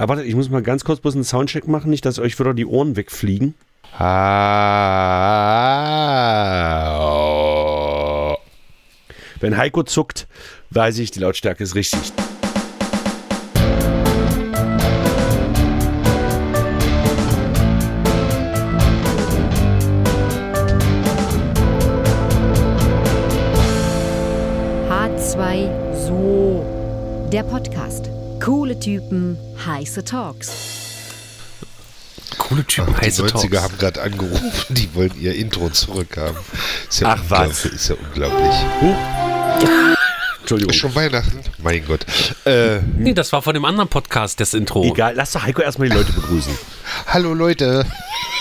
Aber warte, ich muss mal ganz kurz bloß einen Soundcheck machen, nicht, dass euch wieder die Ohren wegfliegen. Ah. Wenn Heiko zuckt, weiß ich, die Lautstärke ist richtig. Heiße Talks. Coole Typen, Die heiße 90er Talks. haben gerade angerufen, die wollen ihr Intro zurückhaben. Ist ja Ach, was? Ist ja unglaublich. Entschuldigung. Ist schon Weihnachten? Mein Gott. Äh, Nee, das war von dem anderen Podcast, das Intro. Egal, lass doch Heiko erstmal die Leute begrüßen. Hallo Leute.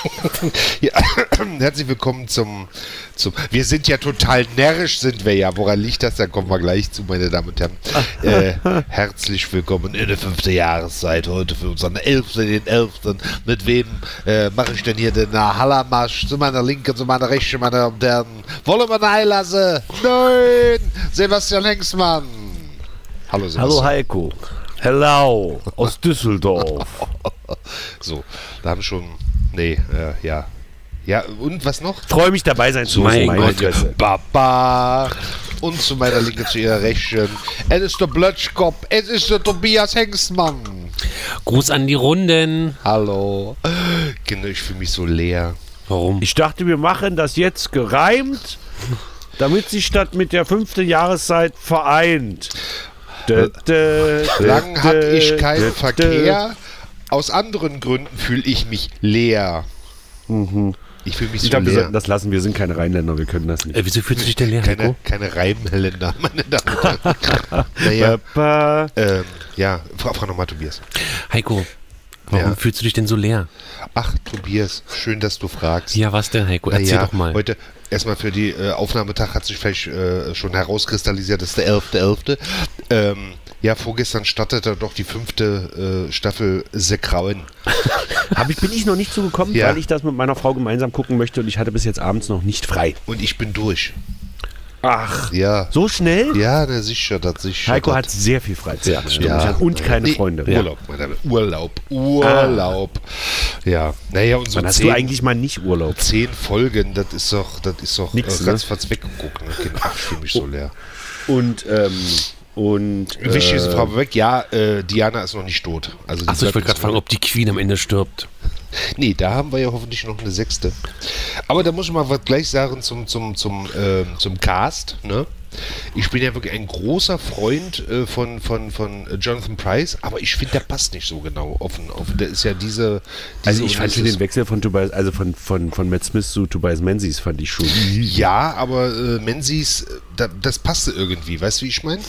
ja, herzlich willkommen zum, zum. Wir sind ja total närrisch, sind wir ja. Woran liegt das? Da kommen wir gleich zu, meine Damen und Herren. Äh, herzlich willkommen in der fünften Jahreszeit heute für unseren 11. den 11. Mit wem äh, mache ich denn hier den Hallermarsch? Zu meiner Linken, zu meiner Rechten, meine Damen und Herren. Wollen wir einen lassen? Nein! Sebastian Hengstmann. Hallo Sebastian. Hallo Heiko. Hello aus Düsseldorf. So, da haben schon. Nee, äh, ja. Ja, und was noch? Freue mich dabei sein zu Mein müssen. meine Gott. Baba. Und zu meiner Linken, zu ihrer Rechten. Es ist der Blötschkopf. Es ist der Tobias Hengstmann. Gruß an die Runden. Hallo. Kinder, ich fühle mich so leer. Warum? Ich dachte, wir machen das jetzt gereimt, damit sich statt mit der fünften Jahreszeit vereint. Dö, Lang hatte dö, ich keinen Verkehr. Aus anderen Gründen fühle ich mich leer. Ich fühle mich Ich so glaube, wir leer. sollten das lassen. Wir sind keine Rheinländer, wir können das nicht. Äh, wieso fühlst du dich denn leer, Keine, keine Reimländer, meine Damen und Herren. naja, ähm, ja, frag, frag nochmal, Tobias. Heiko, warum Ja. fühlst du dich denn so leer? Ach, Tobias, schön, dass du fragst. Ja, was denn, Heiko? Erzähl Naja, doch mal. Heute, erstmal für die äh, Aufnahmetag hat sich vielleicht äh, schon herauskristallisiert, das ist der 11.11. Ähm, ja, vorgestern startete doch die fünfte äh, Staffel The Crown. Ich, bin ich noch nicht zugekommen, Ja. weil ich das mit meiner Frau gemeinsam gucken möchte und ich hatte bis jetzt abends noch nicht frei. Und ich bin durch. Ach, Ja. so schnell? Ja, na sicher, das sicher. Heiko hat sehr viel Freizeit. Ja, ja. Und keine Nee, Freunde. Urlaub, meine Damen. Urlaub. Urlaub. Ja. Naja, und so Wann hast zehn, du eigentlich mal nicht Urlaub? zehn Folgen, das ist doch, das ist doch Nix, äh, ne? ganz ne? weggeguckt. Ne? Ach, ich fühle mich so leer. Und, ähm, und. Wichtigste äh, Frage weg, ja, äh, Diana ist noch nicht tot. Also Achso, ich wollte gerade fragen, ob die Queen am Ende stirbt. Nee, da haben wir ja hoffentlich noch eine sechste. Aber da muss ich mal was gleich sagen zum, zum, zum, ähm, zum Cast. Ne? Ich bin ja wirklich ein großer Freund äh, von, von, von Jonathan Price, aber ich finde, der passt nicht so genau. Auf, auf, der ist ja diese. diese Also ich fand den Wechsel von Tobias, also von, von, von Matt Smith zu Tobias Menzies fand ich schon. Ja, aber äh, Menzies, äh, da, das passte irgendwie, weißt du, wie ich meine?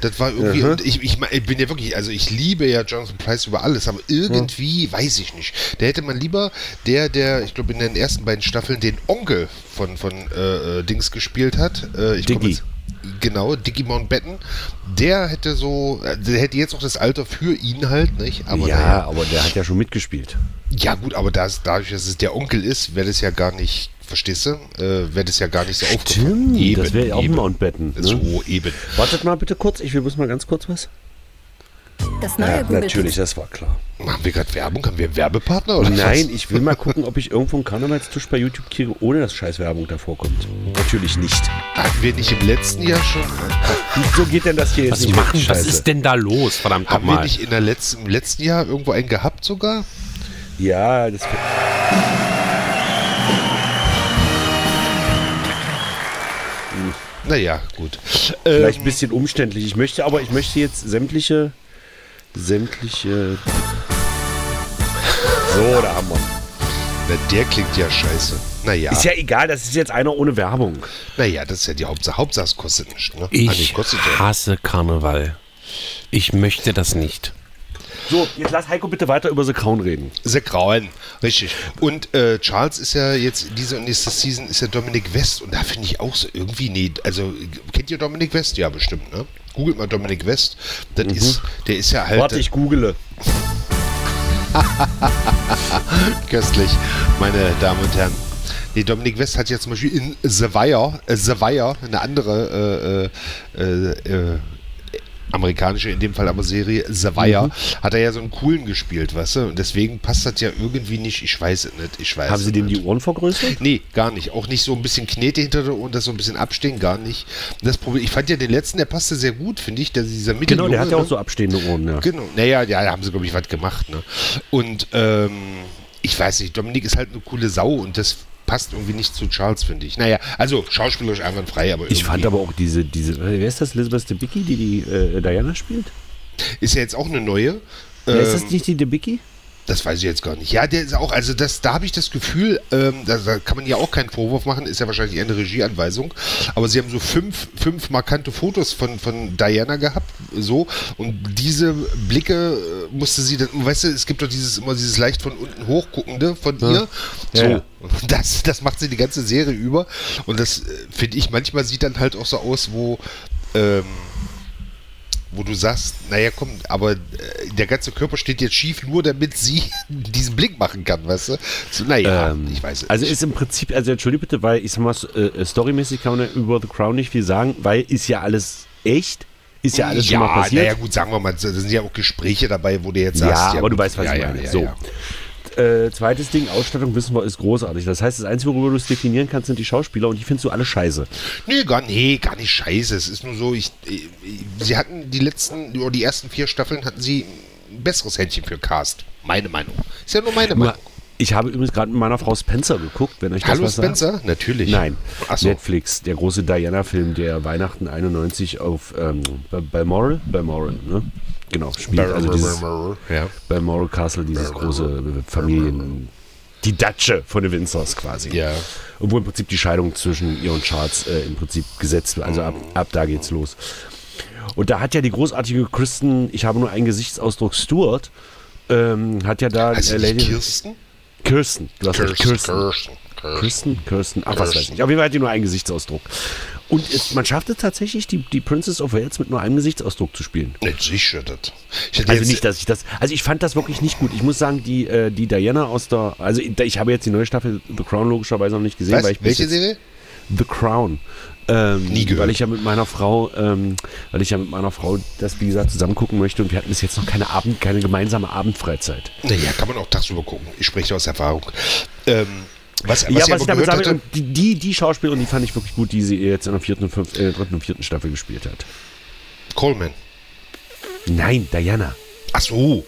Das war irgendwie, Mhm. ich, ich, mein, ich bin ja wirklich, also ich liebe ja Jonathan Price über alles, aber irgendwie, weiß ich nicht. Der hätte man lieber, der, der, ich glaube, in den ersten beiden Staffeln den Onkel von, von äh, äh, Dings gespielt hat. Äh, ich Diggy. jetzt- Genau, Diggy Mountbatten. Der hätte so, der hätte jetzt auch das Alter für ihn halt, nicht? Aber ja, naja. aber der hat ja schon mitgespielt. Ja, gut, aber das, dadurch, dass es der Onkel ist, wäre das ja gar nicht, verstehst du? Äh, wäre das ja gar nicht so aufgefallen. Stimmt, das wäre ja auch ein Mountbatten. Ne? So, eben. Wartet mal bitte kurz, ich will bloß mal ganz kurz was. Das neue Ja, Google natürlich, das war klar. Machen wir gerade Werbung? Haben wir einen Werbepartner oder Nein, ich will mal gucken, ob ich irgendwo einen Karnevalstisch bei YouTube kriege, ohne dass scheiß Werbung davor kommt. Natürlich nicht. was? Hatten wir nicht im letzten Jahr schon? Wieso geht denn das hier jetzt Was nicht machen? Was ist denn da los? Verdammt Haben wir nicht in der letzten, im letzten Jahr irgendwo einen gehabt sogar? Ja, das. Naja, gut. Vielleicht Ähm, ein bisschen umständlich. Ich möchte, aber ich möchte jetzt sämtliche, sämtliche. So, da haben wir. na, der klingt ja scheiße. Naja, Ist ja egal, das ist jetzt einer ohne Werbung. naja, das ist ja die Hauptsache. Hauptsache, es kostet nichts. Ne? Ah, Ich kostet ja. hasse Karneval. Ich möchte das nicht. So, jetzt lass Heiko bitte weiter über The Crown reden. The Grauen, richtig. Und äh, Charles ist ja jetzt, diese und nächste Season ist ja Dominic West und da finde ich auch so irgendwie, nee, also kennt ihr Dominic West? Ja, bestimmt, ne? Googelt mal Dominic West. Das ist, der ist ja halt. Warte, ich google. Köstlich, meine Damen und Herren. Nee, Dominic West hat ja zum Beispiel in The Wire, äh, The Wire eine andere äh, äh, äh, äh, amerikanische, in dem Fall aber Serie, The Wire, hat er ja so einen coolen gespielt, weißt du? Und deswegen passt das ja irgendwie nicht, ich weiß es nicht, ich weiß Haben Sie dem die Ohren vergrößert? Nee, gar nicht. Auch nicht so ein bisschen Knete hinter der Ohren, das so ein bisschen abstehen, gar nicht. Das Problem, ich fand ja den letzten, der passte sehr gut, finde ich, der, dieser Mittel. Genau, der hat ja auch so abstehende Ohren, ja. Genau, naja, ja, da haben sie, glaube ich, was gemacht. Ne? Und ähm, ich weiß nicht, Dominik ist halt eine coole Sau und das passt irgendwie nicht zu Charles, finde ich. Naja, also schauspielerisch einwandfrei, aber Ich fand irgendwie- aber auch diese, diese, wer ist das, Elizabeth Debicki, die die äh, Diana spielt? ist ja jetzt auch eine neue. Wer ist das Ähm, nicht die Debicki? Das weiß ich jetzt gar nicht. Ja, der ist auch, also das, da habe ich das Gefühl, ähm, da, da kann man ja auch keinen Vorwurf machen, ist ja wahrscheinlich eher eine Regieanweisung. Aber sie haben so fünf, fünf markante Fotos von, von Diana gehabt, so, und diese Blicke äh, musste sie dann, weißt du, es gibt doch dieses immer dieses leicht von unten hochguckende von ihr. So. Ja, ja. Und Das, das macht sie die ganze Serie über. Und das äh, finde ich manchmal sieht dann halt auch so aus, wo ähm, wo du sagst, naja, komm, aber äh, der ganze Körper steht jetzt schief, nur damit sie diesen Blick machen kann, weißt du? So, naja, Ähm, ich weiß es Also nicht. ist im Prinzip, also entschuldige bitte, weil ich sag mal, äh, storymäßig kann man ja über The Crown nicht viel sagen, weil ist ja alles echt, ist ja alles schon mal passiert. naja, gut, sagen wir mal, da sind ja auch Gespräche dabei, wo du jetzt Ja, sagst, aber du gut, weißt, was ja, ich ja, meine. Ja, so. Äh, zweites Ding, Ausstattung wissen wir, ist großartig. Das heißt, das Einzige, worüber du es definieren kannst, sind die Schauspieler und die findest du alle scheiße. Nee, gar, nee, gar nicht scheiße. Es ist nur so, ich, ich, sie hatten die letzten, oder die ersten vier Staffeln hatten sie ein besseres Händchen für Cast. Meine Meinung. Ist ja nur meine Meinung. Ich habe übrigens gerade mit meiner Frau Spencer geguckt, wenn euch das Hallo was sagt. Spencer? Natürlich. Nein, so. Netflix, der große Diana-Film, der Weihnachten 91 auf ähm, Bal- Balmoral, Balmoral, ne? Genau, spielt. Also dieses ja. Balmoral Castle, dieses große Familien, die Datsche von den Windsors quasi. Ja. Und wo im Prinzip die Scheidung zwischen ihr und Charles äh, im Prinzip gesetzt wird. Also ab, ab da geht's los. Und da hat ja die großartige Kristen, ich habe nur einen Gesichtsausdruck, Stewart, ähm, hat ja da Heißt äh, Lady Kirsten? Kirsten. Du hast recht, Kirsten. Kirsten. Kirsten, Kirsten, ach was weiß Kirsten. ich. Auf jeden Fall hat die nur einen Gesichtsausdruck. Und es, man schafft es tatsächlich, die, die Princess of Wales mit nur einem Gesichtsausdruck zu spielen. Nicht sicher, das. Also nicht, dass ich das. Also ich fand das wirklich nicht gut. Ich muss sagen, die, äh, die Diana aus der. Also ich, habe jetzt die neue Staffel The Crown logischerweise noch nicht gesehen, Was? weil ich Welche Serie? The Crown. Ähm, Nie gehört. Weil ich ja mit meiner Frau, ähm, weil ich ja mit meiner Frau das, wie gesagt, zusammen gucken möchte und wir hatten bis jetzt noch keine Abend, keine gemeinsame Abendfreizeit. Naja, kann man auch tagsüber gucken. Ich spreche aus Erfahrung. Ähm, was, was ja, ich was ich damit sage, die, die, Schauspielerin, die fand ich wirklich gut, die sie jetzt in der vierten und fünften, äh, dritten und vierten Staffel gespielt hat. Coleman. Nein, Diana. Ach so.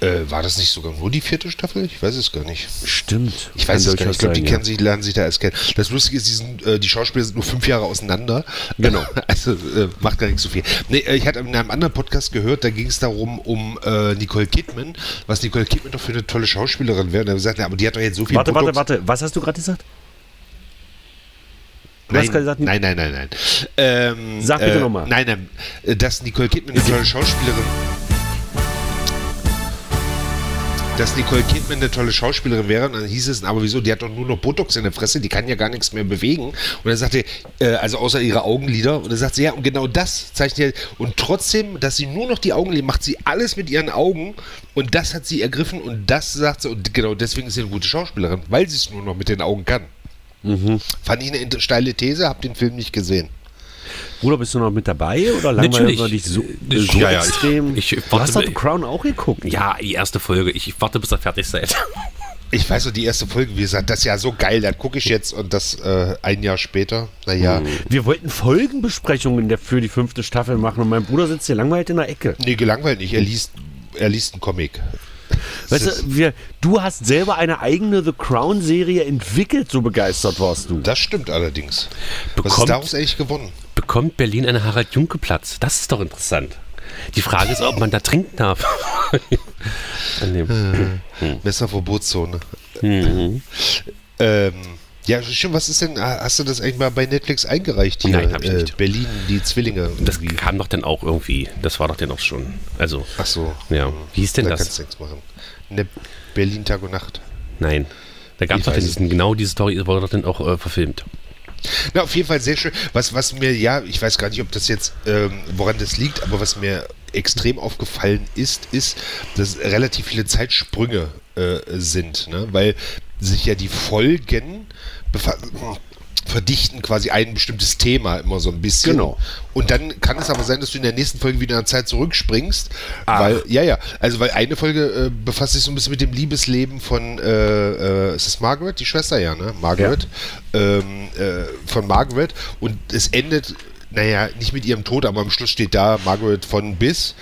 Äh, war das nicht sogar nur die vierte Staffel? Ich weiß es gar nicht. Stimmt. Ich weiß es gar nicht. Ich glaube, die kennen sein, sich, lernen sich da erst kennen. Das Lustige ist, die, sind, äh, die Schauspieler sind nur fünf Jahre auseinander. Genau. Also äh, macht gar nicht so viel. Nee, äh, ich hatte in einem anderen Podcast gehört, da ging es darum, um äh, Nicole Kidman, was Nicole Kidman doch für eine tolle Schauspielerin wäre. Und er hat gesagt, ja, aber die hat doch jetzt so ja. viel Warte, warte, Botox. warte. Was hast du gerade gesagt? Nein, gesagt, nein, nein, nein, nein. Ähm, Sag bitte äh, noch mal. Nein, nein. Dass Nicole Kidman eine tolle Schauspielerin. Dass Nicole Kidman eine tolle Schauspielerin wäre, und dann hieß es, aber wieso, die hat doch nur noch Botox in der Fresse, die kann ja gar nichts mehr bewegen. Und er sagte, äh, also außer ihre Augenlider, und er sagt sie, ja, und genau das zeichnet und trotzdem, dass sie nur noch die Augenlider, macht sie alles mit ihren Augen, und das hat sie ergriffen, und das sagt sie, und genau deswegen ist sie eine gute Schauspielerin, weil sie es nur noch mit den Augen kann. Mhm. Fand ich eine steile These, hab den Film nicht gesehen. Bruder, bist du noch mit dabei oder langweilig wir dich so, Ich- so ja, ja, extrem? ich- ich du warte hast doch The Crown auch geguckt. Ja, die erste Folge. Ich warte, bis ihr fertig seid. Ich weiß noch, die erste Folge, wie gesagt, das ist ja so geil, das gucke ich jetzt und das äh, ein Jahr später. Naja, Wir wollten Folgenbesprechungen für die fünfte Staffel machen und mein Bruder sitzt hier langweilig in der Ecke. nee, gelangweilt nicht. Er liest, er liest einen Comic. Weißt Das du, wir, du hast selber eine eigene The Crown-Serie entwickelt, so begeistert warst du. Das stimmt allerdings. Was ist Bekommt- daraus eigentlich gewonnen? Bekommt Berlin einen Harald-Junke-Platz? Das ist doch interessant. Die Frage ist, ob man da trinken darf. An dem- Messerverbotszone. Mhm. Ähm, ja, stimmt, was ist denn, hast du das eigentlich mal bei Netflix eingereicht hier? Nein, hab ich Äh, nicht. Berlin, die Zwillinge. Das irgendwie. kam doch dann auch irgendwie. Das war doch dann auch schon. Also, Ach so. ja. Wie hieß denn da das? kannst du nichts machen. Ne, Berlin Tag und Nacht. Nein. Da gab es doch diesen, genau diese Story, wurde doch dann auch äh, verfilmt. Na, auf jeden Fall sehr schön. Was, was mir, ja, ich weiß gar nicht, ob das jetzt, ähm, woran das liegt, aber was mir extrem aufgefallen ist, ist, dass relativ viele Zeitsprünge äh, sind, ne? weil sich ja die Folgen befa verdichten quasi ein bestimmtes Thema immer so ein bisschen. Genau. Und dann kann es aber sein, dass du in der nächsten Folge wieder in der Zeit zurückspringst. Ach. Weil, ja, ja, also weil eine Folge äh, befasst sich so ein bisschen mit dem Liebesleben von, äh, äh, ist es Margaret, die Schwester, ja, ne? Margaret. Ähm, äh, von Margaret. Und es endet, naja, nicht mit ihrem Tod, aber am Schluss steht da Margaret von bis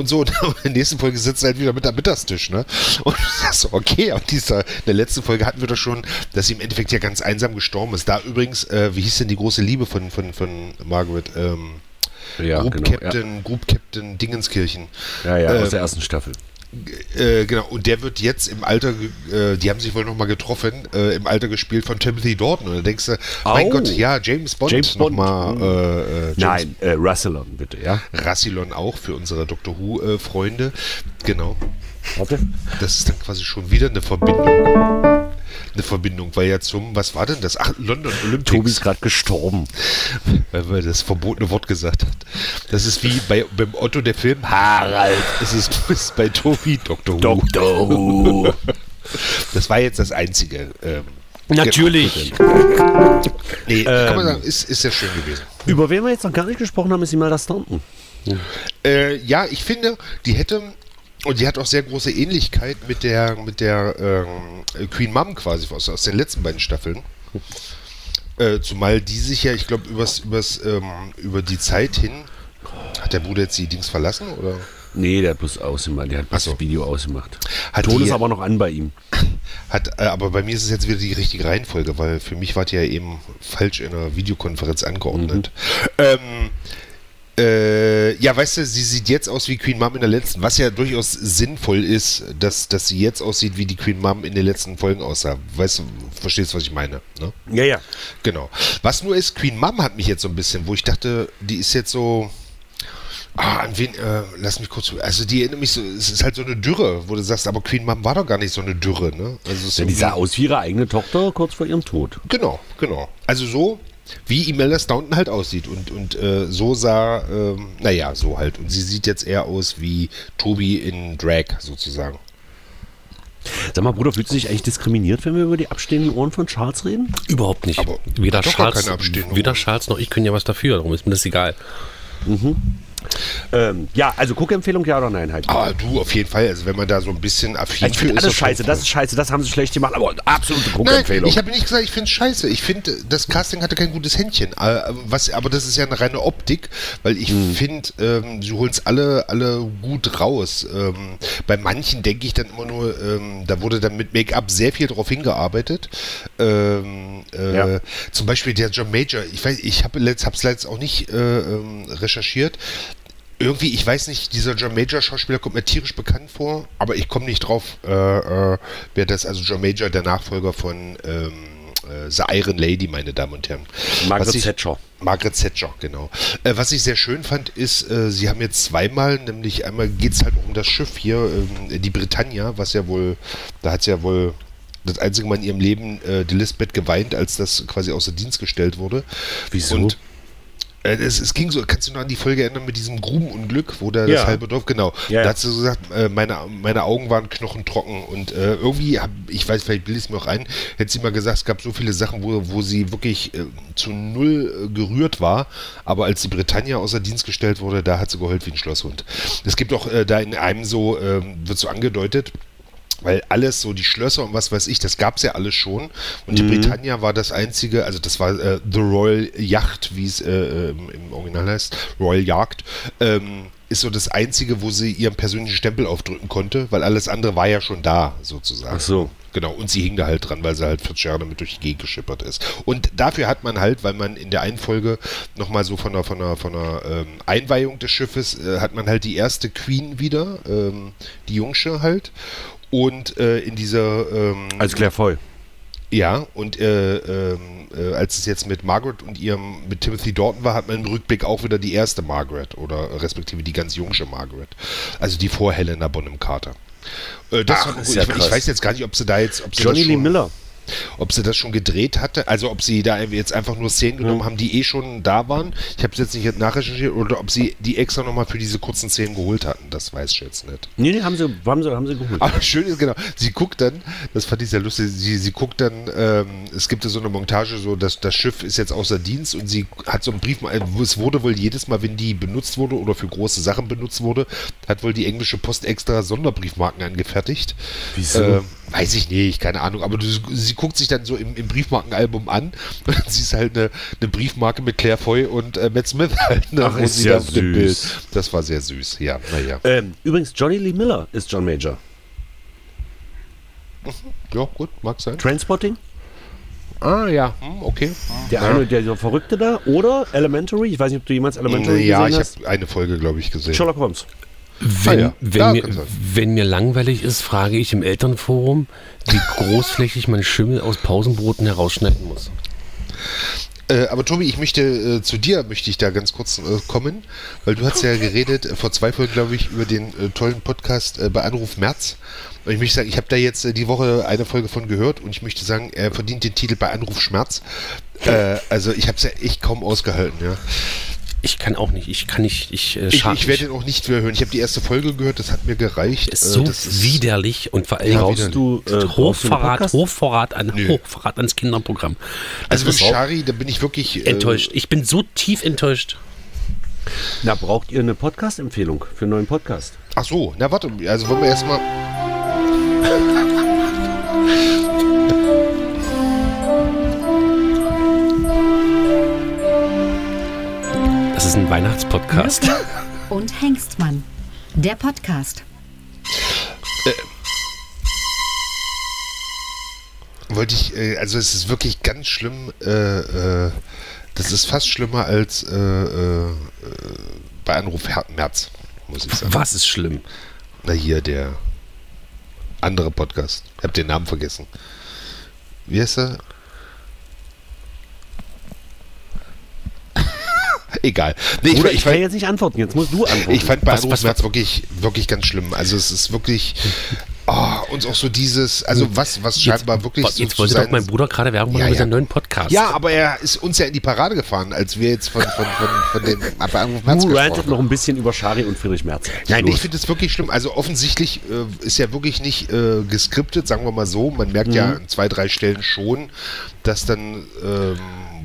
und so. Und in der nächsten Folge sitzt er halt wieder mit am Mittagstisch, ne? Und sag so, okay, aber dieser, in der letzten Folge hatten wir doch schon, dass sie im Endeffekt ja ganz einsam gestorben ist. Da übrigens, äh, wie hieß denn die große Liebe von, von, von Margaret? Ähm, Ja, Group genau. Captain, Group Captain Dingenskirchen. Ja, ja, ja aus der ersten Staffel. Äh, genau, und der wird jetzt im Alter, äh, die haben sich wohl nochmal getroffen, äh, im Alter gespielt von Timothy Dalton. Und da denkst du, mein Au. Gott, ja, James Bond, James Bond. nochmal. Mhm. Äh, äh, James Nein, äh, Rassilon, bitte, ja? Rassilon auch für unsere Doctor Who-Freunde. genau. Warte. Das ist dann quasi schon wieder eine Verbindung. Eine Verbindung, weil ja zum, was war denn das? Ach, London Olympics. Tobi ist gerade gestorben. weil er das verbotene Wort gesagt hat. Das ist wie bei, beim Otto der Film Harald. Es ist, ist bei Tobi Dr. Who. Dr. Who. Das war jetzt das Einzige. Ähm, Natürlich. nee, kann Ähm. man sagen, ist, ist sehr schön gewesen. Über wen wir jetzt noch gar nicht gesprochen haben, ist Imelda Staunton. Äh, ja, ich finde, die hätte und die hat auch sehr große Ähnlichkeit mit der mit der ähm, Queen Mum quasi aus, aus den letzten beiden Staffeln. Äh, zumal die sich ja, ich glaube, übers, übers, ähm, über die Zeit hin. Hat der Bruder jetzt die Dings verlassen? Oder? Nee, der hat bloß ausgemacht. Der hat bloß so. das Video ausgemacht. Hat Ton die- ist aber noch an bei ihm. Hat, äh, aber bei mir ist es jetzt wieder die richtige Reihenfolge, weil für mich war die ja eben falsch in einer Videokonferenz angeordnet. Ähm, äh, ja, weißt du, sie sieht jetzt aus wie Queen Mom in der letzten, was ja durchaus sinnvoll ist, dass, dass sie jetzt aussieht, wie die Queen Mom in den letzten Folgen aussah. Weißt du, verstehst, was ich meine? Ne? Ja, ja. Genau. Was nur ist, Queen Mom hat mich jetzt so ein bisschen, wo ich dachte, die ist jetzt so. Ah, an wen, äh, lass mich kurz. Also, die erinnert mich so, es ist halt so eine Dürre, wo du sagst, aber Queen Mom war doch gar nicht so eine Dürre, ne? Also, ja die sah aus wie ihre eigene Tochter kurz vor ihrem Tod. Genau, genau. Also so, wie Imelda Staunton halt aussieht. Und, und äh, so sah, ähm, naja, so halt. Und sie sieht jetzt eher aus wie Tobi in Drag sozusagen. Sag mal, Bruder, fühlst du dich eigentlich diskriminiert, wenn wir über die abstehenden Ohren von Charles reden? Überhaupt nicht. Aber weder, Charles, keine abstehenden weder. Charles noch ich können ja was dafür, darum ist mir das egal. Ähm, ja, also Guckempfehlung, ja oder nein halt. Aber du, auf jeden Fall, also wenn man da so ein bisschen affin ich finde ist alles scheiße, das ist scheiße, das haben sie schlecht gemacht, aber absolute Nein, Guckempfehlung. ich habe nicht gesagt, ich finde es scheiße. Ich finde, das Casting hatte kein gutes Händchen. Äh, Was, aber das ist ja eine reine Optik, weil ich Hm. finde, ähm, sie holen es alle, alle gut raus. Ähm, bei manchen denke ich dann immer nur, ähm, da wurde dann mit Make-up sehr viel drauf hingearbeitet. Ähm, äh, Ja. Zum Beispiel der John Major. Ich weiß, ich habe es letzt auch nicht äh, ähm, recherchiert. Irgendwie, ich weiß nicht, dieser John Major Schauspieler kommt mir tierisch bekannt vor, aber ich komme nicht drauf, äh, äh, wer das, also John Major, der Nachfolger von ähm, äh, The Iron Lady, meine Damen und Herren. Margaret ich- Thatcher. Margaret Thatcher, genau. Äh, was ich sehr schön fand, ist, äh, sie haben jetzt zweimal, nämlich einmal geht es halt um das Schiff hier, ähm, die Britannia, was ja wohl, da hat sie ja wohl das einzige Mal in ihrem Leben äh, die Lisbeth geweint, als das quasi außer Dienst gestellt wurde. Wieso? Und äh, es, es ging so, kannst du noch an die Folge erinnern mit diesem Grubenunglück, wo da Ja. das halbe Dorf, genau. Ja. Da hat sie so gesagt, äh, meine, meine Augen waren knochentrocken und äh, irgendwie, hab, ich weiß, vielleicht bilde ich es mir auch ein, hätte sie mal gesagt, es gab so viele Sachen, wo, wo sie wirklich äh, zu null äh, gerührt war, aber als die Britannia außer Dienst gestellt wurde, da hat sie geheult wie ein Schlosshund. Es gibt auch äh, da in einem so, ähm, wird so angedeutet, weil alles, so die Schlösser und was weiß ich, das gab es ja alles schon. Und die Britannia war das einzige, also das war äh, The Royal Yacht, wie es äh, im, im Original heißt, Royal Yacht, ähm, ist so das einzige, wo sie ihren persönlichen Stempel aufdrücken konnte, weil alles andere war ja schon da, sozusagen. Ach so. Genau, und sie hing da halt dran, weil sie halt 40 Jahre damit durch die Gegend geschippert ist. Und dafür hat man halt, weil man in der einen Folge nochmal so von der, von der, von der ähm, Einweihung des Schiffes, äh, hat man halt die erste Queen wieder, ähm, die Jungsche halt. Und äh, in dieser, ähm, Als Claire Foy. ja, und äh, ähm, äh, als es jetzt mit Margaret und ihrem, mit Timothy Dalton war, hat man im Rückblick auch wieder die erste Margaret oder respektive die ganz jungsche Margaret. Also die vor Helena Bonham Carter. Äh, das Ach, ist ich, ja ich krass. weiß jetzt gar nicht, ob sie da jetzt. Ob sie Johnny Lee Miller. Ob sie das schon gedreht hatte, also ob sie da jetzt einfach nur Szenen genommen haben, die eh schon da waren. Ich habe es jetzt nicht nachrecherchiert oder ob sie die extra nochmal für diese kurzen Szenen geholt hatten. Das weiß ich jetzt nicht. Nee, nee, haben sie, haben sie, haben sie geholt. Aber schön ist genau, sie guckt dann, das fand ich sehr lustig, sie, sie guckt dann, ähm, es gibt ja so eine Montage, so dass das Schiff ist jetzt außer Dienst und sie hat so einen Brief, äh, es wurde wohl jedes Mal, wenn die benutzt wurde oder für große Sachen benutzt wurde, hat wohl die englische Post extra Sonderbriefmarken angefertigt. Wieso? Ähm, weiß ich nicht, keine Ahnung, aber du, sie guckt sich dann so im, im Briefmarkenalbum an und sie ist halt eine, eine Briefmarke mit Claire Foy und äh, Matt Smith halt, ne, Ach, wo ist ja da auf dem Bild. süß. Das war sehr süß, ja, naja. Ähm, übrigens, Johnny Lee Miller ist John Major. Ja, gut, mag sein. Transpotting, Ah, ja, hm, okay. der eine, der, der Verrückte da, oder Elementary, ich weiß nicht, ob du jemals Elementary Ja, gesehen ich hast. habe eine Folge, glaube ich, gesehen. Sherlock Holmes. Wenn, Ah ja. wenn, mir, wenn mir langweilig ist, frage ich im Elternforum, wie großflächig man Schimmel aus Pausenbroten herausschneiden muss. Äh, aber Tobi, ich möchte äh, zu dir möchte ich da ganz kurz äh, kommen, weil du hast ja geredet äh, vor zwei Folgen, glaube ich, über den äh, tollen Podcast äh, bei Anruf März. Und ich möchte sagen, ich habe da jetzt die Woche eine Folge von gehört und ich möchte sagen, er verdient den Titel bei Anruf Schmerz. Also ich habe es ja echt kaum ausgehalten, ja. Ich kann auch nicht, ich kann nicht, ich äh, Ich, schade ich werde ihn auch nicht mehr hören. Ich habe die erste Folge gehört, das hat mir gereicht. ist Äh, so das ist- widerlich und vor allem Ja, Brauchst du, äh, Hochverrat? Hochverrat, an, Nö. Hochverrat ans Kinderprogramm. Also Das mit auch Shari, da bin ich wirklich äh, enttäuscht. Ich bin so tief enttäuscht. Na, braucht ihr eine Podcast-Empfehlung für einen neuen Podcast? Ach so, na warte, also wollen wir erstmal. Ein Weihnachtspodcast. Und Hengstmann. Der Podcast. wollte ich, äh, also es ist wirklich ganz schlimm, äh, äh, das ist fast schlimmer als äh, äh, äh, bei Anruf März, muss ich sagen. Was ist schlimm? Na hier, der andere Podcast. Ich habe den Namen vergessen. Wie heißt er? Egal. Nee, Oder ich, ich fand, kann jetzt nicht antworten, jetzt musst du antworten. ich fand bei Was- Anruf was- wirklich, wirklich ganz schlimm. Also es ist wirklich, oh, und auch so dieses, also was, was scheinbar wirklich Jetzt, so jetzt zu wollte doch mein Bruder gerade Werbung machen Ja, mit ja. seinem neuen Podcast. Ja, aber er ist uns ja in die Parade gefahren, als wir jetzt von, von, von, von dem Anruf März du gesprochen rantet haben. noch ein bisschen über Schari und Friedrich Merz. Nein, Los. ich finde es wirklich schlimm. Also offensichtlich äh, ist ja wirklich nicht äh, geskriptet, sagen wir mal so. Man merkt ja an zwei, drei Stellen schon, dass dann, ähm,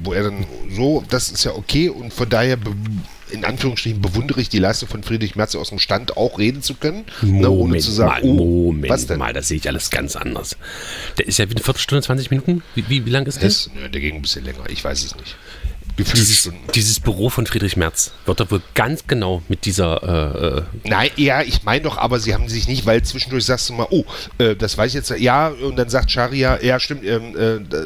wo er dann so, das ist ja okay und von daher in Anführungsstrichen bewundere ich die Leistung von Friedrich Merz aus dem Stand auch reden zu können, ne, ohne Moment zu sagen, mal, oh, Moment was denn? mal, das sehe ich alles ganz anders. Der ist ja wie eine Viertelstunde, 20 Minuten? Wie, wie, wie lang ist das? Nö, der ging ein bisschen länger, ich weiß es nicht. Dieses, dieses Büro von Friedrich Merz wird doch wohl ganz genau mit dieser äh, äh, Nein, ja, ich meine doch, aber sie haben sich nicht, weil zwischendurch sagst du mal, oh, äh, das weiß ich jetzt, ja, und dann sagt Sharia, ja, stimmt, ähm, äh, da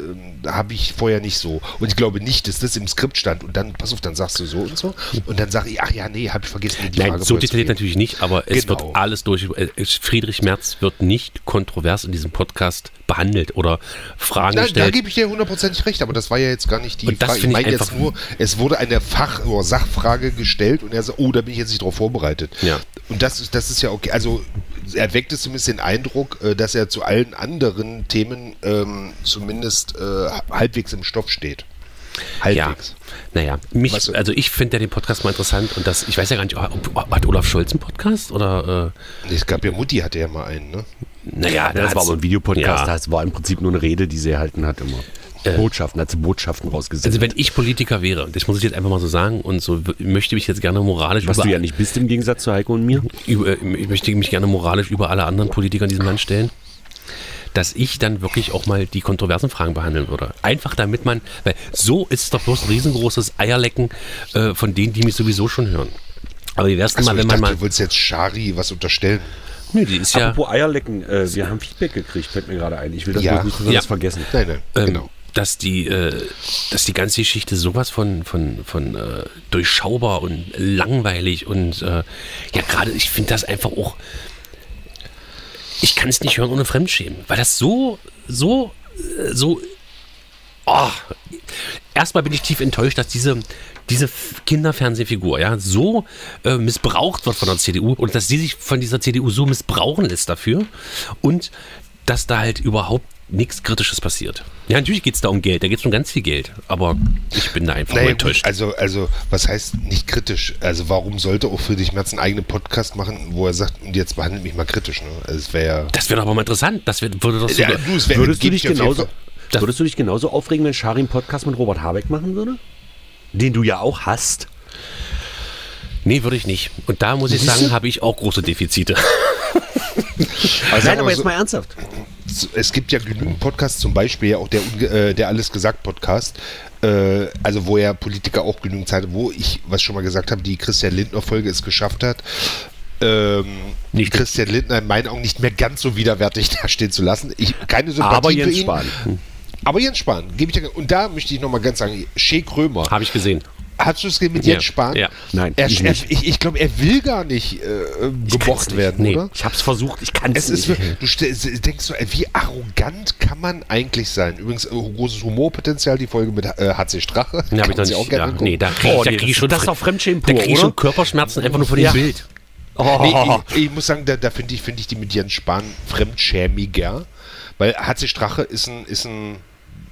habe ich vorher nicht so. Und ich glaube nicht, dass das im Skript stand. Und dann, pass auf, dann sagst du so und so. Und dann sage ich, ach ja, nee, habe ich vergessen, die Nein, Frage so detailliert natürlich nicht, aber es Genau. wird alles durch. äh, Friedrich Merz wird nicht kontrovers in diesem Podcast behandelt oder Fragen da gestellt. gebe ich dir hundertprozentig recht, aber das war ja jetzt gar nicht die Und das Frage. Ich meine jetzt nur, es wurde eine Fach- oder Sachfrage gestellt und er sagt, oh, da bin ich jetzt nicht drauf vorbereitet. Ja. Und das ist, das ist ja okay. Also er weckt es zumindest den Eindruck, äh, dass er zu allen anderen Themen ähm, zumindest äh, halbwegs im Stoff steht. ja, Halbwegs. naja, mich, Weißt du- also ich finde ja den Podcast mal interessant und das, ich weiß ja gar nicht, ob, ob, hat Olaf Scholz einen Podcast oder, Nee, Es gab ja Mutti, hatte ja mal einen, ne? äh, naja, das war aber ein Videopodcast, Ja. das war im Prinzip nur eine Rede, die sie erhalten hat immer. Botschaften, hat sie Botschaften rausgesetzt. Also wenn ich Politiker wäre, das muss ich jetzt einfach mal so sagen und so möchte mich jetzt gerne moralisch was über, du ja nicht bist im Gegensatz zu Heiko und mir. über, ich möchte mich gerne moralisch über alle anderen Politiker in diesem Land stellen, dass ich dann wirklich auch mal die kontroversen Fragen behandeln würde. Einfach damit man, weil so ist es doch bloß ein riesengroßes Eierlecken äh, von denen, die mich sowieso schon hören. Aber wie wär's denn Achso, mal, ich wenn dachte, man du mal, willst jetzt Shari was unterstellen. nö, die ist ja, Apropos Eierlecken, äh, wir haben Feedback gekriegt, fällt mir gerade ein. Ich will das Ja. nicht besonders Ja. vergessen. Nein, nein, ähm, genau. Dass die, äh, dass die ganze Geschichte sowas von, von, von äh, durchschaubar und langweilig und äh, ja, gerade ich finde das einfach auch, ich kann es nicht hören ohne Fremdschämen, weil das so, so, äh, so, oh, erstmal bin ich tief enttäuscht, dass diese, diese Kinderfernsehfigur ja so äh, missbraucht wird von der CDU und dass sie sich von dieser CDU so missbrauchen lässt dafür und dass da halt überhaupt nichts Kritisches passiert. Ja, natürlich geht es da um Geld, da geht es um ganz viel Geld, aber ich bin da einfach Naja, enttäuscht. also, also, was heißt nicht kritisch? Also, warum sollte auch Friedrich Merz einen eigenen Podcast machen, wo er sagt, und jetzt behandelt mich mal kritisch, ne? Also, es wäre ja. das wäre doch aber mal interessant. Das wär, würde doch so, Ja, du, es wär- Würdest du, dich genauso, Das- würdest du dich genauso aufregen, wenn Shari einen Podcast mit Robert Habeck machen würde? Den du ja auch hast. Nee, würde ich nicht. Und da muss ich sagen, habe ich auch große Defizite. Also, Nein, aber so- jetzt mal ernsthaft. Es gibt ja genügend Podcasts, zum Beispiel ja auch der, äh, der Alles gesagt Podcast, äh, also wo ja Politiker auch genügend Zeit, wo ich, was schon mal gesagt habe, die Christian Lindner Folge es geschafft hat, ähm, Nicht- Christian Lindner in meinen Augen nicht mehr ganz so widerwärtig dastehen zu lassen. Ich, keine Sympathie Aber für Jens ihn. Spahn. Aber Jens Spahn, gebe ich dir, und da möchte ich nochmal ganz sagen, Shea Krömer, habe ich gesehen. Hast du es mit. Jens Spahn? Ja. Nein, er, ich er, nicht. ich, ich glaube, er will gar nicht äh, gemocht nicht. werden, Nee. oder? Ich hab's versucht, ich kann Es es ist, nicht. wirklich- du denkst so, wie arrogant kann man eigentlich sein? Übrigens, äh, großes Humorpotenzial, die Folge mit äh, HC Strache. Ja, habe ich noch nicht. auch gerne Ja, nee, da kriege Oh, nee, krieg ich das- schon, das ist Fremdschämen da ich schon? Körperschmerzen einfach nur von dem Ja. Bild. Oh, Nee, ich, ich muss sagen, da, da finde ich, find ich die mit Jens Spahn fremdschämiger. Weil HC Strache ist ein, ist ein,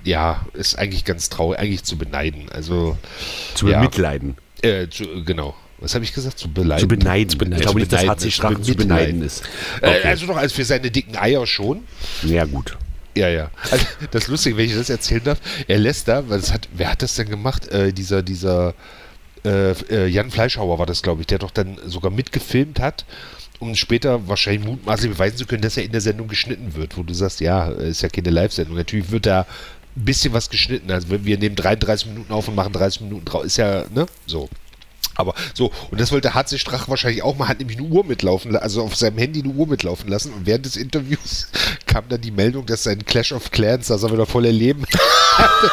ja, ist eigentlich ganz traurig, eigentlich zu beneiden. Also, zu ja, bemitleiden. Äh, zu, genau. Was habe ich gesagt? Zu beneiden. Zu beneiden. beneiden. Ich glaube Zu nicht, dass HC. Strache zu beneiden ist. Äh, also doch, als für seine dicken Eier schon. Ja, gut. Ja, ja. Also, das ist lustig, wenn ich das erzählen darf. Er lässt da, weil es hat, wer hat das denn gemacht? Äh, dieser, dieser äh, äh, Jan Fleischhauer war das, glaube ich, der doch dann sogar mitgefilmt hat, um später wahrscheinlich mutmaßlich beweisen zu können, dass er in der Sendung geschnitten wird, wo du sagst, ja, ist ja keine Live-Sendung. Natürlich wird da ein bisschen was geschnitten. Also wir nehmen 33 Minuten auf und machen 30 Minuten drauf, ist ja, ne, so. Aber so, und das wollte HC Strach wahrscheinlich auch mal, hat nämlich eine Uhr mitlaufen, la- also auf seinem Handy eine Uhr mitlaufen lassen. Und während des Interviews kam dann die Meldung, dass sein Clash of Clans, dass er wieder voll erleben hatte.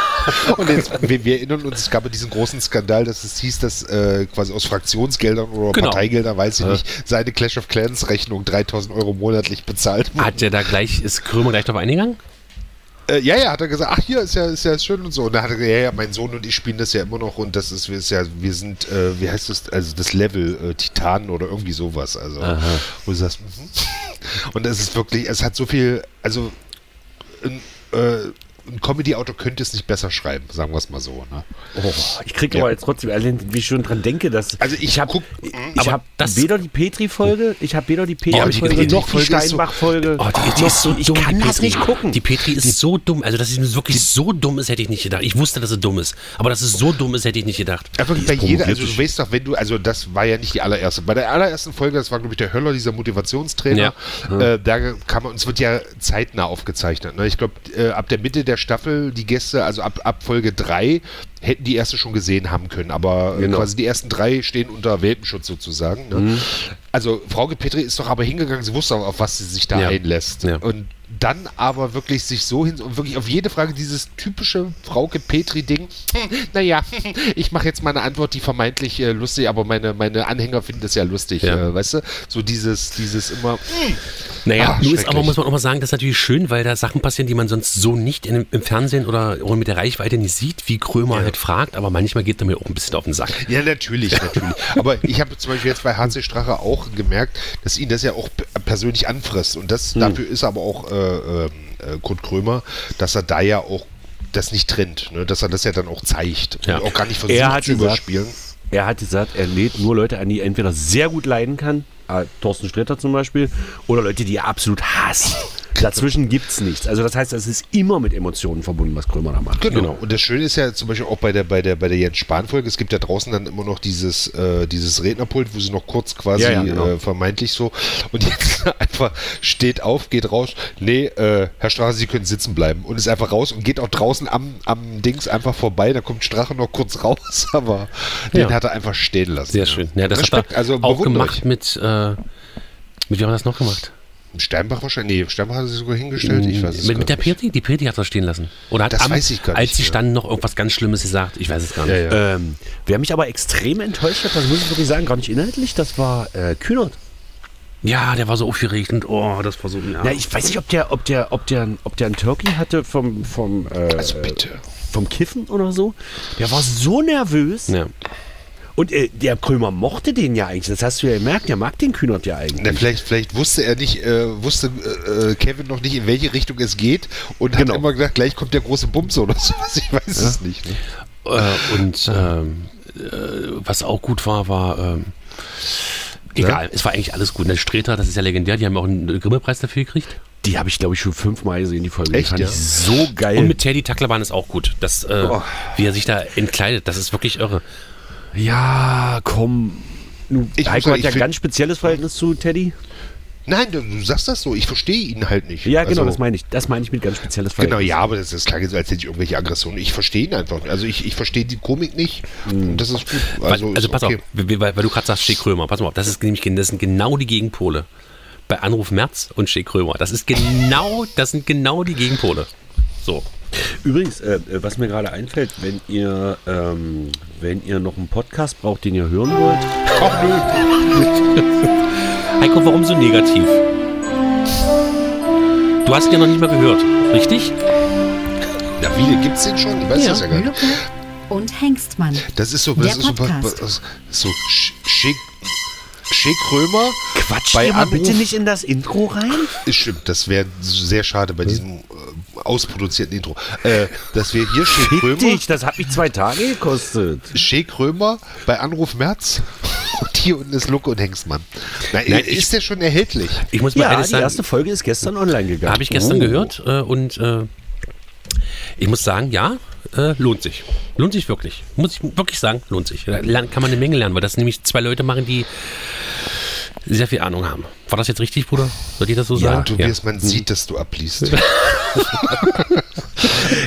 Und jetzt, wir, wir erinnern uns, es gab ja diesen großen Skandal, dass es hieß, dass äh, quasi aus Fraktionsgeldern oder Genau. Parteigeldern, weiß ich nicht, seine Clash of Clans Rechnung 3000 Euro monatlich bezahlt wurde. Hat der da gleich, ist Krömer gleich drauf eingegangen? Äh, ja, ja, hat er gesagt, ach hier ist ja, ist ja schön und so. Und dann hat er gesagt, ja, ja, mein Sohn und ich spielen das ja immer noch und das ist, ist ja, wir sind, äh, wie heißt das, also das Level äh, Titan oder irgendwie sowas. Also, wo du sagst, mhm. und es ist wirklich, es hat so viel, also ein, äh, ein Comedy-Autor könnte es nicht besser schreiben, sagen wir es mal so. Ne? Oh, ich kriege Ja. aber jetzt trotzdem, allein, wie ich schon dran denke, dass Also ich habe ich habe das- weder die Petri-Folge, ich habe weder die aber die Petri-Folge noch die ist so- Steinbach-Folge. Oh, die, die noch ist so ich dumm, kann die das Petri. nicht gucken. Die Petri ist so dumm. Also, dass sie wirklich so dumm ist, hätte ich nicht gedacht. Ich wusste, dass sie dumm ist. Aber dass es so dumm ist, hätte ich nicht gedacht. Einfach bei jeder, also du weißt doch, wenn du, also das war ja nicht die allererste. Bei der allerersten Folge, das war glaube ich der Höller, dieser Motivationstrainer, äh, da kann man, uns wird ja zeitnah aufgezeichnet. Ne? Ich glaube, äh, ab der Mitte der Staffel, die Gäste, also ab, ab Folge 3, hätten die erste schon gesehen haben können. Aber äh, Genau. quasi die ersten drei stehen unter Welpenschutz sozusagen. Ne? Also Frauke Petri ist doch aber hingegangen, sie wusste auch, auf was sie sich da Ja. einlässt. Ja. Und dann aber wirklich sich so hin und wirklich auf jede Frage dieses typische Frauke Petri-Ding, hm, naja, ich mache jetzt mal eine Antwort, die vermeintlich äh, lustig, aber meine, meine Anhänger finden das ja lustig, Ja. Äh, weißt du? So dieses, dieses immer, hm, Naja, Ah, nur ist aber, muss man auch mal sagen, das ist natürlich schön, weil da Sachen passieren, die man sonst so nicht in, im Fernsehen oder, oder mit der Reichweite nicht sieht, wie Krömer halt fragt, aber manchmal geht er mir auch ein bisschen auf den Sack. Ja, natürlich, natürlich. Aber ich habe zum Beispiel jetzt bei HC Strache auch gemerkt, dass ihn das ja auch persönlich anfrisst. Und das, dafür ist aber auch äh, äh, Kurt Krömer, dass er da ja auch das nicht trennt, ne? dass er das ja dann auch zeigt Ja. und auch gar nicht versucht Er zu überspielen. Er hat gesagt, er lädt nur Leute an, die er entweder sehr gut leiden kann, äh, Thorsten Sträter zum Beispiel, oder Leute, die er absolut hasst. Dazwischen gibt es nichts. Also das heißt, es ist immer mit Emotionen verbunden, was Krömer da macht. Genau. Und das Schöne ist ja zum Beispiel auch bei der, bei der, bei der Jens Spahn-Folge, es gibt ja draußen dann immer noch dieses, äh, dieses Rednerpult, wo sie noch kurz quasi Ja, ja, genau. äh, vermeintlich so und jetzt einfach steht auf, geht raus, nee, äh, Herr Strache, Sie können sitzen bleiben und ist einfach raus und geht auch draußen am, am Dings einfach vorbei, da kommt Strache noch kurz raus, aber Ja. den hat er einfach stehen lassen. Sehr schön. Ja, das Respekt, hat er also auch gemacht mit, äh, mit wem hat er das noch gemacht? Steinbach wahrscheinlich, nee, Steinbach hat er sich sogar hingestellt, ich weiß es mit, mit der. Petri? Die Petri hat das stehen lassen. Oder hat Das am, weiß ich gar als nicht, sie ja. standen, noch irgendwas ganz Schlimmes gesagt? Ich weiß es gar nicht. Ja, ja. Ähm, wer mich aber extrem enttäuscht hat, das muss ich wirklich sagen, gar nicht inhaltlich, das war äh, Kühnert. Ja, der war so aufgeregt und oh, das war so. Ja. Ja, ich weiß nicht, ob der, ob der, ob der, ob der einen Turkey hatte vom, vom, äh, Also bitte. vom Kiffen oder so. Der war so nervös ja. Und äh, der Krömer mochte den ja eigentlich. Das hast du ja gemerkt. Der mag den Kühnert ja Na, eigentlich. vielleicht, vielleicht wusste er nicht, äh, wusste äh, äh, Kevin noch nicht, in welche Richtung es geht und hat Genau. immer gedacht, gleich kommt der große Bums oder sowas. Ich weiß es nicht. Ne? Äh, und ähm, äh, was auch gut war, war. Ähm, egal, es war eigentlich alles gut. Der Streter, das ist ja legendär, die haben auch einen Grimme-Preis dafür gekriegt. Die habe ich, glaube ich, schon fünfmal gesehen, die Folge. Echt, die fand ja? ich so geil. Und mit Teddy Tacklerbahn ist auch gut. Das, äh, Oh. Wie er sich da entkleidet, das ist wirklich irre. Ja, komm. Nu, Ich Heiko sagen, hat ja ein ganz spezielles Verhältnis zu Teddy. Nein, du, du sagst das so. Ich verstehe ihn halt nicht. Ja, genau, Also- das meine ich. Das meine ich mit ganz spezielles Genau, Verhältnis. ja, aber das, das klang jetzt, als hätte ich irgendwelche Aggressionen. Ich verstehe ihn einfach nicht. Also ich, ich verstehe die Komik nicht. Und das ist gut. Also, Also, ist pass okay. auf, weil, weil weil du gerade sagst, Schick Krömer, pass mal auf, das, ist nämlich, das sind genau die Gegenpole. Bei Anruf Merz und Schick Krömer. Das ist genau, das sind genau die Gegenpole. So. Übrigens, äh, was mir gerade einfällt, wenn ihr, ähm, wenn ihr noch einen Podcast braucht, den ihr hören wollt, Ach nö. Heiko, warum so negativ? Du hast ihn ja noch nicht mal gehört, richtig? Ja, wie gibt's den schon? Ich weiß das ja gar nicht. Lucke und Hengstmann. Das ist so, Der das ist so, Podcast. so Sch- Schick, Schick Römer. quatscht Bei mal Anruf- bitte nicht in das Intro rein? Stimmt, das wäre sehr schade bei diesem äh, ausproduzierten Intro. Äh, dass wir hier Schick Fick Römer, dich, das hat mich zwei Tage gekostet. Schick Römer bei Anruf März und hier unten ist Lucke und Hengstmann. Na, Nein, ist ich- der schon erhältlich? Ich muss mal Ja, ehrlich die sagen, erste Folge ist gestern online gegangen. habe ich gestern Oh. gehört äh, und äh, ich muss sagen, ja, äh, lohnt sich. Lohnt sich wirklich. Muss ich wirklich sagen, lohnt sich. Da lern- kann man eine Menge lernen, weil das nämlich zwei Leute machen, die sehr viel Ahnung haben. War das jetzt richtig, Bruder? Soll ich das so Ja, sagen? Tobias, man sieht, dass du abliest.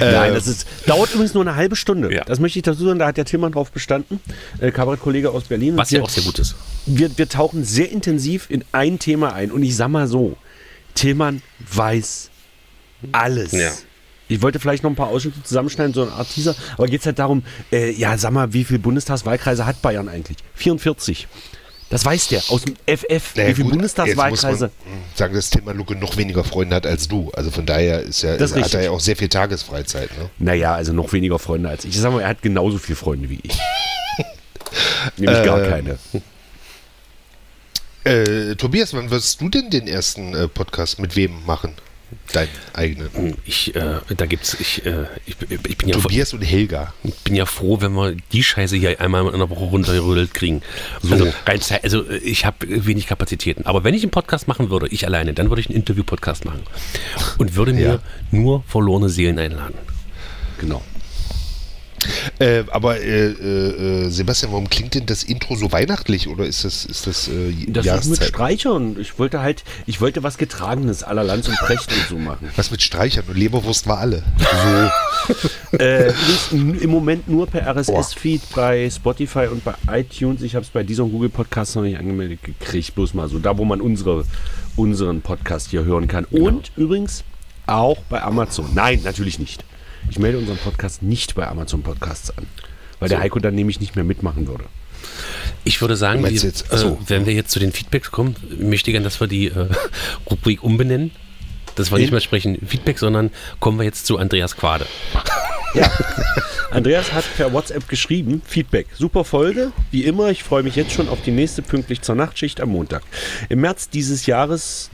Nein, das ist, dauert übrigens nur eine halbe Stunde. Ja. Das möchte ich dazu sagen, da hat der Tillmann drauf bestanden, äh, Kabarettkollege aus Berlin. Was ja wir, auch sehr gut ist. wir, wir tauchen sehr intensiv in ein Thema ein. Und ich sag mal so, Tillmann weiß alles. Ja. Ich wollte vielleicht noch ein paar Ausschnitte zusammenschneiden, so eine Art Teaser. Aber geht es halt darum, äh, ja, sag mal, wie viele Bundestagswahlkreise hat Bayern eigentlich? 44. Das weiß der aus dem FF. Naja, wie viele gut, Bundestagswahlkreise? Sagen, dass Thema Lucke noch weniger Freunde hat als du. Also von daher ist ja, Das ist hat er ja auch sehr viel Tagesfreizeit. Ne? Naja, also noch weniger Freunde als ich. Ich sag mal, er hat genauso viele Freunde wie ich. Nämlich gar Äh, keine. Äh, Tobias, wann wirst du denn den ersten äh, Podcast mit wem machen? Deinen eigenen. Ich, äh, da gibt's, ich, äh, ich, ich, bin ja froh, Tobias und Helga. bin ja froh, wenn wir die Scheiße hier einmal in einer Woche runtergerödelt kriegen. Also, rein, also äh, ich habe wenig Kapazitäten. Aber wenn ich einen Podcast machen würde, ich alleine, dann würde ich einen Interview-Podcast machen. Und würde mir Ja. nur verlorene Seelen einladen. Genau. Äh, aber äh, äh, äh, Sebastian, warum klingt denn das Intro so weihnachtlich? Oder ist das, ist das, äh, Das ist mit Jahreszeit? Streichern. Ich wollte halt, ich wollte was Getragenes aller Lanz und Precht und so machen. Was mit Streichern? Und Leberwurst war alle. äh, übrigens n- Im Moment nur per RSS-Feed bei Spotify und bei iTunes. Ich habe es bei dieser Google Podcast noch nicht angemeldet gekriegt. Bloß mal so, da wo man unsere, unseren Podcast hier hören kann. Und übrigens auch bei Amazon. Nein, natürlich nicht. Ich melde unseren Podcast nicht bei Amazon Podcasts an. Weil der Heiko dann nämlich nicht mehr mitmachen würde. Ich würde sagen, du jetzt- so. äh, wenn wir jetzt zu den Feedbacks kommen, möchte ich gerne, dass wir die äh, Rubrik umbenennen. Dass wir nicht mehr sprechen Feedback, sondern kommen wir jetzt zu Andreas Quade. Andreas hat per WhatsApp geschrieben, Feedback, super Folge, wie immer, ich freue mich jetzt schon auf die nächste pünktlich zur Nachtschicht am Montag. Im März dieses Jahres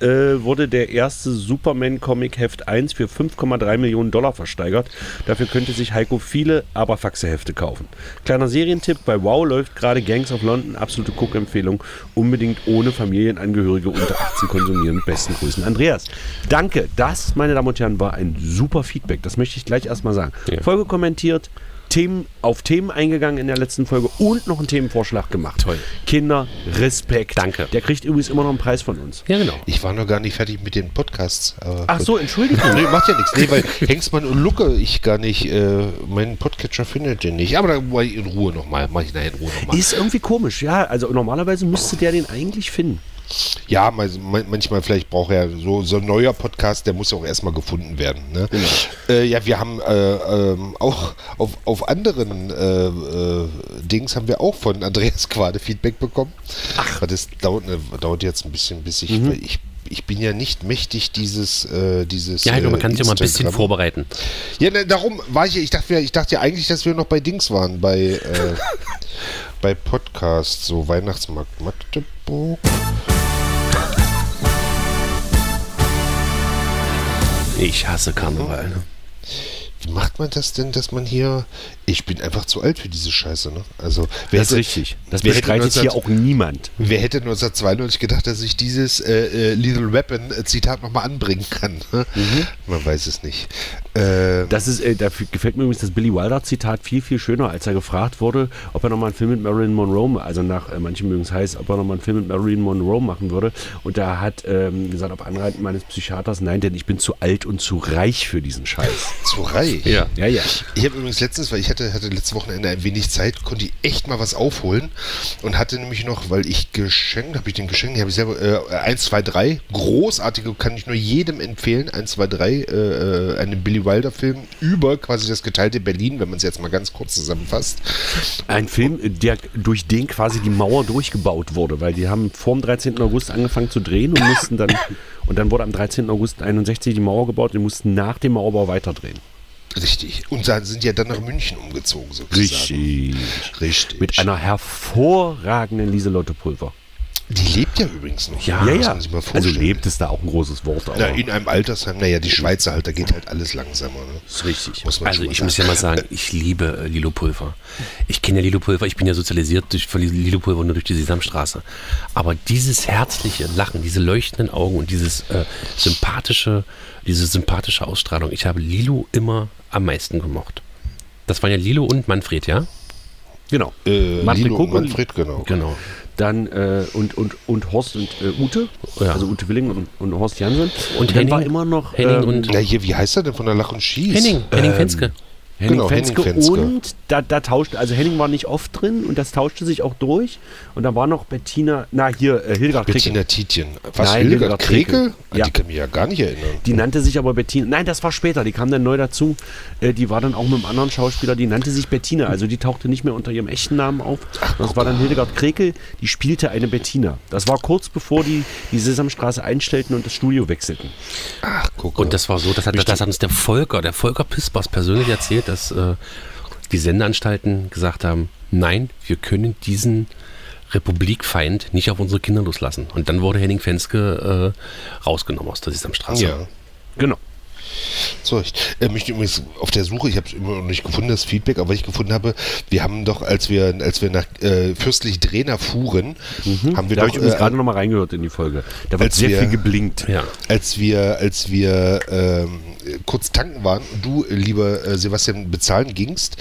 äh, wurde der erste Superman-Comic Heft 1 für 5,3 Millionen Dollar versteigert. Dafür könnte sich Heiko viele Aberfaxe-Hefte kaufen. Kleiner Serientipp, bei Wow läuft gerade Gangs of London, absolute Cook-Empfehlung, unbedingt ohne Familienangehörige unter 18 konsumieren. Besten Grüßen. Andreas, danke. Das, meine Damen und Herren, war ein super Feedback. Das möchte ich gleich erstmal sagen. Ja. Folge kommentiert, Themen, auf Themen eingegangen in der letzten Folge und noch einen Themenvorschlag gemacht. Toll. Kinder, Respekt. Danke. Der kriegt übrigens immer noch einen Preis von uns. Ja, genau. Ich war noch gar nicht fertig mit den Podcasts. aber Ach gut. so, Entschuldigung. Nee, macht ja nichts. Nee, weil Hengstmann und Lucke ich gar nicht, äh, meinen Podcatcher findet den nicht. Aber da mach ich in Ruhe nochmal. Mach ich nachher in Ruhe nochmal. Ist irgendwie komisch, ja. Also normalerweise müsste der den eigentlich finden. Ja, mal- man- manchmal vielleicht braucht er so, so ein neuer Podcast, der muss ja auch erstmal gefunden werden. Ne? Äh, ja, wir haben äh, ähm, auch auf, auf anderen äh, äh, Dings haben wir auch von Andreas Quade Feedback bekommen. Ach. Das dauert, dauert jetzt ein bisschen, bis ich, weil ich ich bin ja nicht mächtig dieses äh, dieses Ja, Heiko, man kann sich ja mal ein bisschen vorbereiten. Ja, ne, darum war ich ja, ich dachte, ich dachte ja eigentlich, dass wir noch bei Dings waren, bei, äh, bei Podcasts, so Weihnachtsmarkt Magdeburg. Ich hasse Karneval. Ne? Wie macht man das denn, dass man hier. Ich bin einfach zu alt für diese Scheiße, ne? Also, wer Das ist hätte- richtig. Das bestreitet 19 hier auch niemand. Wer hätte 1992 gedacht, dass ich dieses äh, äh, Little Weapon äh, Zitat nochmal anbringen kann? ne? Man weiß es nicht. Äh, Das ist, äh, dafür gefällt mir übrigens das Billy Wilder Zitat viel, viel schöner, als er gefragt wurde, ob er nochmal einen Film mit Marilyn Monroe, also nach äh, manchen mögen es heiß, ob er nochmal einen Film mit Marilyn Monroe machen würde. Und da hat ähm, gesagt, auf Anraten meines Psychiaters, nein, denn ich bin zu alt und zu reich für diesen Scheiß. zu reich. Ja, ja. Ich habe übrigens letztens, weil ich hatte, hatte letztes Wochenende ein wenig Zeit, konnte ich echt mal was aufholen und hatte nämlich noch, weil ich geschenkt, habe ich den geschenkt, habe ich selber, äh, 1, 2, 3, großartige, kann ich nur jedem empfehlen, 1, 2, 3, äh, äh, einen Billy Wilder Film über quasi das geteilte Berlin, wenn man es jetzt mal ganz kurz zusammenfasst. Ein Film, der durch den quasi die Mauer durchgebaut wurde, weil die haben vor dem 13. August angefangen zu drehen und mussten dann, und dann wurde am 13. August 61 die Mauer gebaut und mussten nach dem Mauerbau weiterdrehen. Richtig. Und sind ja dann nach München umgezogen, sozusagen. Richtig. Mit einer hervorragenden Lieselotte Pulver. Die lebt ja übrigens noch. Ja, ja. Also lebt ist da auch ein großes Wort, Na, in einem Altersheim, naja, die Schweizer halt, da geht halt alles langsamer. Ne? ist richtig. Also ich sagen. muss ja mal sagen, ich liebe äh, Lilo Pulver. Ich kenne ja Lilo Pulver, ich bin ja sozialisiert durch, von Lilo Pulver nur durch die Sesamstraße. Aber dieses herzliche Lachen, diese leuchtenden Augen und dieses äh, sympathische, diese sympathische Ausstrahlung, ich habe Lilo immer meisten gemocht. Das waren ja Lilo und Manfred, ja? Genau. Äh, Manfred Lilo und Kuck und- Manfred, genau. Genau. Dann äh, und, und, und Horst und äh, Ute, Ja. also Ute Willing und, und Horst Jansen. Und dann Henning- war immer noch Henning ähm, und- Ja, hier, wie heißt er denn von der Lach und Schieß? Henning, Henning Ähm, Fenske. Henning, Genau, Henning Fenske Fenske. und da, da tauschte, also Henning war nicht oft drin und das tauschte sich auch durch. Und da war noch Bettina, na hier, äh, Hildegard Kricke. Bettina Tietjen. Was, Nein, Hildegard Hildegard Kreke? Kreke. An Ja. Die kann mich ja gar nicht erinnern. Die nannte sich aber Bettina. Nein, das war später. Die kam dann neu dazu. Äh, die war dann auch mit einem anderen Schauspieler. Die nannte sich Bettina. Also die tauchte nicht mehr unter ihrem echten Namen auf. Das war dann Hildegard Krekel. Die spielte eine Bettina. Das war kurz bevor die die Sesamstraße einstellten und das Studio wechselten. Ach, guck Und das war so, das hat, das hat uns der Volker, der Volker Pispers persönlich erzählt, dass äh, die Sendeanstalten gesagt haben, nein, wir können diesen Republikfeind nicht auf unsere Kinder loslassen. Und dann wurde Henning Fenske äh, rausgenommen aus der Sesamstraße. Ja. Genau. So, ich äh, möchte übrigens auf der Suche, ich habe es immer noch nicht gefunden, das Feedback, aber was ich gefunden habe, wir haben doch, als wir, als wir nach äh, Fürstlich Drehner fuhren, haben wir Da habe doch, ich übrigens äh, gerade noch mal reingehört in die Folge. Da wird sehr wir- viel geblinkt. Ja. als wir, als wir ähm, kurz tanken waren und du, äh, lieber äh, Sebastian, bezahlen gingst,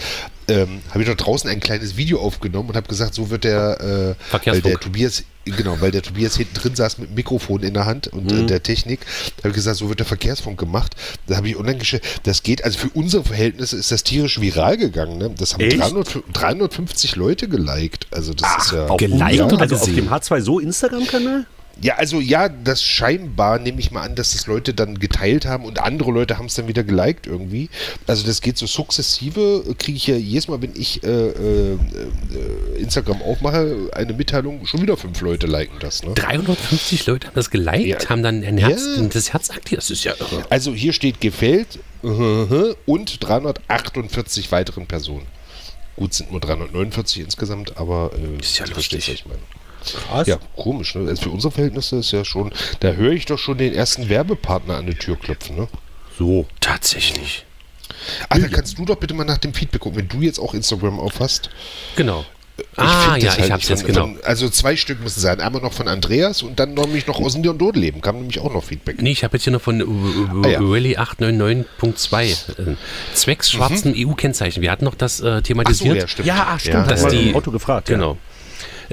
ähm, habe ich dort draußen ein kleines Video aufgenommen und habe gesagt, so wird der, äh, der Tobias, genau, weil der Tobias hinten drin saß mit dem Mikrofon in der Hand und äh, der Technik, habe ich gesagt, so wird der Verkehrsfunk gemacht. Da habe ich online gestellt, das geht, also für unsere Verhältnisse ist das tierisch viral gegangen. Ne? Das haben Echt? 300, 350 Leute geliked. Also das ist ja Geliked also auf dem H2 So Instagram-Kanal? Ja, also ja, das scheinbar nehme ich mal an, dass das Leute dann geteilt haben und andere Leute haben es dann wieder geliked irgendwie. Also das geht so sukzessive, kriege ich ja jedes Mal, wenn ich äh, äh, äh, Instagram aufmache, eine Mitteilung, schon wieder fünf Leute liken das. Ne? 350 Leute haben das geliked, Ja. haben dann ein Herz, Ja. das Herz aktiviert. Das ist ja irre. Also hier steht gefällt äh, und 348 weiteren Personen. Gut, sind nur 349 insgesamt, aber äh, Ist ja lustig. was ich meine. Krass. Ja, komisch, ne? Also für unsere Verhältnisse ist ja schon, da höre ich doch schon den ersten Werbepartner an die Tür klopfen, ne? So. Tatsächlich. Ach, da kannst du doch bitte mal nach dem Feedback gucken, wenn du jetzt auch Instagram aufhast. Genau. Ich ah, ja, halt ich hab's von, jetzt genau. Von, also zwei Stück müssen sein. Einmal noch von Andreas und dann noch mich noch aus dem Dodeleben. Kam nämlich auch noch Feedback. Nee, ich habe jetzt hier noch von Ah, ja. Rally 899.2 äh, zwecks schwarzen EU-Kennzeichen. Wir hatten noch das äh, Mhm. Ach so, thematisiert. ja, stimmt. Ja, ach, stimmt. Ja, hat dass mal die- Auto gefragt. Genau. Äh,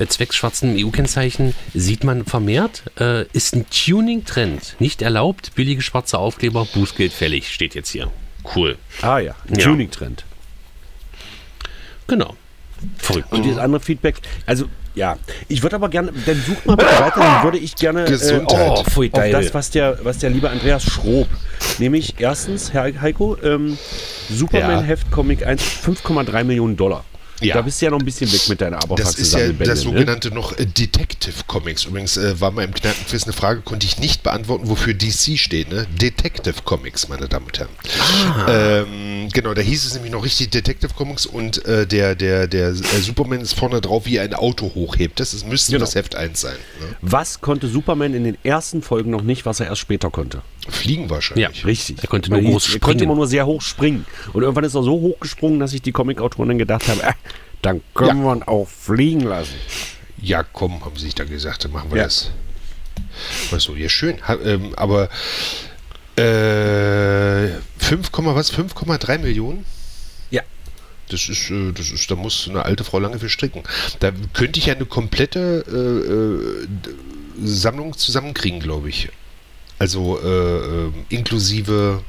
zwecks schwarzen EU-Kennzeichen sieht man vermehrt, äh, ist ein Tuning-Trend. Nicht erlaubt, billige schwarze Aufkleber, Bußgeld fällig, steht jetzt hier. Cool. Ah ja. Tuning-Trend. Genau. Verrückt. Und dieses andere Feedback, also ja, ich würde aber gerne, dann sucht mal bitte weiter, dann würde ich gerne Gesundheit. oh, Pfui, auf geil. das, was der, was der liebe Andreas schrob. Nämlich erstens, Herr Heiko, ähm, Superman Ja. Heft Comic 1, 5,3 Millionen Dollar. Ja. Da bist du ja noch ein bisschen weg mit deiner Das Aberfaxe ist ja das ne? sogenannte noch äh, Detective Comics. Übrigens äh, war mal im Kneipenquiz eine Frage, konnte ich nicht beantworten, wofür DC steht. Ne? Detective Comics, meine Damen und Herren. Ähm, genau, da hieß es nämlich noch richtig Detective Comics und äh, der, der, der äh, Superman ist vorne drauf, wie er ein Auto hochhebt. Das ist, müsste Genau. das Heft 1 sein. Ne? Was konnte Superman in den ersten Folgen noch nicht, was er erst später konnte? Fliegen wahrscheinlich. Ja. Richtig. Er konnte nur groß Er konnte immer nur sehr hoch springen. Und irgendwann ist er so hoch gesprungen, dass sich die Comic-Autoren dann gedacht haben, äh, dann können wir ihn auch fliegen lassen. Ja, komm, haben sie sich da gesagt, dann machen wir Ja. das. Weißt du, ja, schön. Ha, ähm, aber äh, 5, was? 5,3 Millionen? Ja. Das ist, äh, das ist, da muss eine alte Frau lange für stricken. Da könnte ich ja eine komplette äh, äh, Sammlung zusammenkriegen, glaube ich. Also äh, äh, inklusive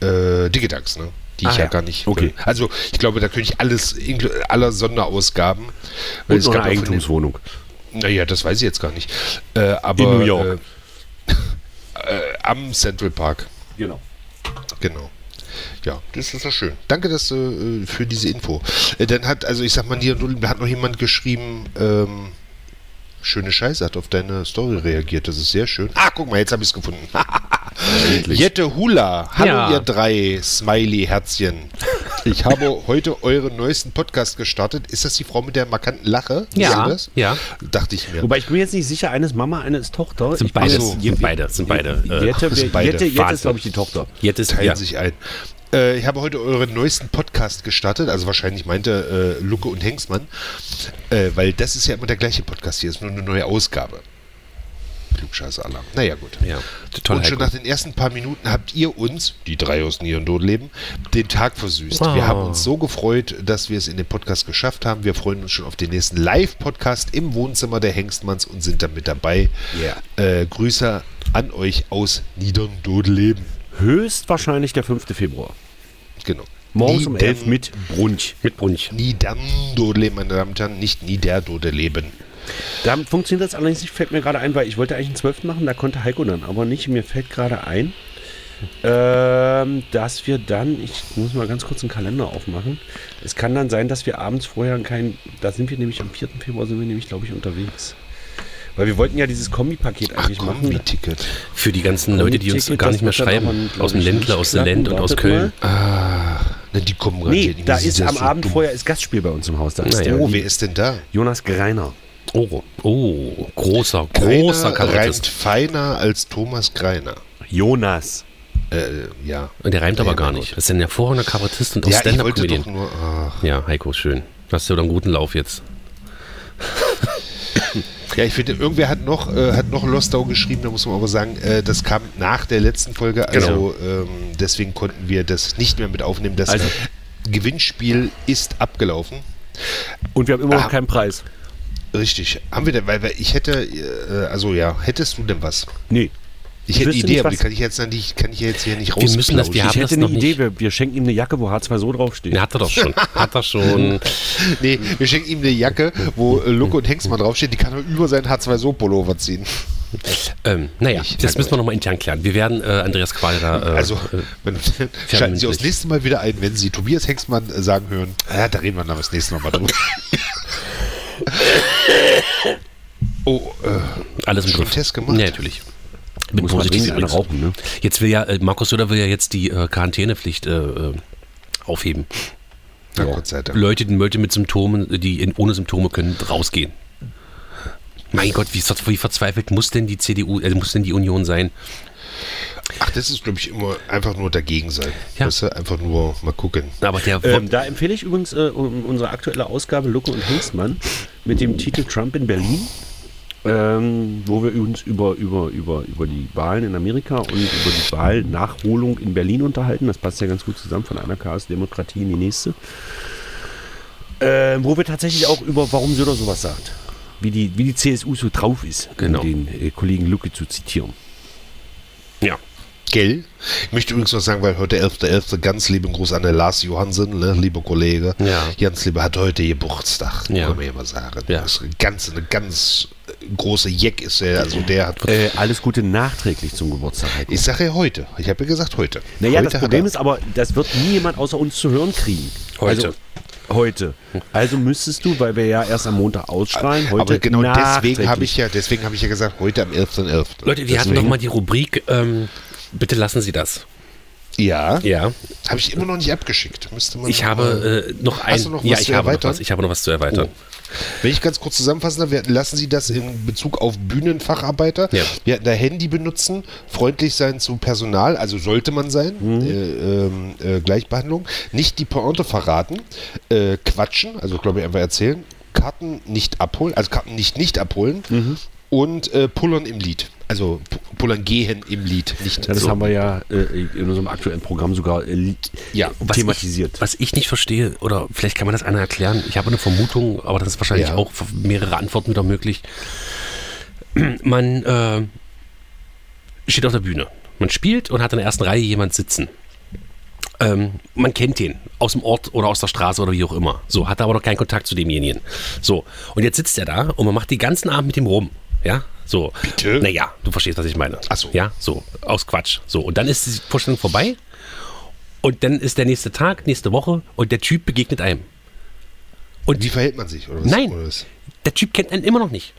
äh, Digitax, ne? Die ich Ah, ja, ja. gar nicht. Okay. Also ich glaube, da könnte ich alles, aller Sonderausgaben. weil Und es noch eine den- Eigentumswohnung. naja, das weiß ich jetzt gar nicht. Äh, aber, In New York. Äh, äh, am Central Park, Genau. genau. Ja, das ist doch schön. Danke dass, äh, für diese Info. Äh, dann hat, also ich sag mal, hier hat noch jemand geschrieben, ähm, schöne Scheiße, hat auf deine Story reagiert. Das ist sehr schön. Ah, guck mal, jetzt habe ich es gefunden. Jette Hula. Hallo Ja. ihr drei Smiley-Herzchen. Ich habe heute euren neuesten Podcast gestartet. Ist das die Frau mit der markanten Lache? Ja, ja. Dachte ich mir. Wobei ich bin mir jetzt nicht sicher, eines Mama, eines Tochter. Sind ich bin beide, jetzt- sind beide, sind beide. Äh, Jette, sind Jette, beide. Jette, Jette ist, glaube ich, die Tochter. jetzt ist teilen ja, sich ein. Äh, ich habe heute euren neuesten Podcast gestartet, also wahrscheinlich meinte äh, Lucke und Hengstmann, äh, weil das ist ja immer der gleiche Podcast hier, ist nur eine neue Ausgabe. Klugscheiße Alarm. Naja, gut. ja, total und schon nach den ersten paar Minuten habt ihr uns, die drei aus Nier und Tod leben, den Tag versüßt. Oh. Wir haben uns so gefreut, dass wir es in den Podcast geschafft haben. Wir freuen uns schon auf den nächsten Live-Podcast im Wohnzimmer der Hengstmanns und sind dann mit dabei. Äh, Grüße an euch aus Niederndodeleben. Höchstwahrscheinlich der 5. Februar. Genau. Morgens um Niedern- 11 mit Brunch. mit Brunch. Niederdodeleben, meine Damen und Herren, nicht Niederdodeleben. Damit funktioniert das allerdings nicht, fällt mir gerade ein, weil ich wollte eigentlich einen 12. machen, da konnte Heiko dann aber nicht. Mir fällt gerade ein, ähm, dass wir dann, ich muss mal ganz kurz einen Kalender aufmachen. Es kann dann sein, dass wir abends vorher kein, da sind wir nämlich am 4. Februar, sind wir nämlich, glaube ich, unterwegs. Weil wir wollten ja dieses Kombi-Paket Ach eigentlich komm, machen. wie Ticket. Für die ganzen Leute, die uns gar nicht mehr schreiben. aber, glaub Aus dem Ländler, aus der klappen. Land und aus Köln. Ah, ne, die kommen Nee, garantiert nicht. da ist am so Abend dumm. vorher ist Gastspiel bei uns im Haus. Da ist Naja. der Oh, wer ist denn da? Jonas Greiner. Oh, oh, großer, großer Keiner reimt feiner als Thomas Greiner. Jonas. Äh, ja. Und der reimt aber Ja, gar nicht. Das ist ein hervorragender Kabarettist und auch Ja, ich wollte Stand-Up-Comedian. doch nur. Ach. Ja, Heiko, schön. Hast du doch einen guten Lauf jetzt. Ja, ich finde, irgendwer hat noch, äh, hat noch Lostau geschrieben, da muss man aber sagen, äh, das kam nach der letzten Folge, also ähm, deswegen konnten wir das nicht mehr mit aufnehmen. Das Also- Gewinnspiel ist abgelaufen. Und wir haben immer noch Ah. keinen Preis. Richtig. Haben wir denn, weil, weil ich hätte, äh, also ja, hättest du denn was? Nee. Ich hätte eine Idee, aber die kann ich jetzt nicht, kann ich jetzt hier nicht Wir müssen das- wir haben Ich hätte das eine noch Idee, wir, wir schenken ihm eine Jacke, wo H2 so draufsteht. Den hat er doch schon. Hat er schon. Nee, wir schenken ihm eine Jacke, wo äh, Lucke und Hengstmann draufsteht, die kann er über seinen H2So-Pullover ziehen. Ähm, naja, Ich- das müssen wir nochmal intern klären. Wir werden äh, Andreas Qual da. Äh, Also, äh, wenn, schalten Sie auch das nächste Mal wieder ein, wenn Sie Tobias Hengstmann äh, sagen hören. Ja, da reden wir dann das nächste Mal mal drüber. oh, äh, alles im Griff. Test gemacht? Nee, natürlich. Bin Muss man positiv übrigens. rauchen, ne? Jetzt will ja, äh, Markus Söder will ja jetzt die äh, Quarantänepflicht äh, äh, aufheben. Na Gott sei Dank. Leute, die Leute mit Symptomen, die in, ohne Symptome können rausgehen. Mein Gott, wie, wie verzweifelt muss denn die CDU, äh, muss denn die Union sein? Ach, das ist, glaube ich, immer einfach nur dagegen sein. Ja. Weißt du, einfach nur mal gucken. Aber der Ähm, da empfehle ich übrigens äh, unsere aktuelle Ausgabe Lucke und Hengstmann mit dem Titel Trump in Berlin, ähm, wo wir uns über, über, über, über die Wahlen in Amerika und über die Wahlnachholung in Berlin unterhalten. Das passt ja ganz gut zusammen von einer Chaos-Demokratie in die nächste. Ähm, wo wir tatsächlich auch über, warum Söder sowas sagt. Wie die, wie die CSU so drauf ist, Genau. um den äh, Kollegen Lucke zu zitieren. ja. Gell? Ich möchte übrigens noch sagen, weil heute 11.11. ganz lieben Gruß an den Lars Johansen, ne, lieber Kollege. Ja. Ganz lieber hat heute Geburtstag, Ja. kann man ja mal sagen. Ja. Das ist eine ganz, eine ganz äh, große Jeck ist er. Also der hat. Äh, alles Gute nachträglich zum Geburtstag. Heiko. Ich sage ja heute. Ich habe ja gesagt heute. Naja, heute das Problem ist aber, das wird nie jemand außer uns zu hören kriegen. Heute. Also, Heute. Also müsstest du, weil wir ja erst am Montag ausstrahlen, heute Aber genau deswegen habe ich ja, deswegen habe ich ja gesagt, heute am 11.11. Leute, wir hatten Deswegen- doch mal die Rubrik, ähm, bitte lassen Sie das. Ja, Ja, habe ich immer noch nicht abgeschickt. Müsste man ich habe äh, noch ein, noch ja, ich zu habe was, ich habe noch was zu erweitern. Wenn ich ganz kurz zusammenfassen darf, wir hatten- lassen Sie das in Bezug auf Bühnenfacharbeiter. Ja. Wir hatten da Handy benutzen, freundlich sein zu Personal, also sollte man sein, Mhm. äh, ähm, äh, Gleichbehandlung, nicht die Pointe verraten, äh, quatschen, also glaube ich einfach erzählen, Karten nicht abholen, also Karten nicht nicht abholen Mhm. und äh, pullern im Lied. Also pu- pullern gehen im Lied, nicht Ja, das so. haben wir ja äh, in unserem aktuellen Programm sogar äh, Ja, Was thematisiert. Ich, was ich nicht verstehe, oder vielleicht kann man das einer erklären, ich habe eine Vermutung, aber das ist wahrscheinlich Ja. auch mehrere Antworten wieder möglich. Man äh, steht auf der Bühne, man spielt und hat in der ersten Reihe jemand sitzen. Ähm, man kennt den aus dem Ort oder aus der Straße oder wie auch immer. So, hat aber noch keinen Kontakt zu demjenigen. So, und jetzt sitzt er da und man macht den ganzen Abend mit ihm rum. Ja, so. Bitte? Naja, du verstehst, was ich meine. Ach so. Ja, so, aus Quatsch. So, und dann ist die Vorstellung vorbei und dann ist der nächste Tag, nächste Woche und der Typ begegnet einem. Und wie verhält man sich? Oder was? Nein. Oder was? Der Typ kennt einen immer noch nicht.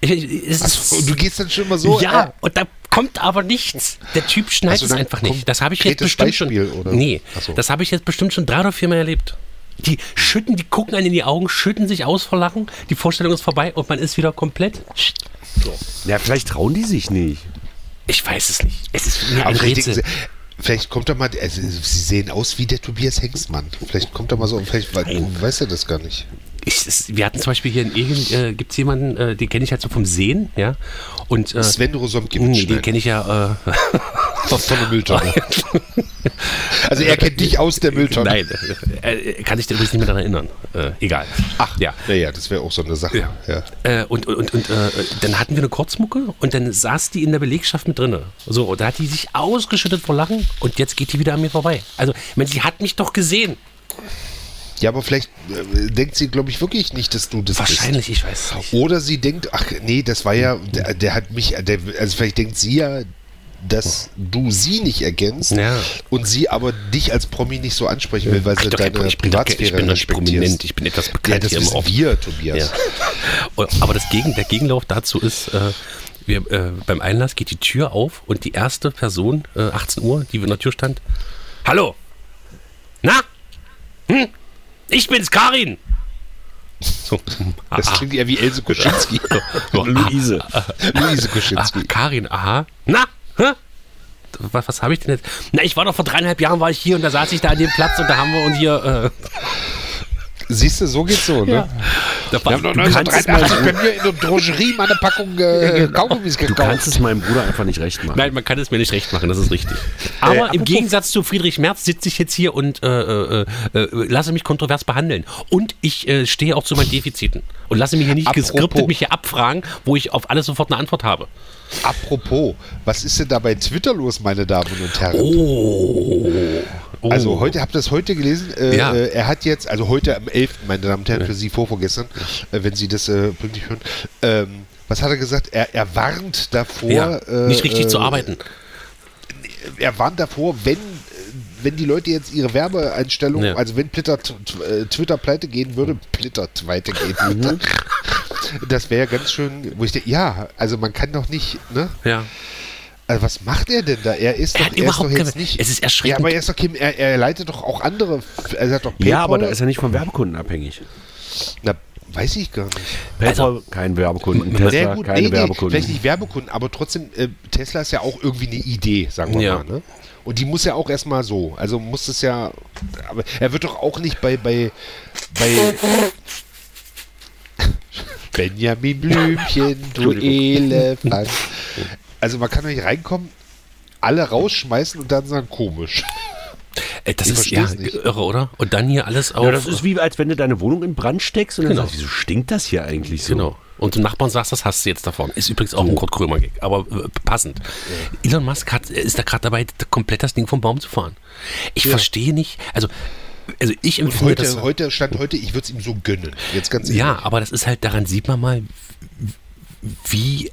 Ich, ich, so, du gehst dann schon mal so. ja, äh, und da kommt aber nichts. Der Typ schneidet Ach so, es einfach nicht. Das habe ich jetzt bestimmt Beispiel, schon. oder? Nee, so. das habe ich jetzt bestimmt schon drei oder vier Mal erlebt. Die schütten, die gucken einen in die Augen, schütten sich aus vor Lachen, die Vorstellung ist vorbei und man ist wieder komplett. Ja, vielleicht trauen die sich nicht. Ich weiß es nicht. Es ist mir ein Rätsel. sie, vielleicht kommt da mal, also sie sehen aus wie der Tobias Hengstmann. Vielleicht kommt da mal so, vielleicht weiß er das gar nicht. Ich, es, wir hatten zum Beispiel hier in Egen, äh, gibt es jemanden, äh, den kenne ich halt so vom Sehen, ja. Und äh, Sven nee, Rosomkiewicz. den kenne ich ja. Äh, Aus von der Mülltonne. also er kennt dich aus der Mülltonne. Nein, äh, äh, kann ich dir übrigens nicht mehr daran erinnern. Äh, egal. Ach, ja. Naja, das wäre auch so eine Sache. Ja. Ja. Äh, und und, und äh, dann hatten wir eine Kurzmucke und dann saß die in der Belegschaft mit drinne. So, und da hat die sich ausgeschüttet vor Lachen und jetzt geht die wieder an mir vorbei. Also, ich meine, sie hat mich doch gesehen. Ja, aber vielleicht äh, denkt sie, glaube ich, wirklich nicht, dass du das Wahrscheinlich, ich weiß es nicht. bist. Oder sie denkt, ach nee, das war ja, der, der hat mich, der, also vielleicht denkt sie ja, dass du sie nicht erkennst Ja. und sie aber dich als Promi nicht so ansprechen will, weil sie deine ich bin, Privatsphäre ich bin nicht respektierst. prominent, ich bin etwas Ja, bekannt das hier im wir, Tobias. Ja. Aber das Gegen, der Gegenlauf dazu ist, äh, wir, äh, beim Einlass geht die Tür auf und die erste Person, äh, 18 Uhr, die in der Tür stand, Hallo! Na? Hm? Ich bin's, Karin! So, Das aha. klingt eher wie Else Kuschinski. Luise. Luise ah, Kuschinski. Karin, aha. Na? Hä? Was, was habe ich denn jetzt? Na, ich war doch vor dreieinhalb Jahren war ich hier und da saß ich da an dem Platz und da haben wir uns hier. Äh, Siehst du, so geht's so, ne? da war, Du es 1983 bei mir in der Drogerie mal eine Packung äh, Kaugummis Du gekauft. kannst es meinem Bruder einfach nicht recht machen. Nein, man kann es mir nicht recht machen, das ist richtig. Aber im apropos- Gegensatz zu Friedrich Merz sitze ich jetzt hier und äh, äh, äh, lasse mich kontrovers behandeln. Und ich äh, stehe auch zu meinen Defiziten. Und lasse mich hier nicht Apropos. geskriptet mich hier abfragen, wo ich auf alles sofort eine Antwort habe. Apropos, was ist denn da bei Twitter los, meine Damen und Herren? Oh. oh. Also heute, habt ihr das heute gelesen? Äh, Ja. äh, er hat jetzt, also heute am 11., meine Damen und Herren, für Sie vor vorgestern, äh, wenn Sie das äh, pünktlich hören, ähm, was hat er gesagt? Er, er warnt davor, ja, äh, nicht richtig äh, zu arbeiten. Er warnt davor, wenn, äh, wenn die Leute jetzt ihre Werbeeinstellungen, Ja. also wenn Plitter, äh, Twitter pleite gehen würde, Plitter weiter gehen Mhm. würde, das wäre ganz schön, wo ich denke, ja, also man kann doch nicht, ne? Ja. Also was macht er denn da? Er ist Er doch, er ist doch jetzt nicht. es ist Ja, erschreckend. aber er ist doch kein, er, er leitet doch auch andere. Er hat doch PayPal. Ja, aber da ist er nicht vom Werbekunden abhängig. Na, weiß ich gar nicht. PayPal, kein Werbekunden. Sehr Tesla, gut, keine nee, nee, Werbekunden. vielleicht nicht Werbekunden, aber trotzdem, äh, Tesla ist ja auch irgendwie eine Idee, sagen wir Ja. mal. Ne? Und die muss ja auch erstmal so. Also muss es ja. Aber er wird doch auch nicht bei. bei, bei Benjamin Blümchen, du Elefant. Also man kann doch nicht reinkommen, alle rausschmeißen und dann sagen, komisch. Äh, Das Ich ist ja nicht. irre, oder? Und dann hier alles auf. ja, das ist wie, als wenn du deine Wohnung in Brand steckst und dann Genau. sagst, wieso stinkt das hier eigentlich so? Genau. Und dem Nachbarn sagst, das hast du jetzt davon. Ist übrigens auch ein Kurt Krömer-Gag, aber äh, passend. Elon Musk hat, ist da gerade dabei, komplett das Ding vom Baum zu fahren. Ich verstehe nicht, also, also ich empfinde das. Heute, heute stand heute, ich würde es ihm so gönnen. Jetzt ganz ehrlich. Ja, aber das ist halt, daran sieht man mal, wie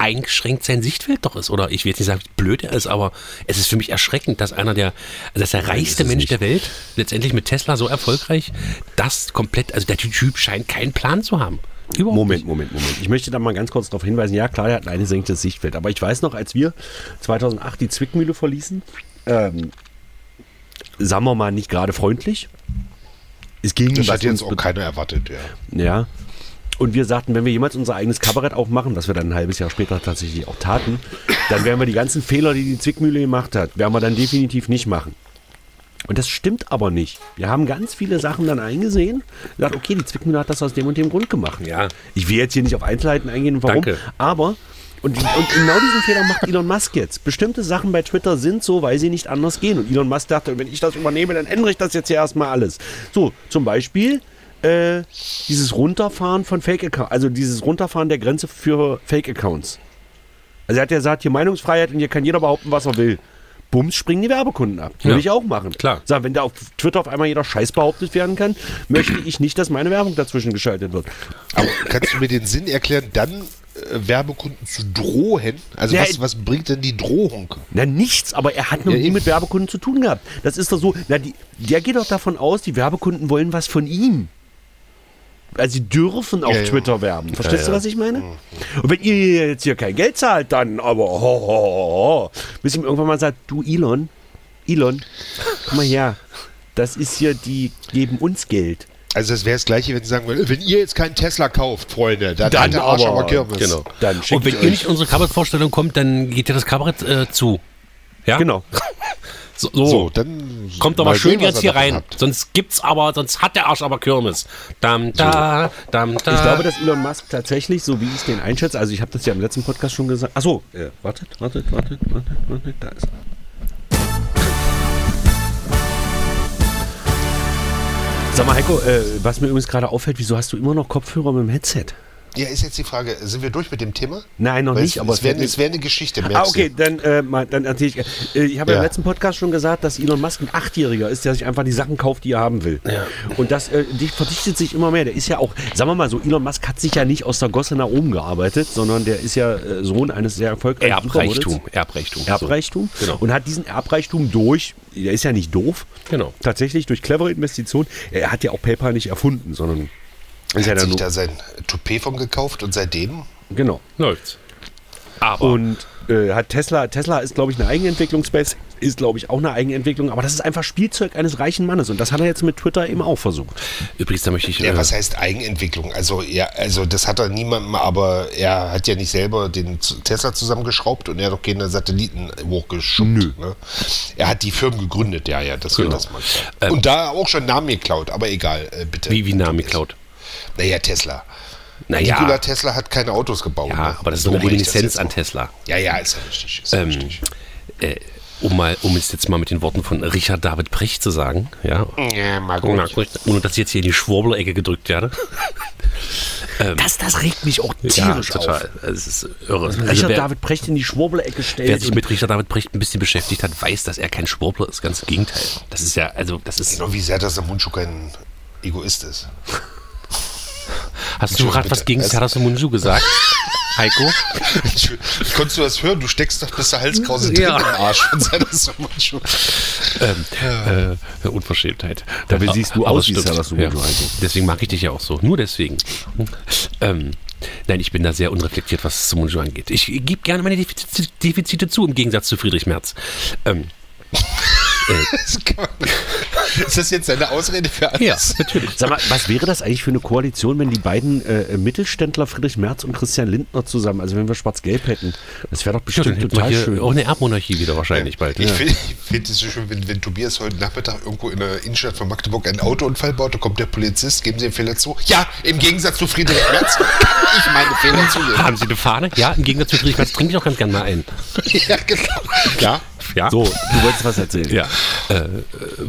eingeschränkt sein Sichtfeld doch ist. Oder ich will jetzt nicht sagen, wie blöd er ist, aber es ist für mich erschreckend, dass einer der, also dass der reichste Mensch nicht. der Welt, letztendlich mit Tesla so erfolgreich, das komplett, also der Typ scheint keinen Plan zu haben. Überhaupt Moment, Moment, Moment. Ich möchte da mal ganz kurz darauf hinweisen. Ja, klar, er hat ein eingesenktes Sichtfeld. Aber ich weiß noch, als wir 2008 die Zwickmühle verließen, ähm, sagen wir mal nicht gerade freundlich. Es ging Das hat jetzt uns auch keiner erwartet, ja. Ja. Und wir sagten, wenn wir jemals unser eigenes Kabarett aufmachen, was wir dann ein halbes Jahr später tatsächlich auch taten, dann werden wir die ganzen Fehler, die die Zwickmühle gemacht hat, werden wir dann definitiv nicht machen. Und das stimmt aber nicht. Wir haben ganz viele Sachen dann eingesehen. Gesagt, okay, die Zwickmühle hat das aus dem und dem Grund gemacht. Ja. Ich will jetzt hier nicht auf Einzelheiten eingehen, warum. Danke. Aber, und, und genau diesen Fehler macht Elon Musk jetzt. Bestimmte Sachen bei Twitter sind so, weil sie nicht anders gehen. Und Elon Musk dachte, wenn ich das übernehme, dann ändere ich das jetzt hier erstmal alles. So, zum Beispiel äh, dieses Runterfahren von Fake-Accounts, also dieses Runterfahren der Grenze für Fake-Accounts. Also er hat ja gesagt, hier Meinungsfreiheit und hier kann jeder behaupten, was er will. Bums springen die Werbekunden ab. Will Ja. ich auch machen. Klar. Sag, wenn da auf Twitter auf einmal jeder Scheiß behauptet werden kann, möchte ich nicht, dass meine Werbung dazwischen geschaltet wird. Aber kannst du mir den Sinn erklären, dann äh, Werbekunden zu drohen? Also Ja, was, was bringt denn die Drohung? Na, nichts, aber er hat noch Ja, nie mit Werbekunden zu tun gehabt. Das ist doch so, na, die, der geht doch davon aus, die Werbekunden wollen was von ihm. Also sie dürfen auf Ja, ja. Twitter werben. Verstehst du, ja. was ich meine? Und wenn ihr jetzt hier kein Geld zahlt, dann aber ho, ho, ho, bis ihm irgendwann mal sagt, du Elon, Elon, komm mal her, das ist hier, die geben uns Geld. Also das wäre das gleiche, wenn sie sagen würden, wenn ihr jetzt keinen Tesla kauft, Freunde, dann, Dann hat der Arsch aber- aber Kirmes. Genau. Dann Und wenn ihr nicht unsere Kabarettvorstellung kommt, dann geht ja das Kabarett äh, zu. Ja? Genau. So, so. So, dann Kommt doch mal, schön sehen, jetzt hier rein. habt. Sonst gibt's aber, sonst hat der Arsch aber Kirmes. Dam, da, dam, da. Ich glaube, dass Elon Musk tatsächlich, so wie ich es den einschätze, also ich habe das ja im letzten Podcast schon gesagt. Achso, äh, wartet, wartet, wartet, wartet, wartet, da ist er. Sag mal, Heiko, äh, was mir übrigens gerade auffällt, wieso hast du immer noch Kopfhörer mit dem Headset? Ja, ist jetzt die Frage, sind wir durch mit dem Thema? Nein, noch Weil nicht, es, aber es wäre wär eine Geschichte, Ah, okay, du. dann, äh, mal, dann erzähle ich. Äh, ich habe ja. Ja. im letzten Podcast schon gesagt, dass Elon Musk ein Achtjähriger ist, der sich einfach die Sachen kauft, die er haben will. Und das äh, verdichtet sich immer mehr. Der ist ja auch, sagen wir mal so, Elon Musk hat sich ja nicht aus der Gosse nach oben gearbeitet, sondern der ist ja äh, Sohn eines sehr erfolgreichen Erbreichtum. Erbreichtum. Erbreichtum. So. Genau. Und hat diesen Erbreichtum durch, der ist ja nicht doof, Genau. tatsächlich durch clevere Investitionen. Er hat ja auch PayPal nicht erfunden, sondern ist ja hat dann sich da sein Toupet von gekauft und seitdem genau. Läuft's. Aber Und äh, hat Tesla, Tesla ist, glaube ich, eine Eigenentwicklung, Space ist, glaube ich, auch eine Eigenentwicklung, aber das ist einfach Spielzeug eines reichen Mannes und das hat er jetzt mit Twitter eben auch versucht. übrigens, da möchte ich. Ja, äh, was heißt Eigenentwicklung? Also, ja, also das hat er niemandem, aber er hat ja nicht selber den Tesla zusammengeschraubt und er hat auch keine Satelliten hochgeschubbt. Ne? Er hat die Firmen gegründet, ja, ja, das Genau. will das mal. Ähm, und da auch schon Namen geklaut, aber egal, äh, bitte. wie, wie Namen geklaut? Naja, Tesla. Naja. Nikola Tesla hat keine Autos gebaut. Ja, ne? aber das ist So doch eine das Reminiszenz an. Tesla. Ja, ja, ist ja richtig. Ist ja Ähm, richtig. äh, um mal, um es jetzt mal mit den Worten von Richard David Precht zu sagen, ja, Ja, mal ohne, gut. ohne dass ich jetzt hier in die Schwurbler-Ecke gedrückt werde. Das, das regt mich auch Ja, tierisch total. auf. Es ist irre. Also Richard wer, David Precht in die Schwurbelecke stellt. wer sich mit Richard David Precht ein bisschen beschäftigt hat, weiß, dass er kein Schwurbler ist. Ganz im Gegenteil. Das ist ja, also, das ist. Genau wie Serdar Mundschuh kein Egoist ist. Hast du gerade was gegen Es- Serdar Munju gesagt? Heiko? Konntest du das hören? Du steckst doch bis zur Halskrause Ja. drin im Arsch von Serdar Mundschuh. ähm, äh, Unverschämtheit. Dabei Aber- siehst du aus wie Somuncu, Ja. Heiko. Deswegen mag ich dich ja auch so. Nur deswegen. Ähm, nein, ich bin da sehr unreflektiert, was Sumunju angeht. Ich gebe gerne meine Defizite, Defizite zu, im Gegensatz zu Friedrich Merz. Ähm, Das kann man- Ist das jetzt eine Ausrede für alles? ja, natürlich. Sag mal, was wäre das eigentlich für eine Koalition, wenn die beiden äh, Mittelständler Friedrich Merz und Christian Lindner zusammen, also wenn wir schwarz-gelb hätten, das wäre doch Ja, bestimmt wir total hier schön. auch eine Erbmonarchie wieder wahrscheinlich bald. Ich Ja. finde find es so schön, wenn, wenn Tobias heute Nachmittag irgendwo in der Innenstadt von Magdeburg einen Autounfall baut, dann kommt der Polizist, geben Sie den Fehler zu. Ja, im Gegensatz zu Friedrich Merz, ich meine Fehler zu. Haben Sie eine Fahne? Ja, im Gegensatz zu Friedrich Merz trinke ich auch ganz gerne mal ein. ja, genau. Ja, Ja. So, du wolltest was erzählen. Ja. Äh, äh,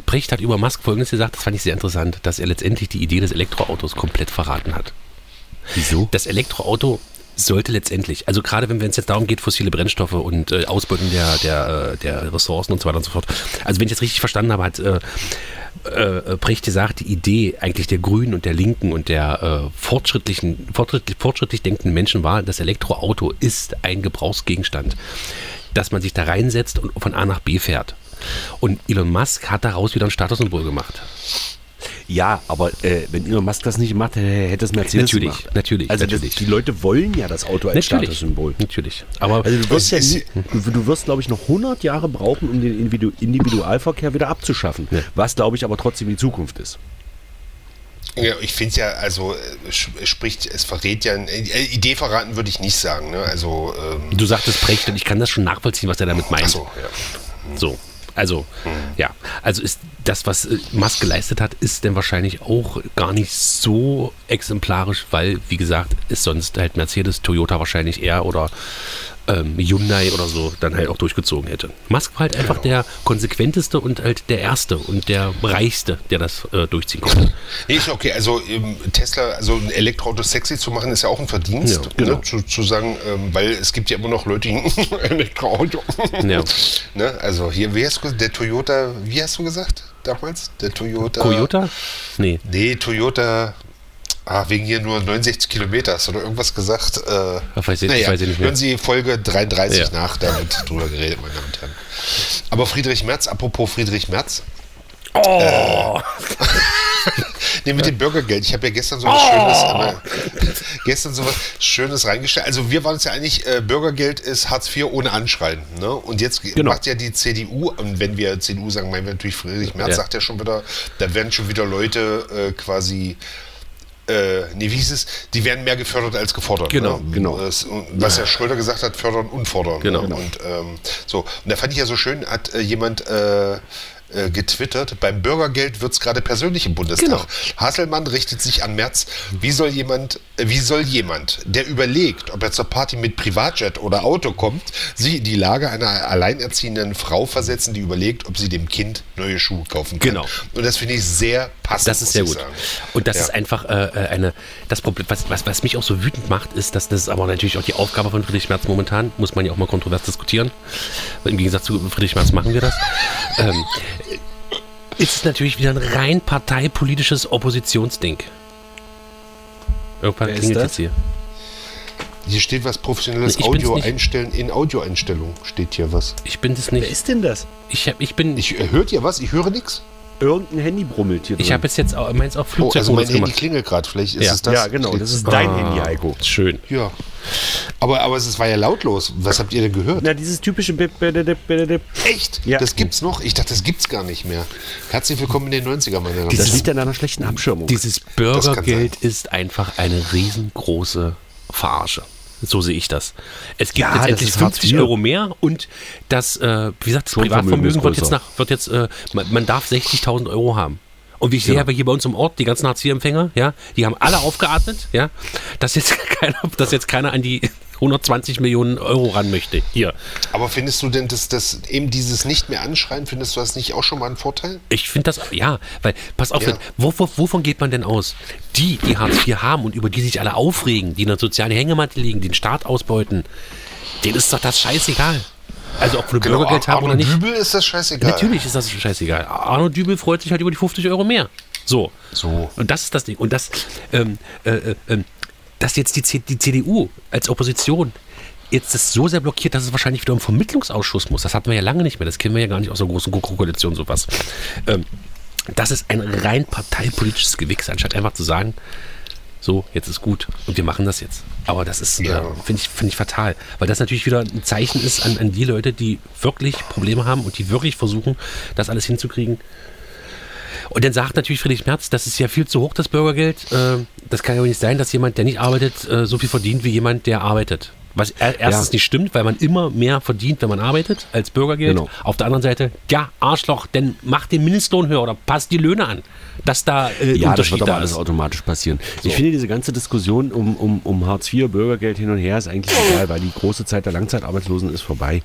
Precht hat über Musk Folgendes gesagt, das fand ich sehr interessant, dass er letztendlich die Idee des Elektroautos komplett verraten hat. Wieso? Das Elektroauto sollte letztendlich, also gerade wenn es jetzt darum geht, fossile Brennstoffe und äh, Ausbeutung der, der, äh, der Ressourcen und so weiter und so fort. Also wenn ich jetzt richtig verstanden habe, hat, äh, äh, gesagt, die Idee eigentlich der Grünen und der Linken und der äh, fortschrittlichen, fortschrittlich, fortschrittlich denkenden Menschen war, das Elektroauto ist ein Gebrauchsgegenstand, dass man sich da reinsetzt und von A nach B fährt. Und Elon Musk hat daraus wieder ein Statussymbol gemacht. Ja, aber äh, wenn Elon Musk das nicht gemacht hätte, hätte es Mercedes Natürlich, gemacht. natürlich, Also natürlich. Das, die Leute wollen ja das Auto als Natürlich. Statussymbol. Natürlich. Aber Also du wirst, ja nie, du, wirst glaube ich, noch 100 Jahre brauchen, um den Individu Individualverkehr wieder abzuschaffen. Ja. Was, glaube ich, aber trotzdem die Zukunft ist. Ja, ich finde es ja, also äh, spricht, es verrät ja, äh, Idee verraten würde ich nicht sagen. Ne? Also, ähm, du sagtest Brecht und ich kann das schon nachvollziehen, was er damit meint. achso, ja. So, also, ja, also ist das, was äh, Musk geleistet hat, ist dann wahrscheinlich auch gar nicht so exemplarisch, weil, wie gesagt, ist sonst halt Mercedes, Toyota wahrscheinlich eher oder ähm, Hyundai oder so dann halt auch durchgezogen hätte. Musk war halt einfach der konsequenteste und halt der Erste und der Reichste, der das äh, durchziehen konnte. Nee, ist okay. Also ähm, Tesla, also ein Elektroauto sexy zu machen, ist ja auch ein Verdienst. Ja, genau. ne? zu, zu sagen, ähm, weil es gibt ja immer noch Leute, die Elektroauto. Ja. ne? Also hier, wie hast du gesagt, der Toyota, wie hast du gesagt damals? Der Toyota. Toyota? Nee. Nee, Toyota. Ah, wegen hier nur 69 Kilometer, hast du oder irgendwas gesagt? Äh, weiß ich- ich weiß ich nicht mehr. Hören Sie Folge 33 Ja. nach, da wird drüber geredet, meine Damen und Herren. Aber Friedrich Merz, apropos Friedrich Merz. Oh! Nee, mit dem Bürgergeld. Ich habe ja gestern so was Schönes, äh, gestern so was Schönes reingestellt. Also wir waren uns ja einig, äh, Bürgergeld ist Hartz IV ohne Anschreien. Ne? Und jetzt Genau. macht ja die CDU, und wenn wir CDU sagen, meinen wir natürlich Friedrich Merz, Ja. sagt ja schon wieder, da werden schon wieder Leute äh, quasi äh, nee, wie hieß es? Die werden mehr gefördert als gefordert. Genau, ne? genau. Das, was ja Schröder gesagt hat, fördern und fordern. Genau. Und ähm, so. Und da fand ich ja so schön, hat äh, jemand äh, äh, getwittert, beim Bürgergeld wird es gerade persönlich im Bundestag. Genau. Hasselmann richtet sich an Merz. Wie soll jemand, äh, wie soll jemand, der überlegt, ob er zur Party mit Privatjet oder Auto kommt, sich in die Lage einer alleinerziehenden Frau versetzen, die überlegt, ob sie dem Kind neue Schuhe kaufen kann? Genau. Und das finde ich sehr passend. Das ist sehr gut. sagen. Und das Ja. ist einfach äh, äh, eine, das Problem, was, was, was mich auch so wütend macht, ist, dass das ist aber natürlich auch die Aufgabe von Friedrich Merz momentan, muss man ja auch mal kontrovers diskutieren. Im Gegensatz zu Friedrich Merz machen wir das. ähm, ist es natürlich wieder ein rein parteipolitisches Oppositionsding. Irgendwann Wer ist klingelt das? jetzt hier. Hier steht was professionelles Ich Audio einstellen in Audioeinstellung steht hier was. Ich bin das Wer nicht. ist denn das? Ich, hab, ich bin. Ich, Ich äh, hört ihr was? Ich höre nichts. Irgendein Handy brummelt hier drin. habe jetzt jetzt auch, meins auf Oh, also mein Handy klingelt gerade. Vielleicht ist Ja. es das. Ja, genau. Das ist dein Handy, Heiko. Schön. Ja. Aber, aber es war ja lautlos. Was habt ihr denn gehört? Na, dieses typische Bip, Bip, Bip, Bip, Bip. Echt? Ja. Das gibt's noch? Ich dachte, das gibt's gar nicht mehr. Herzlich willkommen in den 90er, meine Damen und Das Herren. liegt an einer schlechten Abschirmung. Dieses Bürgergeld ist einfach eine riesengroße Verarsche. So sehe ich das. Es gibt Ja, jetzt endlich ist Hartz 50 IV. Euro mehr und das, äh, wie gesagt, das Privatvermögen wird jetzt nach, wird jetzt, äh, man, man darf 60.000 Euro haben. Und wie ich sehe aber hier bei uns im Ort, die ganzen Hartz-IV-Empfänger, ja, die haben alle aufgeatmet, ja, dass jetzt keiner, dass jetzt keiner an die 120 Millionen Euro ran möchte. Hier. Aber findest du denn, dass das eben dieses nicht mehr anschreien, findest du das nicht auch schon mal ein Vorteil? Ich finde das, ja, weil, pass auf, Ja. wo, wo, wovon geht man denn aus? Die, die Hartz IV haben und über die sich alle aufregen, die in der sozialen Hängematte liegen, den Staat ausbeuten, denen ist doch das scheißegal. Also ob wir Bürgergeld haben Arno oder nicht. Dübel ist das scheißegal. Natürlich ist das scheißegal. Arno Dübel freut sich halt über die 50 Euro mehr. So. So. Und das ist das Ding. Und das, ähm, äh, äh, ähm, dass jetzt die, C die CDU als Opposition jetzt das so sehr blockiert, dass es wahrscheinlich wieder im Vermittlungsausschuss muss. Das hatten wir ja lange nicht mehr. Das kennen wir ja gar nicht aus der großen Koalition sowas. Ähm, das ist ein rein parteipolitisches Gewichs, anstatt einfach zu sagen, so, jetzt ist gut und wir machen das jetzt. Aber das ist, Ja. äh, finde ich, finde ich fatal, weil das natürlich wieder ein Zeichen ist an, an die Leute, die wirklich Probleme haben und die wirklich versuchen, das alles hinzukriegen. Und dann sagt natürlich Friedrich Merz, das ist ja viel zu hoch, das Bürgergeld. Äh, das kann ja nicht sein, dass jemand, der nicht arbeitet, äh, so viel verdient wie jemand, der arbeitet. Was er- erstens Ja. nicht stimmt, weil man immer mehr verdient, wenn man arbeitet, als Bürgergeld. Genau. Auf der anderen Seite, ja, Arschloch, dann mach den Mindestlohn höher oder passt die Löhne an. Dass da äh, Ja, das Unterschied wird aber da alles ist. automatisch passieren. Ich finde, diese ganze Diskussion um, um, um Hartz IV, Bürgergeld hin und her ist eigentlich egal, weil die große Zeit der Langzeitarbeitslosen ist vorbei.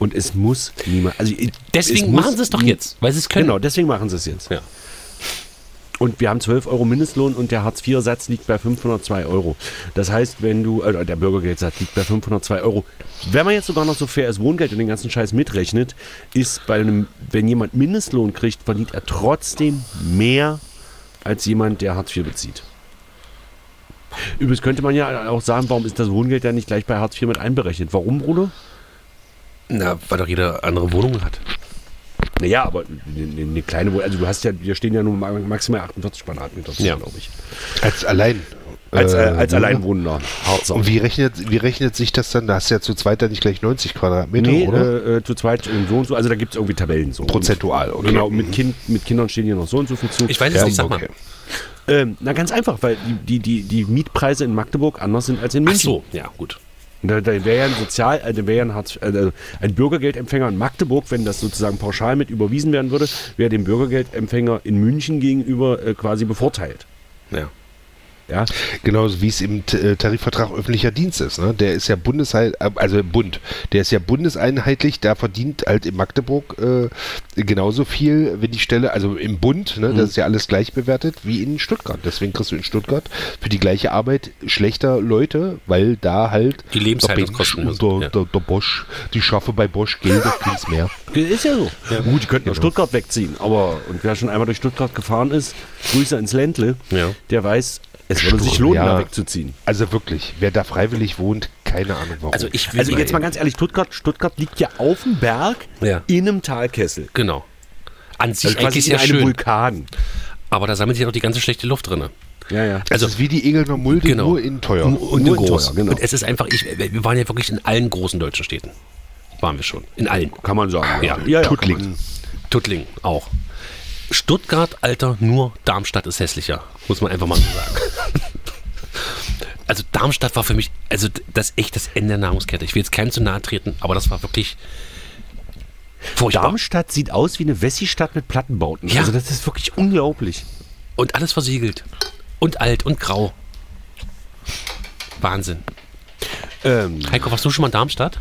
Und es muss niemand. Also, Deswegen muss machen sie es doch jetzt, weil sie es können. Genau, deswegen machen sie es jetzt. Ja. Und wir haben 12 Euro Mindestlohn und der Hartz-IV-Satz liegt bei 502 Euro. Das heißt, wenn du, äh, der Bürgergeldsatz liegt bei 502 Euro. Wenn man jetzt sogar noch so faires Wohngeld und den ganzen Scheiß mitrechnet, ist bei einem, wenn jemand Mindestlohn kriegt, verdient er trotzdem mehr als jemand, der Hartz IV bezieht. Übrigens könnte man ja auch sagen, warum ist das Wohngeld ja nicht gleich bei Hartz IV mit einberechnet? Warum, Bruno? Na, weil doch jeder andere Wohnungen hat. Naja, aber eine, eine kleine Wohnung, also du hast ja, wir stehen ja nur ma- maximal 48 Quadratmeter, Ja. glaube ich. Als allein. Als, äh, äh, als Wohner. Alleinwohnender. Harzer. Und wie rechnet, wie rechnet sich das dann? Da hast du ja zu zweit dann nicht gleich 90 Quadratmeter, Nee, oder? äh, äh, zu zweit in so und so, also da gibt es irgendwie Tabellen so. Prozentual, Und, okay. Genau, mit, kind, mit Kindern stehen hier noch so und so viel zu. Ich weiß es Ja, nicht, sag mal. okay. Ähm, na, ganz einfach, weil die, die, die, die Mietpreise in Magdeburg anders sind als in Ach München. so, ja, gut. Da, da wäre ein Sozial, äh, da wäre ein, Hartz, äh, ein Bürgergeldempfänger in Magdeburg, wenn das sozusagen pauschal mit überwiesen werden würde, wäre dem Bürgergeldempfänger in München gegenüber äh, quasi bevorteilt. Ja. Ja, Genauso wie es im T- äh, Tarifvertrag öffentlicher Dienst ist. Ne? Der ist ja Bundeshei äh, also Bund, der ist ja bundeseinheitlich, da verdient halt in Magdeburg äh, genauso viel, wenn die Stelle, also im Bund, ne, Mhm. das ist ja alles gleich bewertet wie in Stuttgart. Deswegen kriegst du in Stuttgart für die gleiche Arbeit schlechter Leute, weil da halt Die Lebenshaltungskosten der, ja. der, der, der Bosch, die schaffe bei Bosch Geld, das kriegst mehr. ist ja so. Gut, die könnten Genau. nach Stuttgart wegziehen, aber und wer schon einmal durch Stuttgart gefahren ist, Grüße ins Ländle, Ja. der weiß, es würde sich lohnen, Ja. da wegzuziehen. Also wirklich, wer da freiwillig wohnt, keine Ahnung warum. Also ich will Also jetzt mal ganz ehrlich, Stuttgart, Stuttgart liegt ja auf dem Berg Ja. in einem Talkessel. Genau. An sich Also eigentlich in sehr einem schön. Vulkan. Aber da sammelt sich auch die ganze schlechte Luft drin. Ja, ja. das ist wie die Egelner Mulde, Genau. nur in teuer. Und Nur in groß. teuer, genau. Und es ist einfach, ich, wir waren ja wirklich in allen großen deutschen Städten. Waren wir schon. In allen. Kann man sagen. Ja. ja, ja Tuttlingen. Tuttlingen auch. Stuttgart, Alter, nur Darmstadt ist hässlicher. Muss man einfach mal so sagen. Also Darmstadt war für mich, also das echt das Ende der Nahrungskette. Ich will jetzt keinem zu nahe treten, aber das war wirklich furchtbar. Darmstadt sieht aus wie eine Wessi-Stadt mit Plattenbauten. Ja. Also das ist wirklich unglaublich. Und alles versiegelt. Und alt und grau. Wahnsinn. Ähm, Heiko, warst du schon mal in Darmstadt?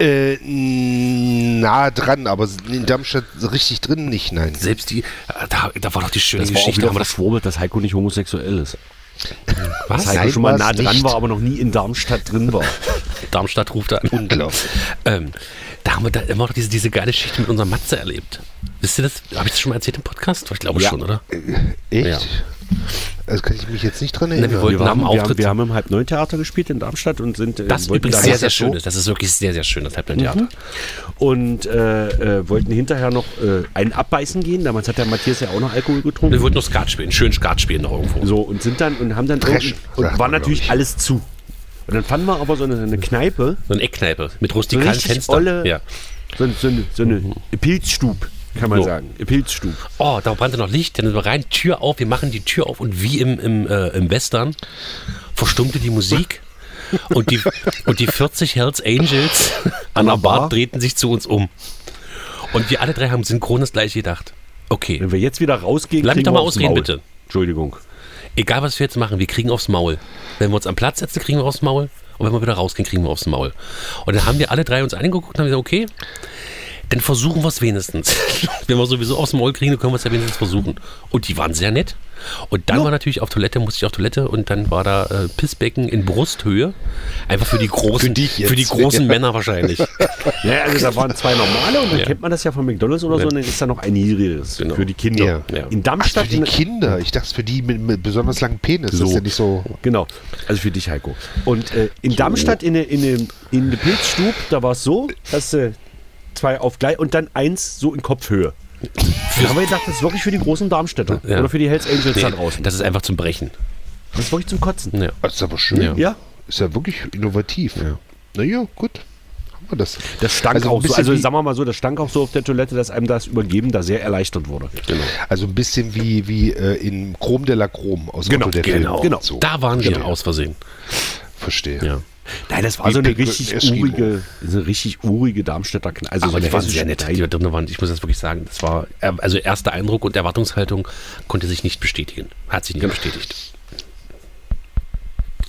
Äh, nah dran, aber in Darmstadt so richtig drin nicht, nein. Selbst die, äh, da, da war doch die schöne das war auch Geschichte. wieder haben wir das, verschwurbelt, dass Heiko nicht homosexuell ist. was? Heiko Nein, schon mal nah dran nicht. war, aber noch nie in Darmstadt drin war. Darmstadt ruft an. Unglaublich. Ähm, da haben wir da immer noch diese, diese geile Geschichte mit unserer Matze erlebt. Wisst ihr das? Habe ich das schon mal erzählt im Podcast? Ich glaube Ja. schon, oder? Echt? Ja. Also kann ich mich jetzt nicht dran wir erinnern. wollten- Wir haben, wir, haben, wir haben im Halb-Neun-Theater gespielt in Darmstadt und sind. äh, Das wollten übrigens sehr, ist sehr das schön ist. Das ist wirklich sehr, sehr schön, das Halbland-Theater. Und äh, äh, wollten hinterher noch äh, einen abbeißen gehen. Damals hat der Matthias ja auch noch Alkohol getrunken. Wir wollten nur Skat spielen, schön Skat spielen noch irgendwo. So, und sind dann und haben dann Trash, und war natürlich alles zu. Und dann fanden wir aber so eine, eine Kneipe, So eine Eckkneipe mit rustikalen Fenstern. olle- Ja. so, so eine, so eine Pilzstub, kann man So. sagen. Pilzstub. Oh, da brannte noch Licht, dann sind wir rein, Tür auf, wir machen die Tür auf und wie im, im, äh, im Western verstummte die Musik und die, und die 40 Hells Angels an der Bar drehten sich zu uns um. Und wir alle drei haben synchron das gleiche gedacht. Okay, Wenn wir jetzt wieder rausgehen, Lass mich doch mal ausreden, Maul. bitte. Entschuldigung. egal was wir jetzt machen, wir kriegen aufs Maul. Wenn wir uns am Platz setzen, kriegen wir aufs Maul. Und wenn wir wieder rausgehen, kriegen wir aufs Maul. Und dann haben wir alle drei uns angeguckt und haben gesagt, okay, dann versuchen wir es wenigstens. wenn wir sowieso aufs Maul kriegen, dann können wir es ja wenigstens versuchen. Und die waren sehr nett. Und dann war natürlich auf Toilette, musste ich auf Toilette und dann war da äh, Pissbecken in Brusthöhe. Einfach für die großen, Für dich jetzt. für die großen Männer wahrscheinlich. Ja, also da waren zwei normale und dann Ja. kennt man das ja von McDonalds oder so, Ja. und dann ist da noch ein niedriges Genau. für die Kinder. Ja. Ja. In Ach, Darmstadt. für die in- Kinder. Ich dachte, für die mit, mit besonders langen Penis. Das So. ist ja nicht so. Genau, also für dich, Heiko. Und äh, in Darmstadt in der in in der Pilzstub, da war es so, dass äh, zwei auf gleich und dann eins so in Kopfhöhe. Da haben wir gedacht, das ist wirklich für die großen Darmstädter. Ja. Oder für die Hells Angels da Nee, draußen. das ist einfach zum Brechen. Das ist wirklich zum Kotzen. Ja. Das ist aber schön. Ja. Ja, Ist ja wirklich innovativ. Ja. Naja, gut. Haben wir das. das stank Also auch so. Also wie- sagen wir mal so, das stank auch so auf der Toilette, dass einem das Übergeben da sehr erleichtert wurde. Genau. Also ein bisschen wie, wie äh, in Chrom de la Chrom aus Genau, Otto der genau, Film. genau. So. Da waren wir Genau. aus Versehen. Verstehe. Ja. Nein, das war so eine richtig urige, so eine richtig urige Darmstädter Kneipe. Also Aber so die waren sehr nett, die da drin waren. Ich muss das wirklich sagen. Das war, also erster Eindruck und Erwartungshaltung konnte sich nicht bestätigen. Hat sich nicht bestätigt.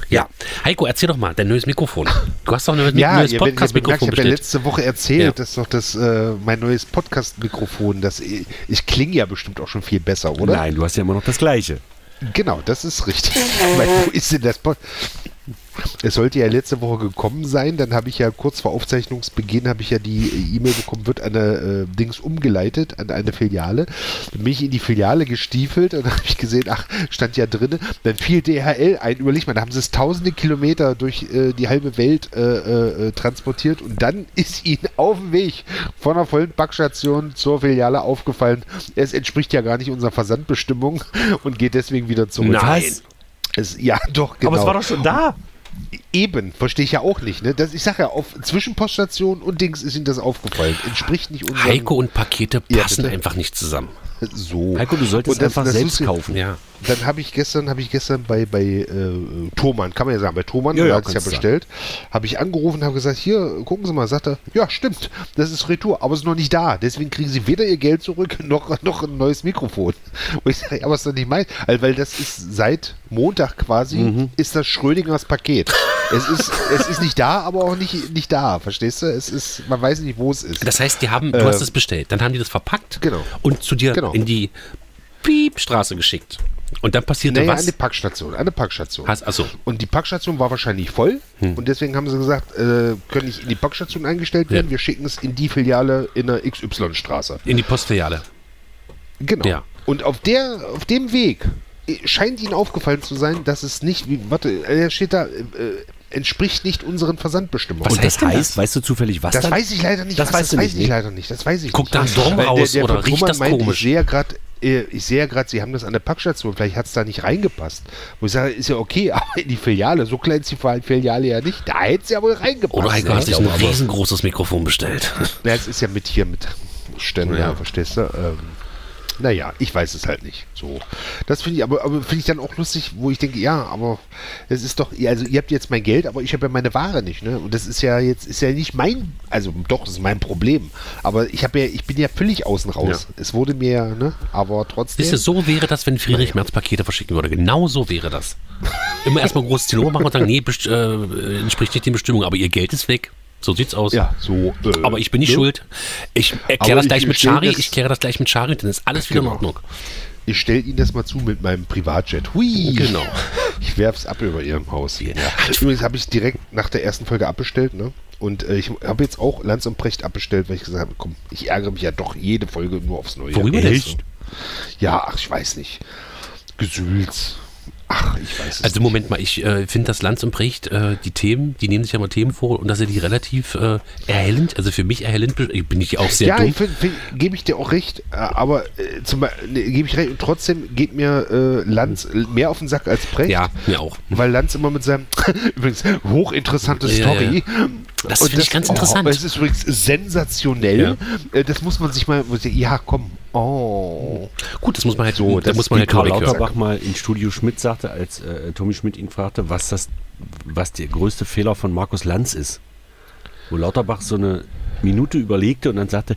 Ja. Heiko, erzähl doch mal, dein neues Mikrofon. Du hast doch ein neues, Ja, neues ja Podcast-Mikrofon ich habe ja letzte Woche erzählt, Ja. das ist doch das, äh, mein neues Podcast-Mikrofon. Das, ich, ich klinge ja bestimmt auch schon viel besser, oder? Nein, du hast ja immer noch das Gleiche. Genau, das ist richtig. Wo ist denn das Pod Es sollte ja letzte Woche gekommen sein, dann habe ich ja kurz vor Aufzeichnungsbeginn habe ich ja die äh, E-Mail bekommen, wird eine äh, Dings umgeleitet an eine Filiale. Dann bin ich in die Filiale gestiefelt und dann habe ich gesehen, ach, stand ja drin, dann fiel DHL ein, überleg mal, da haben sie es tausende Kilometer durch äh, die halbe Welt äh, äh, äh, transportiert und dann ist ihnen auf dem Weg von einer vollen Packstation zur Filiale aufgefallen, es entspricht ja gar nicht unserer Versandbestimmung und geht deswegen wieder zurück. Nein. Es, ja, doch, genau. Aber es war doch schon da. Eben, verstehe ich ja auch nicht. Ne? Das, ich sage ja, auf Zwischenpoststation und Dings ist Ihnen das aufgefallen. Entspricht nicht unserem... Heiko und Pakete Ja, passen bitte. einfach nicht zusammen. So. Heiko, du solltest Und das- einfach das selbst Lustige- kaufen. Ja. Dann habe ich gestern, habe ich gestern bei, bei äh, Thomann, kann man ja sagen, bei Thomann, Ja, ja, ja, hat es ja bestellt, habe ich angerufen, habe gesagt, hier, gucken Sie mal, sagt er, ja, stimmt, das ist Retour, aber es ist noch nicht da, deswegen kriegen Sie weder Ihr Geld zurück, noch, noch ein neues Mikrofon. Und ich sage, aber es ist doch nicht mein, also, weil das ist seit Montag quasi, Mhm. ist das Schrödingers Paket. Es ist, es ist nicht da, aber auch nicht, nicht da, verstehst du? Es ist, man weiß nicht, wo es ist. Das heißt, die haben, du hast es bestellt, dann haben die das verpackt Genau. und zu dir Genau. In die Piepstraße geschickt. Und dann passierte Naja, was? eine Packstation, eine Packstation. Hast, achso, Und die Packstation war wahrscheinlich voll Hm. und deswegen haben sie gesagt, äh, können nicht in die Packstation eingestellt werden, Ja. wir schicken es in die Filiale in der XY-Straße. in die Postfiliale. Genau. Ja. Und auf der, auf dem Weg äh, scheint ihnen aufgefallen zu sein, dass es nicht, wie, warte, äh, steht da, äh, äh, entspricht nicht unseren Versandbestimmungen. Was Und das heißt das? weißt du zufällig, was das dann? weiß ich leider nicht. Das was, weißt das du weiß nicht, ich ne? leider nicht. Das weiß ich Guckt nicht. nach Dorn Weil raus der, der oder riecht das meinte, komisch? Ich sehe ja gerade, äh, ich sehe ja gerade, sie haben das an der Packstation. Vielleicht hat es da nicht reingepasst. Wo ich sage, ist ja okay, aber in die Filiale, so klein ist die Filiale ja nicht. Da hätte es ja wohl reingepasst. Oder Heiko ne? hat sich ein riesengroßes Mikrofon bestellt. Ja, es ist ja mit hier mit Ständer, Ja. verstehst du? Ähm, naja, ich weiß es halt nicht. So. Das finde ich, aber, aber finde ich dann auch lustig, wo ich denke, ja, aber es ist doch, also ihr habt jetzt mein Geld, aber ich habe ja meine Ware nicht, ne? Und das ist ja jetzt, ist ja nicht mein, also doch, das ist mein Problem. Aber ich habe ja, ich bin ja völlig außen raus. Es wurde mir, ja, ne? Aber trotzdem. Wisst ihr, so wäre das, wenn Friedrich Merz Pakete verschicken würde. Genau so wäre das. Immer erstmal großes Zinnober machen und sagen, nee, best- äh, entspricht nicht den Bestimmungen, aber ihr Geld ist weg. So sieht's aus. ja, so. äh, Aber ich bin nicht ne? schuld. Ich erkläre das ich gleich mit das- Ich kläre das gleich mit Chari, dann ist alles wieder Genau. in Ordnung. Ich stelle Ihnen das mal zu mit meinem Privatjet. Hui. Genau. Ich werf's ab über Ihrem Haus. Ja. Übrigens habe ich direkt nach der ersten Folge abbestellt, ne? Und äh, ich habe jetzt auch Lanz und Precht abbestellt, weil ich gesagt habe, komm, ich ärgere mich ja doch jede Folge nur aufs Neue. Worüber denn? Ja, ach, ich weiß nicht. Gesülz. Ach, ich weiß es Also Moment mal, ich äh, finde, dass Lanz und Brecht, äh, die Themen, die nehmen sich ja mal Themen vor und dass sie die relativ äh, erhellend, also für mich erhellend, bin ich auch sehr ja, dumm. find, gebe ich dir auch recht, äh, aber äh, zum ne, gebe ich recht, und trotzdem geht mir äh, Lanz mehr auf den Sack als Precht. ja, mir auch. Weil Lanz immer mit seinem, übrigens, hochinteressante Ja, Story. Das finde ich ganz interessant. Oh, es ist übrigens sensationell. Äh, Das muss man sich mal, ja, komm. Oh. Gut, das muss man halt So, da das muss man halt Karl hören. Lauterbach mal in Studio Schmidt sagte, als äh, Tommy Schmidt ihn fragte, was das, was der größte Fehler von Markus Lanz ist. Wo Lauterbach so eine Minute überlegte und dann sagte,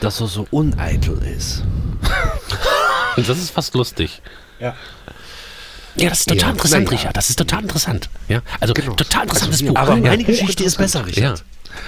dass er so uneitel ist. Und das ist fast lustig. Ja. Ja, das ist total Ja, interessant, ja. Richard. Das ist total interessant. Ja, also total interessantes Also, Buch. Aber meine Geschichte ist besser, Richard.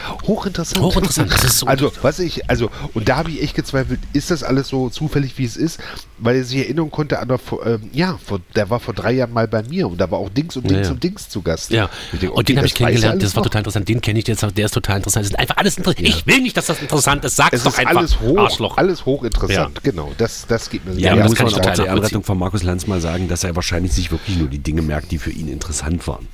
Ja. Hochinteressant. Hochinteressant, das ist so- Also, was ich, also, und da habe ich echt gezweifelt, ist das alles so zufällig, wie es ist? Weil er sich erinnern konnte an der, ähm, ja, vor, der war vor drei Jahren mal bei mir und da war auch Dings und Ja, Dings ja. und Dings zu Gast. Ja, denke, und den okay, habe ich er kennengelernt, alles das war noch. total interessant. Den kenne ich jetzt, der ist total interessant. Das ist einfach alles interessant. Ich will nicht, dass das interessant ist. Sag's Es doch ist einfach. alles hoch, Arschloch. alles hochinteressant, genau. Das, das geht mir Ja, Ja, muss kann man ich auch zur. Ehrenrettung von Markus Lanz mal sagen, dass er wahrscheinlich sich wirklich nur die Dinge merkt, die für ihn interessant waren.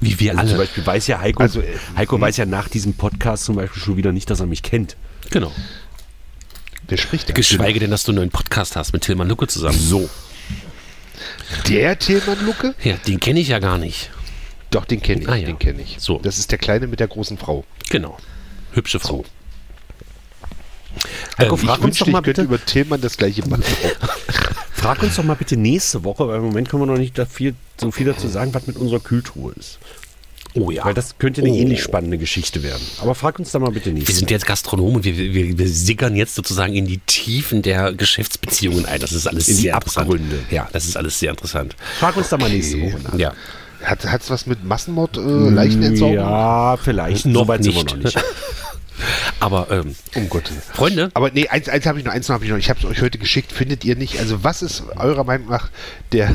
Wie wir Also zum alle. Beispiel weiß ja Heiko, Also, äh, Heiko weiß ja nach diesem Podcast zum Beispiel schon wieder nicht, dass er mich kennt. Genau. Wer spricht da? Geschweige denn, dass du einen neuen Podcast hast mit Tilman Lucke zusammen. So. Der Tillmann Lucke? Ja, den kenne ich ja gar nicht. Doch, den kenne ich, Ah, ja. den kenne ich. So. Das ist der Kleine mit der großen Frau. Genau. Hübsche Frau. Heiko, Ähm, frag ich uns wünschte, doch mal ich könnte bitte, über Tillmann das gleiche machen. frag uns doch mal bitte nächste Woche, weil im Moment können wir noch nicht da viel, so viel dazu sagen, was mit unserer Kühltruhe ist. Oh ja. Weil das könnte eine Oh. ähnlich spannende Geschichte werden. Aber frag uns da mal bitte nächste Wir sind jetzt Gastronomen und wir, wir, wir sickern jetzt sozusagen in die Tiefen der Geschäftsbeziehungen ein. Das ist alles In die sehr interessant. Abgründe. Ja, das ist alles sehr interessant. Frag uns da mal nächste Woche nach. Ja. Hat es was mit Massenmord, äh, Leichenentsorgung? Ja, vielleicht. Noch weit sind wir nicht. Aber ähm, Um Gottes Freunde, Aber nee, eins, eins habe ich noch, eins habe ich noch. Ich habe es euch heute geschickt. Findet ihr nicht? Also was ist eurer Meinung nach der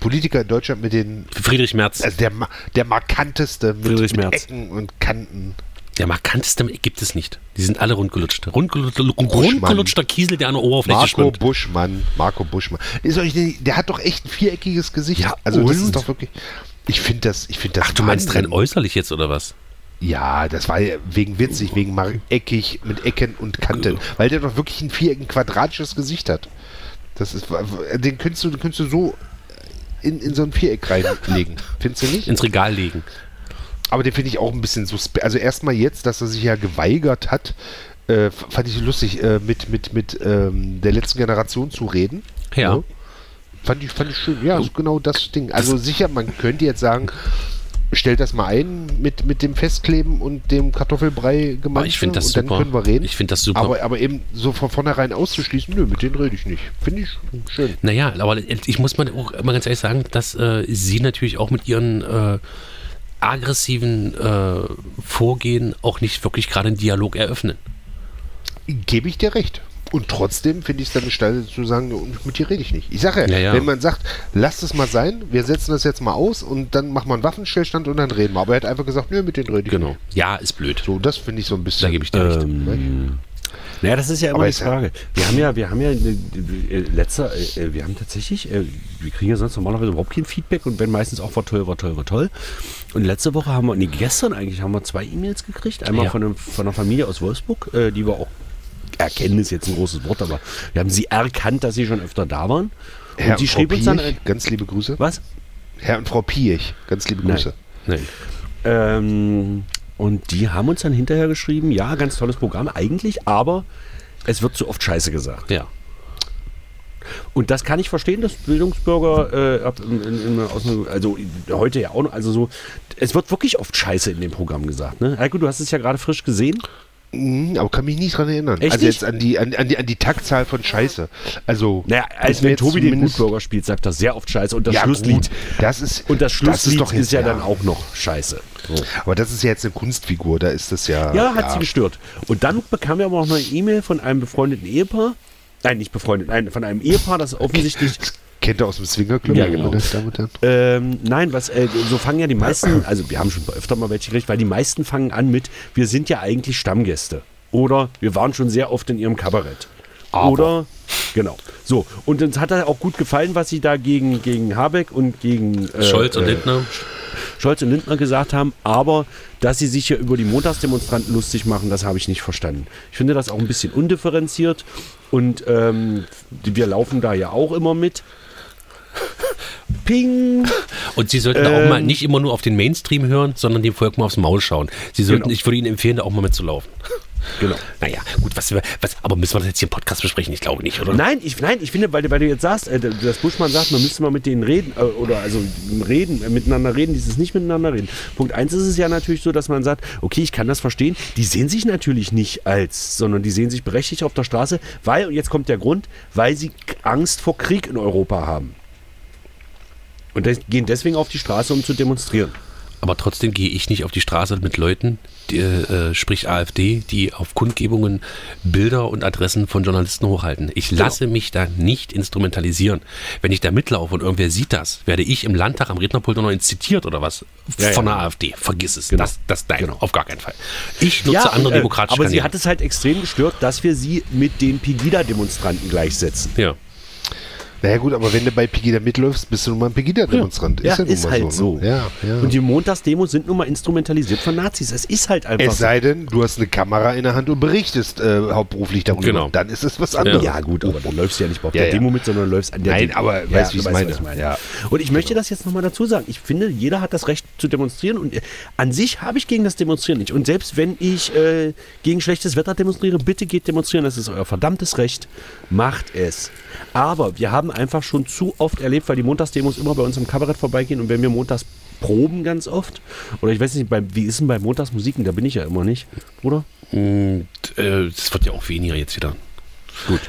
Politiker in Deutschland mit den, Friedrich Merz, also der, der markanteste mit, Friedrich mit Merz. Ecken und Kanten? der markanteste gibt es nicht. Die sind alle rundgelutscht. Rundgelutscht, rundgelutschter Kiesel, der an der Oberfläche Marco schwimmt. Buschmann, Marco Buschmann. Ist euch nicht, der hat doch echt ein viereckiges Gesicht. Ja, also das und? ist doch wirklich. Ich finde das, ich finde das. Ach, du meinst rein äußerlich jetzt oder was? Ja, das war ja wegen witzig, wegen mar- eckig mit Ecken und Kanten, weil der doch wirklich ein viereck, ein quadratisches Gesicht hat. Das ist, den könntest du, den könntest du so in, in so ein Viereck reinlegen. Findest du nicht? Ins Regal legen. Aber den finde ich auch ein bisschen suspekt. Also erstmal jetzt, dass er sich ja geweigert hat, äh, fand ich lustig, äh, mit, mit, mit ähm, der letzten Generation zu reden. Ja. So. Fand ich, fand ich schön. Ja, ist genau das Ding. Also sicher, man könnte jetzt sagen, stellt das mal ein mit, mit dem Festkleben und dem Kartoffelbrei gemacht. Ich find das und dann super. können wir reden. Ich find das super. Aber, aber eben so von vornherein auszuschließen, nö, mit denen rede ich nicht. Finde ich schön. Naja, aber ich muss mal auch mal ganz ehrlich sagen, dass äh, sie natürlich auch mit ihren äh, aggressiven äh, Vorgehen auch nicht wirklich gerade einen Dialog eröffnen. Gebe ich dir recht. Und trotzdem finde ich es dann eine Stelle zu sagen, mit dir rede ich nicht. Ich sage ja, Ja, ja. wenn man sagt, lasst es mal sein, wir setzen das jetzt mal aus und dann machen wir einen Waffenstillstand und dann reden wir. Aber er hat einfach gesagt, nö, mit denen rede ich Genau. nicht. Ja, ist blöd. So, das finde ich so ein bisschen. Da gebe ich dir recht. Ähm, naja, das ist ja immer Aber die Frage. Wir haben ja, wir haben ja äh, äh, letzter, äh, wir haben tatsächlich, äh, wir kriegen ja sonst normalerweise überhaupt kein Feedback und wenn meistens auch war toll, war toll, war toll. Und letzte Woche haben wir, nee, gestern eigentlich haben wir zwei E-Mails gekriegt. Einmal Ja. von, einem, von einer Familie aus Wolfsburg, äh, die wir auch erkennen, ist jetzt ein großes Wort, aber wir haben sie erkannt, dass sie schon öfter da waren. Und Herr Frau schrieb uns dann, Piech, ganz liebe Grüße. was? Herr und Frau Piech, ganz liebe Nein. Grüße. Nein. Ähm, und die haben uns dann hinterher geschrieben, ja, ganz tolles Programm eigentlich, aber es wird zu oft Scheiße gesagt. Ja. Und das kann ich verstehen, dass Bildungsbürger, äh, in, in, in, also heute ja auch noch, also so, es wird wirklich oft Scheiße in dem Programm gesagt. Ne? Heiko, du hast es ja gerade frisch gesehen. Mhm, aber kann mich nicht dran erinnern. Echt also nicht? jetzt an die, an, an, die, an die Taktzahl von Scheiße. Also, Naja, als ist wenn Tobi den Gutbürger spielt, sagt er sehr oft Scheiße. Und das Ja, Schlusslied. gut, das ist, Und das Schlusslied ist, doch jetzt- ja, dann auch noch Scheiße. So. Aber das ist ja jetzt eine Kunstfigur, da ist das ja. Ja, hat sie gestört. Und dann bekamen wir aber auch noch eine E-Mail von einem befreundeten Ehepaar. Nein, nicht befreundet, nein, von einem Ehepaar, das offensichtlich Kennt ihr aus dem Swingerclub, Ja, genau. meine Damen und Herren? Ähm, nein, was, äh, so fangen ja die meisten, also wir haben schon öfter mal welche gekriegt, weil die meisten fangen an mit, wir sind ja eigentlich Stammgäste. Oder wir waren schon sehr oft in ihrem Kabarett. Aber. Oder, genau. So, und uns hat er auch gut gefallen, was sie da gegen, gegen Habeck und gegen äh, Scholz und äh, Lindner. Scholz und Lindner gesagt haben, aber dass sie sich ja über die Montagsdemonstranten lustig machen, das habe ich nicht verstanden. Ich finde das auch ein bisschen undifferenziert und ähm, wir laufen da ja auch immer mit. Ping! Und Sie sollten da auch mal Ähm. nicht immer nur auf den Mainstream hören, sondern dem Volk mal aufs Maul schauen. Sie sollten, Genau. ich würde Ihnen empfehlen, da auch mal mitzulaufen. Genau. Naja, gut, was, was, aber müssen wir das jetzt hier im Podcast besprechen? Ich glaube nicht, oder? Nein, ich, nein, ich finde, weil, du- weil du jetzt sagst, äh, dass Buschmann sagt, man müsste mal mit denen reden, äh, oder also reden, äh, miteinander reden, dieses nicht miteinander reden. Punkt eins ist es ja natürlich so, dass man sagt, okay, ich kann das verstehen, die sehen sich natürlich nicht als, sondern die sehen sich berechtigt auf der Straße, weil, und jetzt kommt der Grund, weil sie Angst vor Krieg in Europa haben. Und gehen deswegen auf die Straße, um zu demonstrieren. Aber trotzdem gehe ich nicht auf die Straße mit Leuten, die, äh, sprich AfD, die auf Kundgebungen Bilder und Adressen von Journalisten hochhalten. Ich Genau. lasse mich da nicht instrumentalisieren. Wenn ich da mitlaufe und irgendwer sieht das, werde ich im Landtag am Rednerpult noch zitiert oder was Ja, von ja. der AfD. Vergiss es. Genau. Das, das nein, Genau. auf gar keinen Fall. Ich nutze andere und, äh, demokratische Aber sie Kanäle. hat es halt extrem gestört, dass wir sie mit den Pegida-Demonstranten gleichsetzen. ja. Naja, gut, aber wenn du bei Pegida mitläufst, bist du nun mal ein Pegida-Demonstrant. Ja, ist mal halt so. Ne? Ja, ja. Und die Montagsdemos sind nun mal instrumentalisiert von Nazis. Es ist halt einfach es sei denn, du hast eine Kamera in der Hand und berichtest äh, hauptberuflich darüber. Genau. Dann ist es was anderes. Ja, gut, aber dann läufst du ja nicht auf Ja, der ja. Demo mit, sondern läufst an der Nein, Demo. aber ja, weißt, wie du ich's meine. was ich meine. Ja. Und ich möchte das jetzt nochmal dazu sagen. Ich finde, jeder hat das Recht zu demonstrieren und äh, an sich habe ich gegen das Demonstrieren nicht. Und selbst wenn ich äh, gegen schlechtes Wetter demonstriere, bitte geht demonstrieren. Das ist euer verdammtes Recht. Macht es. Aber wir haben einfach schon zu oft erlebt, weil die Montagsdemos immer bei uns im Kabarett vorbeigehen und wenn wir montags proben ganz oft, oder ich weiß nicht, bei, wie ist denn bei Montagsmusiken, da bin ich ja immer nicht, oder? Und, äh, das wird ja auch weniger jetzt wieder. Gut.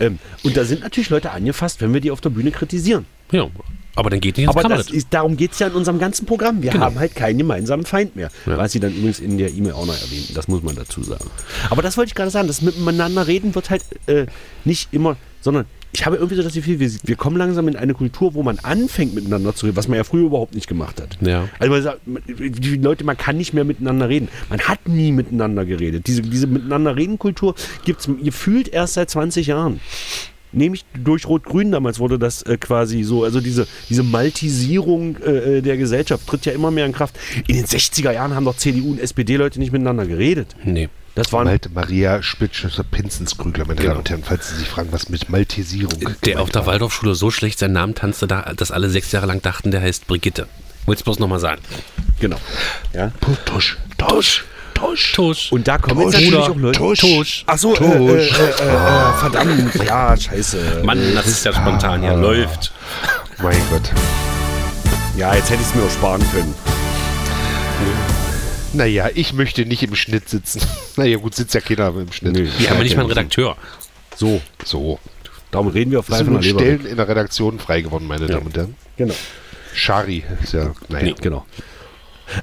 Ähm, und da sind natürlich Leute angefasst, wenn wir die auf der Bühne kritisieren. Ja. Aber dann geht nicht ins Aber ist, darum geht es ja in unserem ganzen Programm. Wir Genau. haben halt keinen gemeinsamen Feind mehr. Ja. Was sie dann übrigens in der E-Mail auch noch erwähnen. Das muss man dazu sagen. Aber das wollte ich gerade sagen. Das miteinander reden wird halt äh, nicht immer, sondern ich habe irgendwie so das Gefühl, wir, wir kommen langsam in eine Kultur, wo man anfängt miteinander zu reden, was man ja früher überhaupt nicht gemacht hat. Ja. Also man sagt, die Leute, man kann nicht mehr miteinander reden. Man hat nie miteinander geredet. Diese, diese Miteinander-Reden-Kultur gibt es gefühlt erst seit 20 Jahren. Nämlich durch Rot-Grün damals wurde das äh, quasi so, also diese, diese Maltisierung äh, der Gesellschaft tritt ja immer mehr in Kraft. In den 60er Jahren haben doch CDU und SPD-Leute nicht miteinander geredet. Nee. Das waren Malte Maria Spitz-Pinzenskrügler, meine Genau. Damen und Herren, falls Sie sich fragen, was mit Maltesierung Der auf der war. Waldorfschule so schlecht seinen Namen tanzte, da, dass alle sechs Jahre lang dachten, der heißt Brigitte. Wollte ich bloß nochmal sagen. genau. Ja. Tusch, Tusch, Tusch. Tusch. Und da kommen jetzt Tusch, natürlich auch Leute. Tusch, Tusch. Ach so, äh, äh, äh, äh, verdammt, ja, scheiße. Mann, das ist ja spontan hier. Läuft. Mein Gott. Ja, jetzt hätte ich es mir auch sparen können. Naja, ich möchte nicht im Schnitt sitzen. naja, gut, sitzt ja keiner im Schnitt. Nö. Wir haben ja nicht mal einen Redakteur. So, So. darum reden wir sind von nur der Leber. Stellen in der Redaktion frei geworden, meine Damen und Herren. Genau. Shari ist ja, naja. Nee, genau.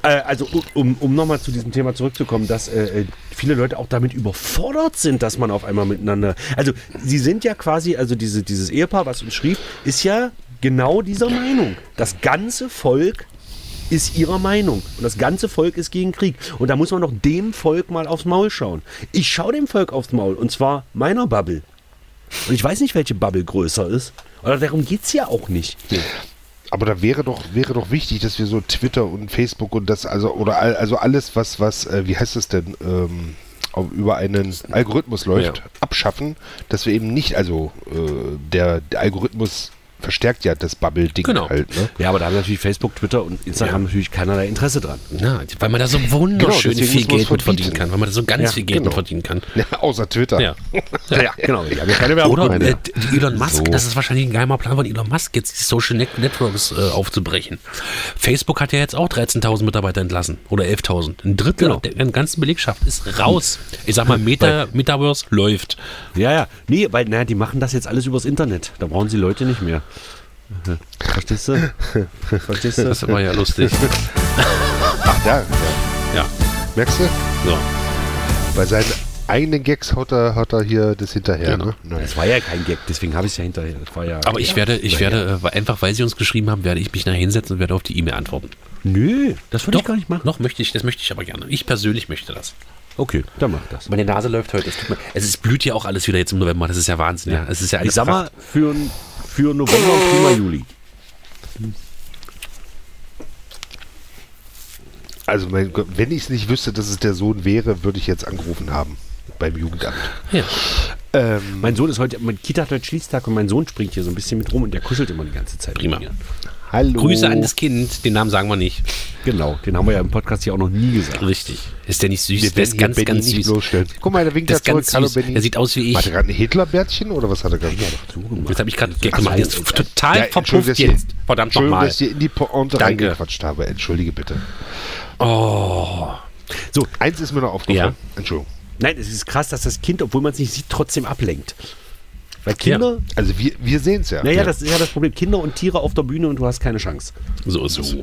Äh, also um- um, um nochmal zu diesem Thema zurückzukommen, dass äh, äh, viele Leute auch damit überfordert sind, dass man auf einmal miteinander. Also sie sind ja quasi, also diese, dieses Ehepaar, was uns schrieb, ist ja genau dieser Meinung. Das ganze Volk ist ihrer Meinung. Und das ganze Volk ist gegen Krieg. Und da muss man doch dem Volk mal aufs Maul schauen. Ich schaue dem Volk aufs Maul. Und zwar meiner Bubble. Und ich weiß nicht, welche Bubble größer ist. Oder darum geht es ja auch nicht. Aber da wäre doch, wäre doch wichtig, dass wir so Twitter und Facebook und das, also, oder all, also alles, was, was, äh, wie heißt das denn, ähm, über einen Algorithmus läuft, Ja. abschaffen, dass wir eben nicht, also äh, der, der Algorithmus verstärkt ja das Bubble-Ding Genau. halt, ne? Ja, aber da haben natürlich Facebook, Twitter und Instagram Ja. natürlich keinerlei Interesse dran. Ja, weil man da so wunderschön Genau, viel Geld mit verdienen kann. Weil man da so ganz Ja, viel Geld genau. mit verdienen kann. Ja, außer Twitter. Ja. Ja, genau. Ich habe keine Werbung. Oder meine- äh, Elon Musk, So. das ist wahrscheinlich ein geheimer Plan von Elon Musk, jetzt die Social Net Networks äh, aufzubrechen. Facebook hat ja jetzt auch 13.000 Mitarbeiter entlassen oder 11.000. Ein Drittel Genau. der ganzen Belegschaft ist raus. Ich sag mal, Meta, Metaverse läuft. Ja, ja. Nee, weil, naja, die machen das jetzt alles übers Internet. Da brauchen sie Leute nicht mehr. Verstehst du? Verstehst du? Das war ja lustig. Ach, da, ja. Ja, Merkst du? so. Bei seinen eigenen Gags haut er, haut er hier das hinterher, Genau. ne? Das war ja kein Gag, deswegen habe ich es ja hinterher. Das war ja. Aber ich werde, ich werde, äh, einfach weil sie uns geschrieben haben, werde ich mich nachher hinsetzen und werde auf die E-Mail antworten. Nö, das würde ich gar nicht machen. Noch möchte ich, das möchte ich aber gerne. Ich persönlich möchte das. Okay, dann mach das. Meine Nase läuft heute. Es, tut mir, es ist, blüht ja auch alles wieder jetzt im November. Das ist ja Wahnsinn. Ja. Es ist ja Ich alles sag mal, für, für November und Prima Juli. Also, mein Gott, wenn ich es nicht wüsste, dass es der Sohn wäre, würde ich jetzt angerufen haben beim Jugendamt. Ja. Ähm, Mein Sohn ist heute, mein Kita hat heute Schließtag und mein Sohn springt hier so ein bisschen mit rum und der kuschelt immer die ganze Zeit. Prima. Hallo. Grüße an das Kind. Den Namen sagen wir nicht. Genau, den haben wir ja im Podcast hier auch noch nie gesagt. Richtig. Ist der nicht süß? Wir der ist ganz, Benny ganz süß. bloßstellen. Guck mal, der winkt ja ist ganz zurück. Hallo. Benny. Der sieht aus wie ich. Hat er gerade ein Hitlerbärtchen oder was hat er gerade? Jetzt habe ich gerade Gag Ach, gemacht. Jetzt ey, total Ja, verpufft jetzt. Verdammt nochmal. dass ich in die Pointe Danke. reingequatscht habe. Entschuldige bitte. Oh. So, Eins ist mir noch aufgefallen. Entschuldigung. nein, es ist krass, dass das Kind, obwohl man es nicht sieht, trotzdem ablenkt. Weil Kinder, Also wir, wir sehen es ja. naja, ja. das ist ja das Problem. Kinder und Tiere auf der Bühne und du hast keine Chance. So ist es.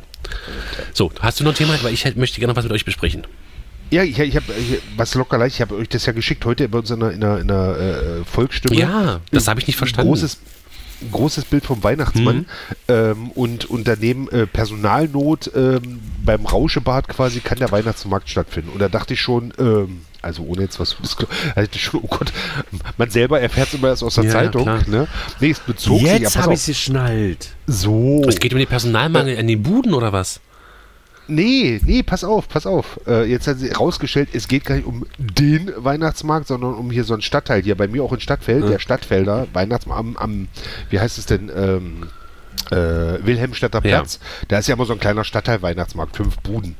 So, hast du noch ein Thema? Weil ich halt möchte gerne was mit euch besprechen. Ja, ich, ich habe was locker leicht. Ich habe euch das ja geschickt heute bei uns in einer, in einer, in einer äh, Volksstimme. Ja, das habe ich nicht verstanden. Großes, großes Bild vom Weihnachtsmann ähm, und, und daneben äh, Personalnot ähm, beim Rauschebad quasi kann der Weihnachtsmarkt stattfinden. Und da dachte ich schon, ähm, also ohne jetzt was schon, oh Gott, man selber erfährt es immer erst aus der Ja, Zeitung. klar. Ne? Nee, es bezog sich, ja, Jetzt habe ich auf, es geschnallt. so. Es geht um den Personalmangel in den Buden oder was? Nee, nee, pass auf, pass auf. Äh, jetzt hat sie rausgestellt, es geht gar nicht um den Weihnachtsmarkt, sondern um hier so einen Stadtteil hier, bei mir auch in Stadtfeld, der Stadtfelder Weihnachtsmarkt am, am, wie heißt es denn, ähm, äh, Wilhelmstadter Ja. Platz. Da ist ja immer so ein kleiner Stadtteil Weihnachtsmarkt, fünf Buden.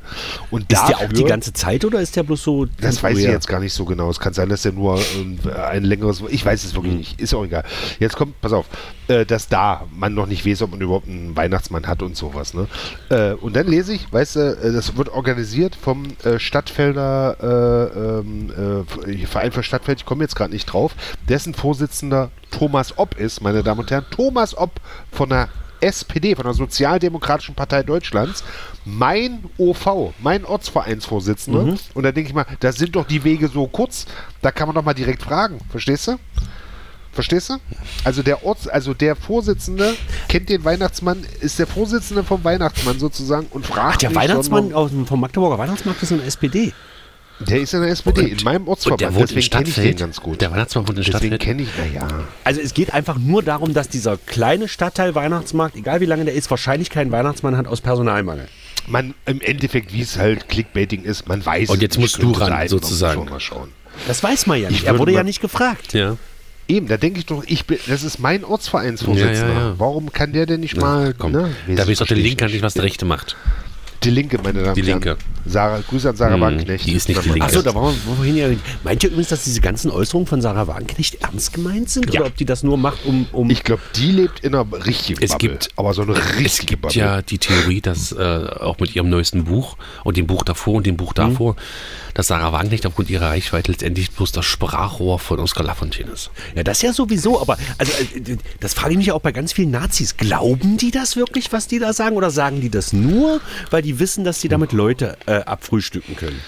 Und Ist der dafür, auch die ganze Zeit oder ist der bloß so. das weiß ich jetzt gar nicht so genau. Es kann sein, dass der nur ähm, ein längeres. Ich weiß es Mhm. wirklich nicht. Ist auch egal. Jetzt kommt, pass auf, äh, dass da man noch nicht weiß, ob man überhaupt einen Weihnachtsmann hat und sowas. Ne? Äh, und dann lese ich, weißt du, äh, das wird organisiert vom äh, Stadtfelder äh, ähm, äh, Verein für Stadtfeld. Ich komme jetzt gerade nicht drauf. Dessen Vorsitzender Thomas Opp ist, meine Damen und Herren. Thomas Opp von der SPD, von der Sozialdemokratischen Partei Deutschlands, mein OV, mein Ortsvereinsvorsitzender. Mhm. Und da denke ich mal, da sind doch die Wege so kurz, da kann man doch mal direkt fragen. Verstehst du? Verstehst du? Also der Orts, also der Vorsitzende kennt den Weihnachtsmann, ist der Vorsitzende vom Weihnachtsmann sozusagen und fragt Ach, der Weihnachtsmann dem, vom Magdeburger Weihnachtsmarkt ist eine SPD. Der ist in der SPD, in meinem Und der Ortsverband, in deswegen kenne ich den ganz gut. Der Weihnachtsmann wohnt in Deswegen Stadtfeld. kenne ich, naja. Also es geht einfach nur darum, dass dieser kleine Stadtteil Weihnachtsmarkt, egal wie lange der ist, wahrscheinlich keinen Weihnachtsmann hat aus Personalmangel. Man, im Endeffekt, wie es halt Clickbaiting ist, man weiß Und jetzt musst du ran, sein, man muss sozusagen. Schon mal schauen. Das weiß man ja nicht. Ich Er wurde ja nicht gefragt. Ja. Eben, da denke ich doch, ich bin, das ist mein Ortsvereinsvorsitzender. Ja, ja, ja. Warum kann der denn nicht mal, Komm, ne? da weiß doch der verstehe ich Linke nicht. nicht, was der Rechte macht. Die Linke, meine Damen Die und Herren. Linke. Sarah, Grüße an Sarah Hm, Wagenknecht. die ist nicht die Linke. Achso, da waren wir vorhin ja. Meint ihr übrigens, dass diese ganzen Äußerungen von Sarah Wagenknecht ernst gemeint sind? Ja. Oder ob die das nur macht, um. um Ich glaube, die lebt in einer richtigen Es Bubble. gibt- aber so eine richtige Es gibt Bubble. ja die Theorie, dass äh, auch mit ihrem neuesten Buch und dem Buch davor und dem Buch davor, dass Sarah Wagenknecht aufgrund ihrer Reichweite letztendlich bloß das Sprachrohr von Oskar Lafontaine ist. ja, das ja sowieso, aber also, äh, das frage ich mich auch bei ganz vielen Nazis. Glauben die das wirklich, was die da sagen? Oder sagen die das nur, weil die wissen, dass sie damit Leute äh, abfrühstücken können?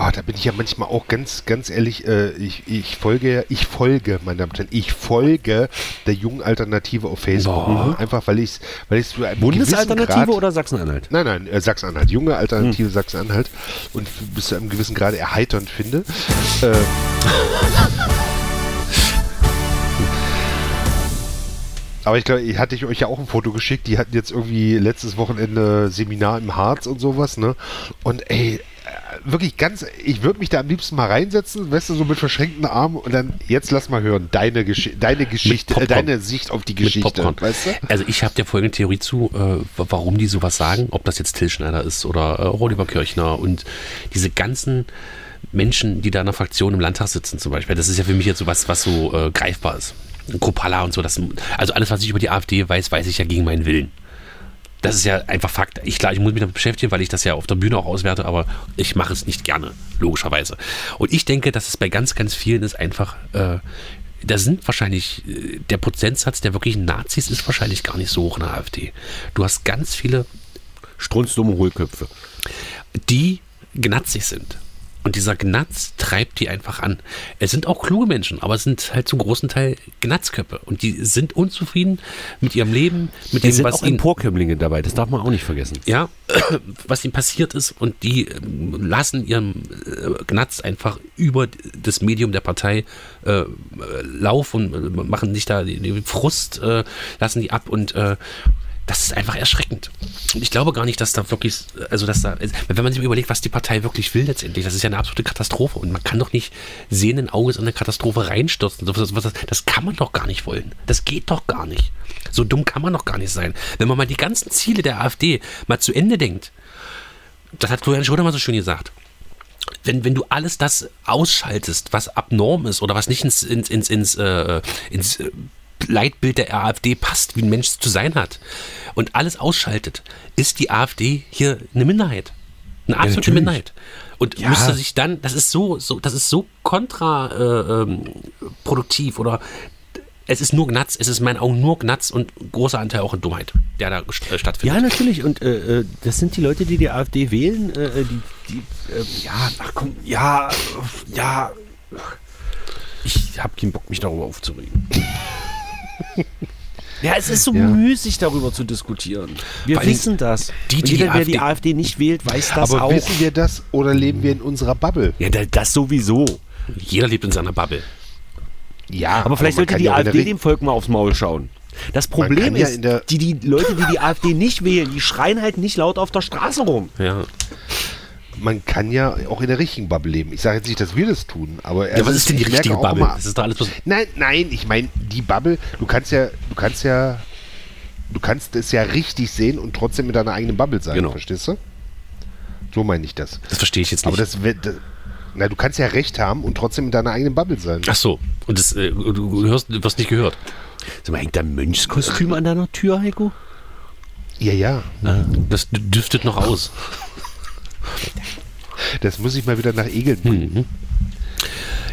Ah, da bin ich ja manchmal auch ganz, ganz ehrlich, äh, ich, ich folge, ich folge, meine Damen und Herren, ich folge der jungen Alternative auf Facebook. Boah. Einfach weil ich es weil gewissen Bundesalternative oder Sachsen-Anhalt? Nein, nein, äh, Sachsen-Anhalt, junge Alternative Sachsen-Anhalt und bis zu einem gewissen Grade erheiternd finde. Ähm, aber ich glaube, ich hatte ich euch ja auch ein Foto geschickt. Die hatten jetzt irgendwie letztes Wochenende Seminar im Harz und sowas, ne? Und ey, äh, wirklich ganz, ich würde mich da am liebsten mal reinsetzen, weißt du, so mit verschränkten Armen und dann, jetzt lass mal hören, deine, Geschi deine Geschichte, äh, deine Sicht auf die Geschichte, weißt du? Also ich habe der folgende Theorie zu, äh, warum die sowas sagen, ob das jetzt Till Schneider ist oder äh, Oliver Kirchner und diese ganzen Menschen, die da in der Fraktion im Landtag sitzen zum Beispiel. Das ist ja für mich jetzt sowas, was so äh, greifbar ist. Kropala und so. Das, also alles, was ich über die AfD weiß, weiß ich ja gegen meinen Willen. Das ist ja einfach Fakt. Ich, klar, ich muss mich damit beschäftigen, weil ich das ja auf der Bühne auch auswerte, aber ich mache es nicht gerne, logischerweise. Und ich denke, dass es bei ganz, ganz vielen ist einfach, äh, da sind wahrscheinlich, äh, der Prozentsatz der wirklichen Nazis ist wahrscheinlich gar nicht so hoch in der AfD. Du hast ganz viele, Strunzdumme Hohlköpfe. die gnatzig sind. Und dieser Gnatz treibt die einfach an. Es sind auch kluge Menschen, aber es sind halt zum großen Teil Gnatzköpfe. Und die sind unzufrieden mit ihrem Leben, mit Es dem, sind was auch ihnen Emporkömmlinge dabei, das darf man auch nicht vergessen. ja, was ihnen passiert ist und die ähm, lassen ihren äh, Gnatz einfach über das Medium der Partei äh, laufen und äh, machen sich da die, die Frust, äh, lassen die ab und äh, das ist einfach erschreckend. Und ich glaube gar nicht, dass da wirklich, also dass da, wenn man sich überlegt, was die Partei wirklich will letztendlich, das ist ja eine absolute Katastrophe und man kann doch nicht sehenden Auges in eine Katastrophe reinstürzen. Das, das, das kann man doch gar nicht wollen. Das geht doch gar nicht. So dumm kann man doch gar nicht sein. Wenn man mal die ganzen Ziele der AfD mal zu Ende denkt, das hat Florian Schröder mal so schön gesagt. Wenn, wenn du alles das ausschaltest, was abnorm ist oder was nicht ins, ins, ins, ins, äh, ins äh, Leitbild der AfD passt, wie ein Mensch zu sein hat, und alles ausschaltet, ist die AfD hier eine Minderheit. Eine absolute natürlich. Minderheit. Und Ja. müsste sich dann, das ist so, so das ist so kontraproduktiv äh, ähm, produktiv oder es ist nur Gnatz, es ist in meinen Augen nur Gnatz und großer Anteil auch in Dummheit, der da äh, stattfindet. Ja, natürlich. Und äh, äh, das sind die Leute, die die AfD wählen. Äh, äh, die, die, äh, ja, ach komm, ja, ja. Ich habe keinen Bock, mich darüber aufzuregen. Ja, es ist so Ja. müßig, darüber zu diskutieren. Wir allem wissen das. die, die jeder, der die AfD nicht wählt, weiß das Aber auch. wissen wir das oder leben wir in unserer Bubble? ja, da- das sowieso. Jeder lebt in seiner Bubble. Ja, Aber vielleicht sollte die ja AfD dem Volk mal aufs Maul schauen. Das Problem ja ist, der- die, die Leute, die die AfD nicht wählen, die schreien halt nicht laut auf der Straße rum. Ja. Man kann ja auch in der richtigen Bubble leben. Ich sage jetzt nicht, dass wir das tun, aber ja was ist denn die richtige Bubble? Das ist doch alles. Nein, nein, ich meine die Bubble. Du kannst ja, du kannst ja, du kannst es ja richtig sehen und trotzdem in deiner eigenen Bubble sein. Genau. Verstehst du? So meine ich das. Das verstehe ich jetzt nicht. Aber das, wird- das, na, du kannst ja recht haben und trotzdem in deiner eigenen Bubble sein. Ach so. Und das, äh, du, hörst, du wirst nicht gehört. Sag mal, hängt da ein Mönchskostüm an deiner Tür, Heiko? Ja, ja. Das düftet noch aus. Das muss ich mal wieder nach Egeln bringen.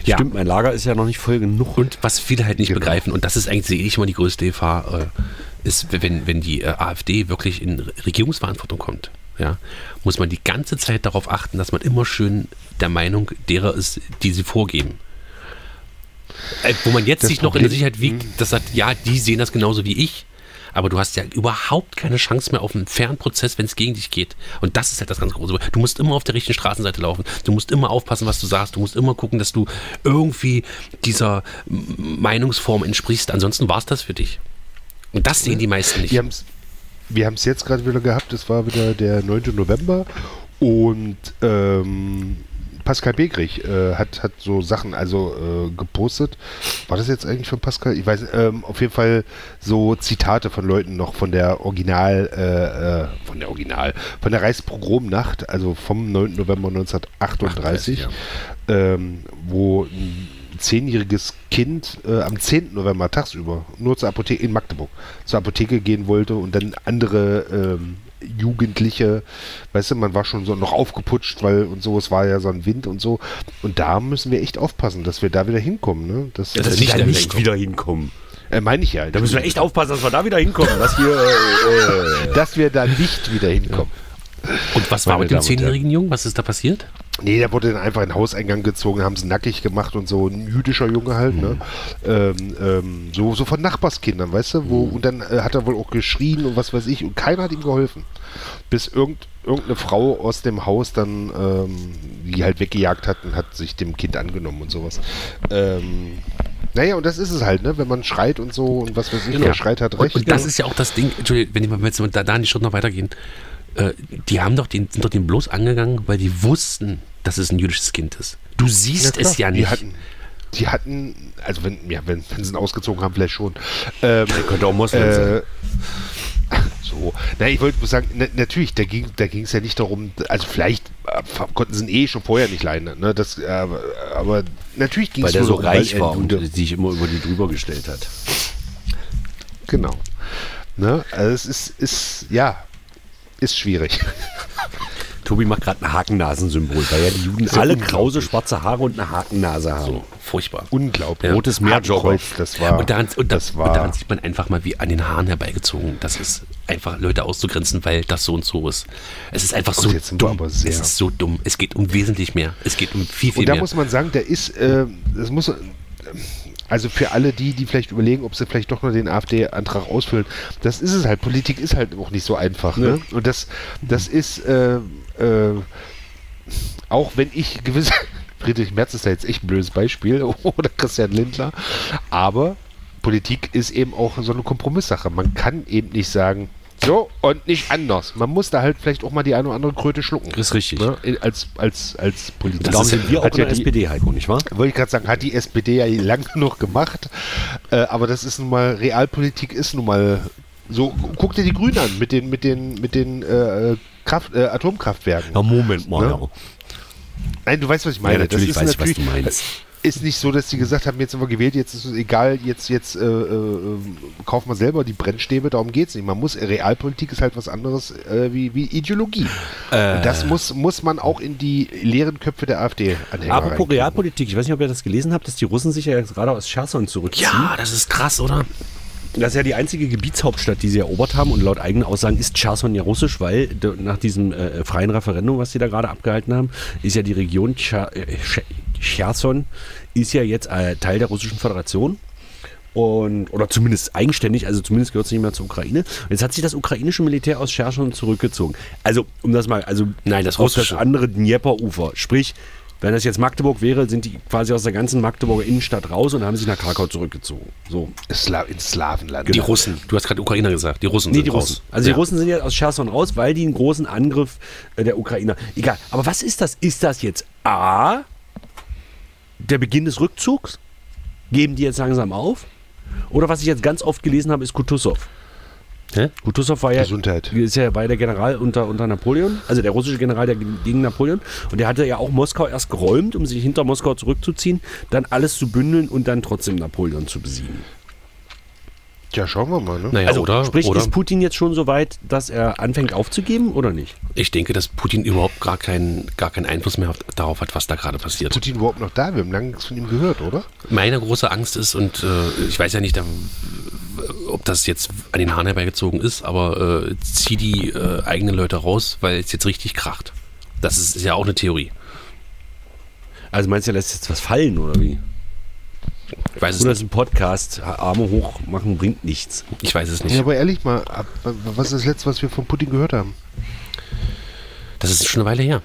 Ja. Stimmt, mein Lager ist ja noch nicht voll genug. Und was viele halt nicht Genau. begreifen, und das ist eigentlich, sehe ich immer die größte Gefahr, äh, ist, wenn, wenn die äh, AfD wirklich in Regierungsverantwortung kommt, ja, muss man die ganze Zeit darauf achten, dass man immer schön der Meinung derer ist, die sie vorgeben. Äh, wo man jetzt Das sich noch in der Sicherheit wiegt, das sagt, ja, die sehen das genauso wie ich. Aber du hast ja überhaupt keine Chance mehr auf einen fairen Prozess, wenn es gegen dich geht. Und das ist halt das ganz große. Du musst immer auf der richtigen Straßenseite laufen. Du musst immer aufpassen, was du sagst. Du musst immer gucken, dass du irgendwie dieser Meinungsform entsprichst. Ansonsten war es das für dich. Und das sehen die meisten nicht. Wir haben es jetzt gerade wieder gehabt, es war wieder der 9. November und ähm, Pascal Begrich äh, hat, hat so Sachen also äh, gepostet. War das jetzt eigentlich von Pascal? Ich weiß, ähm, auf jeden Fall so Zitate von Leuten noch von der Original, äh, äh, von der Original, von der Reichspogromnacht, also vom 9. November 1938, 38, ähm, wo ein zehnjähriges Kind äh, am 10. November tagsüber nur zur Apotheke in Magdeburg zur Apotheke gehen wollte und dann andere ähm, Jugendliche, weißt du, man war schon so noch aufgeputscht, weil und so, es war ja so ein Wind und so. Und da müssen wir echt aufpassen, dass wir da wieder hinkommen. Ne? Das, dass das wir nicht da nicht wieder hinkommen. äh, meine ich ja. Da müssen wir echt aufpassen, dass wir da wieder hinkommen. Dass hier, äh, äh, dass wir da nicht wieder hinkommen. Und was war mit dem und zehnjährigen Jungen? Was ist da passiert? Nee, der wurde dann einfach in den Hauseingang gezogen, haben sie nackig gemacht und so, ein jüdischer Junge halt, ne? Ähm, ähm, so, so von Nachbarskindern, weißt du? Wo, Und dann äh, hat er wohl auch geschrien und was weiß ich und keiner hat ihm geholfen. Bis irgend, irgendeine Frau aus dem Haus dann, ähm, die halt weggejagt hat und hat sich dem Kind angenommen und sowas. Ähm, naja, und das ist es halt, ne? Wenn man schreit und so und was weiß ich, wer schreit hat recht. Und das ist ja auch das Ding, Entschuldigung, wenn ich mal da, da einen Schritt noch weitergehen, äh, die haben doch den, sind doch den bloß angegangen, weil die wussten, dass es ein jüdisches Kind ist. Du siehst klar, es ja Die nicht. hatten, die hatten, also wenn, ja, wenn, wenn sie ihn ausgezogen haben, vielleicht schon. Ähm, könnte auch Moslem sein. Äh, so, na, ich wollte sagen, na, natürlich, da ging da ging es ja nicht darum, also vielleicht äh, konnten sie ihn eh schon vorher nicht leihen, ne? Das, äh, aber natürlich ging weil es der nur so darum, weil reich er war und Jude- sich immer über die drüber gestellt hat. Genau. Ne? Also es ist, ist, ja, ist schwierig. Tobi macht gerade ein Hakennasensymbol, weil ja die Juden alle krause schwarze Haare und eine Hakennase haben. so, furchtbar. Unglaublich. Ja. Rotes Meerjogger. Das war, und, daran, und, das war, und daran sieht man einfach mal, wie an den Haaren herbeigezogen. Das ist einfach Leute auszugrenzen, weil das so und so ist. Es ist einfach so dumm. Es ist so dumm. Es geht um wesentlich mehr. Es geht um viel, viel Und da mehr. muss man sagen, der ist, äh, das muss, also für alle die, die vielleicht überlegen, ob sie vielleicht doch nur den AfD-Antrag ausfüllen, das ist es halt. Politik ist halt auch nicht so einfach. Ne? Und das, das ist, äh, äh, auch wenn ich gewisse, Friedrich Merz ist da jetzt echt ein blödes Beispiel, oder Christian Lindner, aber Politik ist eben auch so eine Kompromisssache. Man kann eben nicht sagen, so und nicht anders. Man muss da halt vielleicht auch mal die eine oder andere Kröte schlucken. Ist richtig. Ne? Als, als, als Politiker. Darum sind wir auch in ja der die- SPD, Heiko, nicht wahr? wollte ich gerade sagen, hat die SPD ja lang genug gemacht. Äh, aber das ist nun mal, Realpolitik ist nun mal so. Guck dir die Grünen an mit den, mit den, mit den äh, Kraft, äh, Atomkraftwerken. Ja, Moment mal. Ne? Ja. Nein, du weißt, was ich meine. Ja, natürlich das weiß ist ich, was natürlich, du meinst. Ist nicht so, dass die gesagt haben, jetzt sind wir gewählt, jetzt ist es egal, jetzt, jetzt äh, äh, kaufen wir selber die Brennstäbe, darum geht es nicht. Man muss, Realpolitik ist halt was anderes äh, wie, wie Ideologie. Äh. Und das muss, muss man auch in die leeren Köpfe der AfD-Anhänger Apropos Realpolitik, ich weiß nicht, ob ihr das gelesen habt, dass die Russen sich ja jetzt gerade aus Cherson zurückziehen. ja, das ist krass, oder? Das ist ja die einzige Gebietshauptstadt, die sie erobert haben und laut eigenen Aussagen ist Cherson ja russisch, weil nach diesem äh, freien Referendum, was sie da gerade abgehalten haben, ist ja die Region Cher- äh, Cher- Cherson ist ja jetzt äh, Teil der Russischen Föderation. Und, oder zumindest eigenständig, also zumindest gehört es nicht mehr zur Ukraine. Und jetzt hat sich das ukrainische Militär aus Cherson zurückgezogen. Also, um das mal, also Nein, das auf das russische. andere Dnieper-Ufer. Sprich, wenn das jetzt Magdeburg wäre, sind die quasi aus der ganzen Magdeburger Innenstadt raus und haben sich nach Krakau zurückgezogen. So. Sla ins Slawenland. Die Russen. Du hast gerade Ukrainer gesagt. Die Russen Nee, sind die raus. Russen. Also ja. die Russen sind jetzt aus Cherson raus, weil die einen großen Angriff äh, der Ukrainer. Egal. Aber was ist das? Ist das jetzt A, der Beginn des Rückzugs? Geben die jetzt langsam auf? Oder was ich jetzt ganz oft gelesen habe, ist Kutusow. Hä? Kutusow war ja, Gesundheit. ist ja war der General unter, unter Napoleon, also der russische General der gegen Napoleon. Und der hatte ja auch Moskau erst geräumt, um sich hinter Moskau zurückzuziehen, dann alles zu bündeln und dann trotzdem Napoleon zu besiegen. Ja, schauen wir mal. Ne? Naja, Also oder, sprich, oder ist Putin jetzt schon so weit, dass er anfängt aufzugeben oder nicht? ich denke, dass Putin überhaupt gar keinen, gar keinen Einfluss mehr auf, darauf hat, was da gerade passiert. Putin überhaupt noch da? Wir haben lange nichts von ihm gehört, oder? Meine große Angst ist, und äh, ich weiß ja nicht, da ob das jetzt an den Haaren herbeigezogen ist, aber äh, zieh die äh, eigenen Leute raus, weil es jetzt richtig kracht. Das ist, ist ja auch eine Theorie. Also meinst du, er lässt jetzt was fallen oder wie? Ich weiß es Oder nicht. ist ein Podcast, Arme hoch machen bringt nichts. Ich weiß es Ja, nicht. aber ehrlich mal, ab- was ist das letzte, was wir von Putin gehört haben? Das ist schon eine Weile her.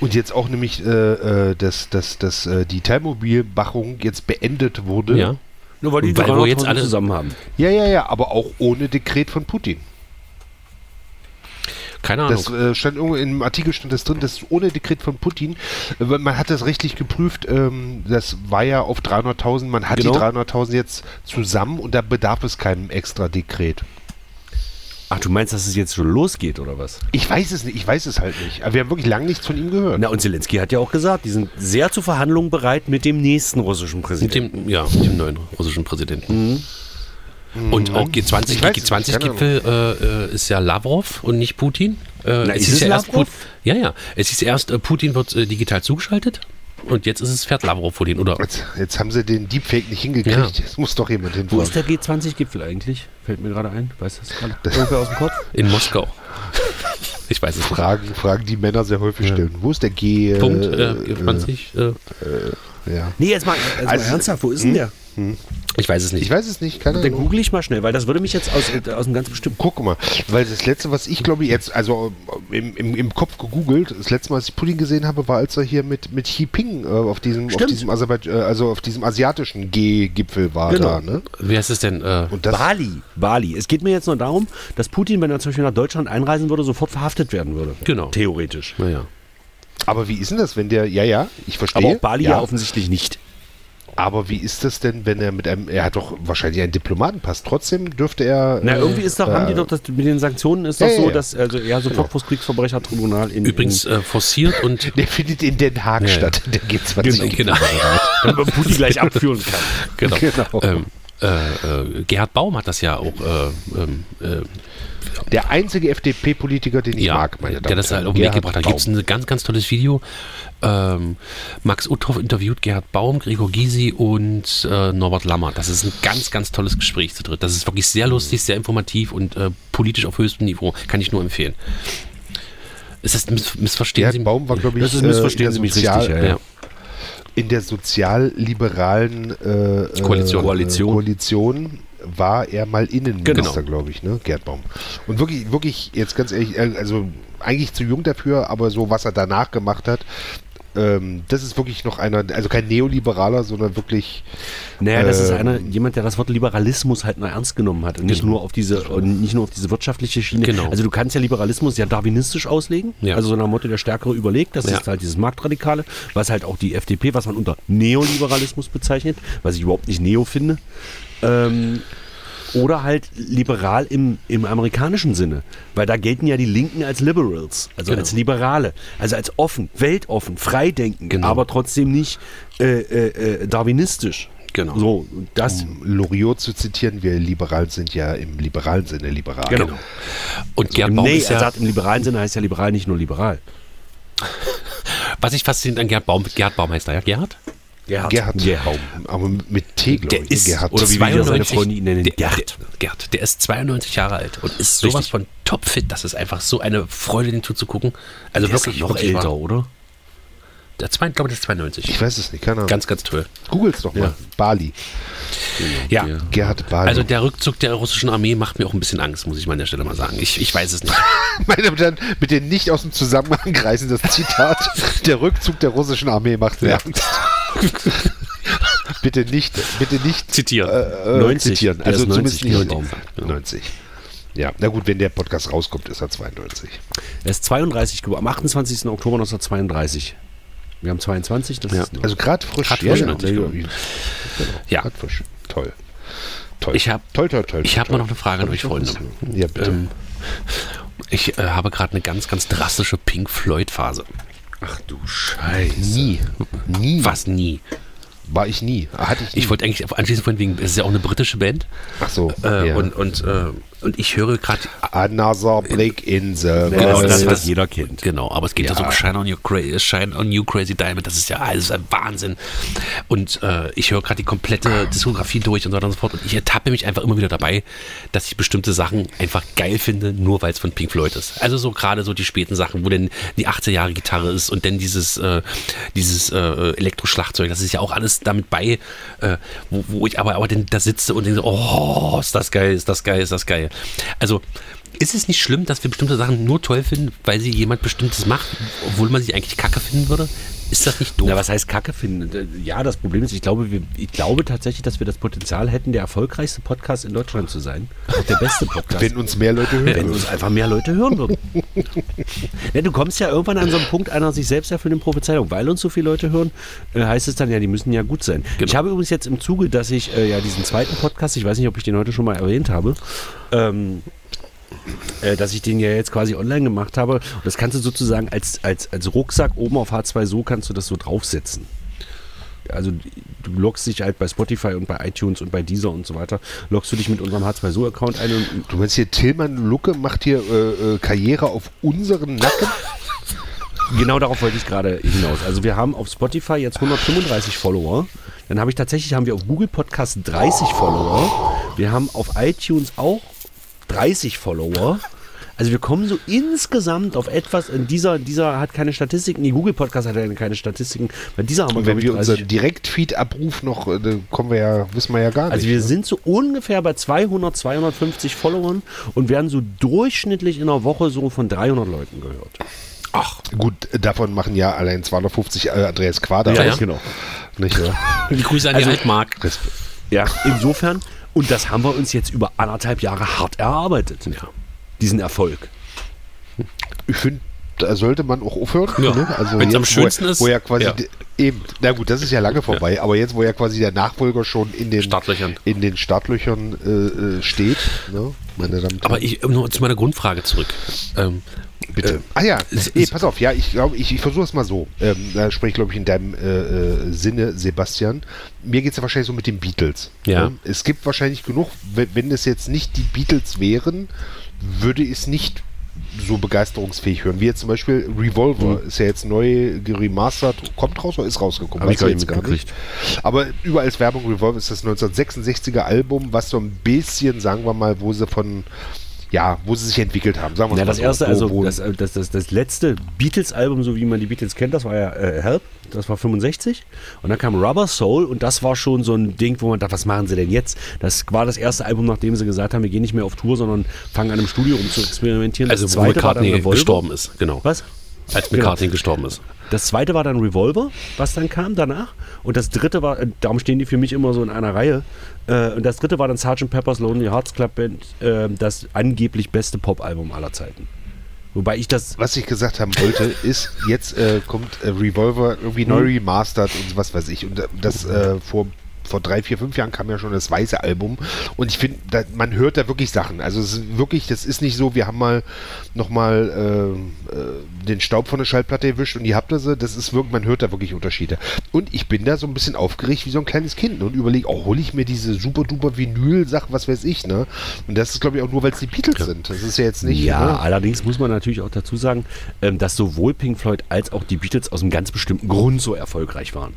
Und jetzt auch nämlich, äh, äh, dass, dass, dass äh, die Teilmobilmachung jetzt beendet wurde. Ja. Nur weil die weil wir jetzt 300.000 alle- zusammen haben. ja, ja, ja, aber auch ohne Dekret von Putin. Keine Ahnung. Das äh, stand irgendwo im Artikel stand das drin, dass ohne Dekret von Putin, äh, man hat das rechtlich geprüft, ähm, das war ja auf 300.000, man hat Genau. die 300.000 jetzt zusammen und da bedarf es keinem extra Dekret. Ach, du meinst, dass es jetzt schon losgeht oder was? Ich weiß es nicht, ich weiß es halt nicht. Aber wir haben wirklich lange nichts von ihm gehört. Na, und Zelensky hat ja auch gesagt, die sind sehr zu Verhandlungen bereit mit dem nächsten russischen mit Präsidenten. dem, ja, mit dem neuen russischen Präsidenten. Und auch G20, Ich weiß es nicht, keine G20-Gipfel äh, äh, ist ja Lavrov und nicht Putin. Äh, Na, ist hieß es ja erst Lavrov? Put- Ja, ja. Es hieß erst, äh, Putin wird äh, digital zugeschaltet und jetzt ist es fährt Lavrov vor den. Oder Jetzt, jetzt haben sie den Deepfake nicht hingekriegt. Ja. Jetzt muss doch jemand Wo hinfahren. ist der G20-Gipfel eigentlich? Fällt mir gerade ein. Weißt du das gerade? Irgendwer aus dem Kopf? in Moskau. Ich weiß es nicht. Fragen, Fragen, die Männer sehr häufig stellen. Wo ist der G? Punkt äh, äh, G20. Äh, ja. Nee, jetzt mal, jetzt Also- mal ernsthaft, wo ist denn der? Ich weiß es nicht. Ich weiß es nicht, keine Dann Ahnung. google ich mal schnell, weil das würde mich jetzt aus, äh, aus einem ganz bestimmten. Guck mal, weil das letzte, was ich glaube jetzt, also äh, im, im, im Kopf gegoogelt, das letzte Mal, als ich Putin gesehen habe, war, als er hier mit, mit Xi Jinping äh, auf diesem, auf diesem äh, also auf diesem asiatischen G-Gipfel war Genau. da, ne? Wer ist es denn? Äh, Und das, Bali. Bali. Es geht mir jetzt nur darum, dass Putin, wenn er zum Beispiel nach Deutschland einreisen würde, sofort verhaftet werden würde. Genau. Theoretisch. naja. aber wie ist denn das, wenn der, ja, ja, ich verstehe. Aber auch Bali ja, ja, offensichtlich nicht. Aber wie ist das denn, wenn er mit einem, er hat doch wahrscheinlich einen Diplomatenpass, trotzdem dürfte er. Na, äh, irgendwie ist doch, haben die doch das, mit den Sanktionen ist doch ja, so, ja. dass also ja sofort vor das Kriegsverbrechertribunal in Übrigens äh, forciert und Der findet in Den Haag Ja, statt, der G20. genau. in, wenn man Putin gleich abführen kann. genau. Genau. Ähm, äh, äh, Gerhard Baum hat das ja auch äh, ähm, äh, Der einzige FDP-Politiker, den ich ja, mag, meine Damen der das und halt Herren. auf den Weg gebracht hat. Da gibt es ein ganz, ganz tolles Video. Ähm, Max Uthoff interviewt Gerhard Baum, Gregor Gysi und äh, Norbert Lammer. Das ist ein ganz, ganz tolles Gespräch zu dritt. Das ist wirklich sehr lustig, sehr informativ und äh, politisch auf höchstem Niveau. Kann ich nur empfehlen. Ist das miss missverstehen Gerhard Sie Baum war, glaube ich, Das ist missverstehen äh, in Sie mich der richtig, ja, ja. in der sozialliberalen äh, Koalition. Äh, Koalition. Koalition war er mal Innenminister, Genau. glaube ich, ne? Gerd Baum. Und wirklich, wirklich, jetzt ganz ehrlich, also eigentlich zu jung dafür, aber so, was er danach gemacht hat, ähm, das ist wirklich noch einer, also kein Neoliberaler, sondern wirklich Naja, das ist Ähm, einer, jemand, der das Wort Liberalismus halt mal ernst genommen hat und nicht Genau. nur auf diese und nicht nur auf diese wirtschaftliche Schiene. Genau. Also du kannst ja Liberalismus ja darwinistisch auslegen, Ja. also so nach dem Motto der Stärkere überlegt, das Ja. ist halt dieses Marktradikale, was halt auch die FDP, was man unter Neoliberalismus bezeichnet, was ich überhaupt nicht Neo finde. Ähm, oder halt liberal im, im amerikanischen Sinne. Weil da gelten ja die Linken als Liberals, also Genau. als Liberale, also als offen, weltoffen, freidenken, Genau. aber trotzdem nicht äh, äh, äh, darwinistisch. Genau. So, das. um Loriot zu zitieren, wir Liberalen sind ja im liberalen Sinne liberal. Genau. Genau. Und Gerhard Baum nee, ist er ja, sagt, im liberalen Sinne heißt ja liberal nicht nur liberal. was ich faszinierend an Gerhard Baum, Gerhard Baum heißt er, ja? Gerhard? Gerhard. Gerhard aber mit T, glaube Der ich. ne? ist, Gerhard. oder wie wir hier seine 92 Freunde ihn nennen, der, Gerd. Der, Gerd, der ist 92 Jahre alt und ist sowas Richtig. von topfit. Das ist einfach so eine Freude, den zuzugucken. Also Der wirklich noch älter, wahr. oder? Der zwei, glaube ich, der ist 92. ich weiß es nicht, keine Ahnung. Ganz, ganz toll. Googles doch mal. Ja. Bali. Ja. Gerhard Bali. Also der Rückzug der russischen Armee macht mir auch ein bisschen Angst, muss ich mal an der Stelle mal sagen. Ich, ich weiß es nicht. Meine Damen bitte nicht aus dem Zusammenhang reißen das Zitat. der Rückzug der russischen Armee macht mir Ja. Angst. bitte nicht, bitte nicht Zitieren. äh, 90. zitieren. Der Also ist 90, zumindest nicht Gerhard Baum. 90. Ja, na gut, wenn der Podcast rauskommt, ist er 92. Er ist 32 geboren, am 28. Oktober 1932. Wir haben 22, das Ja. ist Also gerade frisch. Grad frisch, ja, 90 ja, geworden. genau. Ja. Grad frisch. Toll. Toll. Ich hab- toll, toll, toll. Ich habe toll. mal noch eine Frage an euch, Freunde. Ja, bitte. Ähm, ich äh, habe gerade eine ganz, ganz drastische Pink Floyd-Phase. Ach du Scheiße. nie. Nie. Was nie. War ich nie. Hatte ich nie. Ich wollte eigentlich anschließend von wegen, es ist ja auch eine britische Band. Ach so. Äh, ja. und, und, äh, und ich höre gerade. Another Blick in the Genau, das, das- was jeder kennt. Genau, aber es geht ja, Ja. so um Shine on, you Cra Shine on You Crazy Diamond, das ist ja alles ein Wahnsinn. Und äh, ich höre gerade die komplette Diskografie durch und so weiter und so fort. Und ich ertappe mich einfach immer wieder dabei, dass ich bestimmte Sachen einfach geil finde, nur weil es von Pink Floyd ist. Also so gerade so die späten Sachen, wo denn die 80er Jahre Gitarre ist und dann dieses, äh, dieses äh, Elektroschlagzeug, das ist ja auch alles damit bei, äh, wo, wo ich aber, aber dann da sitze und denke, oh, ist das geil, ist das geil, ist das geil. Also ist es nicht schlimm, dass wir bestimmte Sachen nur toll finden, weil sie jemand Bestimmtes macht, obwohl man sie eigentlich kacke finden würde? Ist das nicht doof? Na, was heißt Kacke finden? Ja, das Problem ist, ich glaube, wir, ich glaube tatsächlich, dass wir das Potenzial hätten, der erfolgreichste Podcast in Deutschland zu sein. Auch der beste Podcast. Wenn uns mehr Leute hören. wenn uns einfach mehr Leute hören würden. ne, du kommst ja irgendwann an so einen Punkt einer sich selbst erfüllenden Prophezeiung. Weil uns so viele Leute hören, äh, heißt es dann ja, die müssen ja gut sein. Genau. Ich habe übrigens jetzt im Zuge, dass ich äh, ja diesen zweiten Podcast, ich weiß nicht, ob ich den heute schon mal erwähnt habe, ähm, äh, dass ich den ja jetzt quasi online gemacht habe. Und das kannst du sozusagen als, als, als Rucksack oben auf H2 so kannst du das so draufsetzen. Also du loggst dich halt bei Spotify und bei iTunes und bei Deezer und so weiter, loggst du dich mit unserem H2So-Account ein und Du meinst hier, Tillmann Lucke macht hier äh, äh, Karriere auf unserem Nacken? Genau darauf wollte ich gerade hinaus. Also wir haben auf Spotify jetzt 135 Follower. Dann habe ich tatsächlich, haben wir auf Google Podcast 30 Follower. Wir haben auf iTunes auch 30 Follower. Also wir kommen so insgesamt auf etwas, in dieser, dieser hat keine Statistiken, die Google Podcast hat ja keine Statistiken, bei dieser haben wir, Und wenn wir ich, 30. unseren Direktfeed-Abruf noch, äh, da kommen wir ja, wissen wir ja gar nicht. Also wir ne? sind so ungefähr bei 200, 250 Followern und werden so durchschnittlich in der Woche so von 300 Leuten gehört. Ach, gut, davon machen ja allein 250 äh, Andreas Quader. Ja, ja. genau. Nicht wahr? Die Grüße an Also- die Altmark. Ja, insofern, und das haben wir uns jetzt über anderthalb Jahre hart erarbeitet. Ja. Diesen Erfolg. Ich finde, da sollte man auch aufhören. Ja. Ne? Also Wenn's jetzt, am schönsten wo, ist, Wo ja quasi, ja. eben, na gut, das ist ja lange vorbei, aber jetzt, wo ja quasi der Nachfolger schon in den Startlöchern. in den Startlöchern äh, äh, steht, ne? Meine Damen und Aber ich, noch zu meiner Grundfrage zurück. Ähm, Bitte. Äh, ah ja, nee, es- pass auf, ja, ich glaube, ich, ich versuche es mal so. Ähm, da spreche ich, glaube ich, in deinem äh, äh, Sinne, Sebastian. Mir geht es ja wahrscheinlich so mit den Beatles. Ja. Ne? Es gibt wahrscheinlich genug, wenn, wenn es jetzt nicht die Beatles wären, würde es nicht so begeisterungsfähig hören. Wie jetzt zum Beispiel Revolver ist ja jetzt neu geremastert, kommt raus oder ist rausgekommen? Hab ich gar nicht jetzt mitgekriegt. Aber überall ist Werbung Revolver ist das 1966er Album, was so ein bisschen, sagen wir mal, wo sie von ja, wo sie sich entwickelt haben. Sagen wir Ja, mal das so. erste, Wo- also wo- das, äh, das, das, das letzte Beatles-Album, so wie man die Beatles kennt, das war ja äh, Help, das war 65. Und dann kam Rubber Soul und das war schon so ein Ding, wo man dachte, was machen sie denn jetzt? Das war das erste Album, nachdem sie gesagt haben, wir gehen nicht mehr auf Tour, sondern fangen an im Studio rum zu experimentieren. also das wo war dann McCartney gestorben ist, genau. Was? Als Genau. McCartney gestorben ist. Das zweite war dann Revolver, was dann kam danach. Und das dritte war, äh, darum stehen die für mich immer so in einer Reihe. Äh, und das dritte war dann Sgt. Pepper's Lonely Hearts Club Band, äh, das angeblich beste Pop-Album aller Zeiten. Wobei ich das. was ich gesagt haben wollte, ist, jetzt äh, kommt äh, Revolver irgendwie neu Hm. remastert und was weiß ich. Und äh, das äh, vor, vor drei, vier, fünf Jahren kam ja schon das weiße Album. Und ich finde, man hört da wirklich Sachen. Also es ist wirklich, das ist nicht so, wir haben mal nochmal äh, äh, den Staub von der Schallplatte erwischt und ihr habt das. Das ist wirklich, man hört da wirklich Unterschiede. Und ich bin da so ein bisschen aufgeregt wie so ein kleines Kind und überlege, oh, hole ich mir diese super duper Vinyl-Sache, was weiß ich, ne? Und das ist, glaube ich, auch nur, weil es die Beatles sind. Das ist ja jetzt nicht. ja, ne? allerdings muss man natürlich auch dazu sagen, ähm, dass sowohl Pink Floyd als auch die Beatles aus einem ganz bestimmten Grund so erfolgreich waren.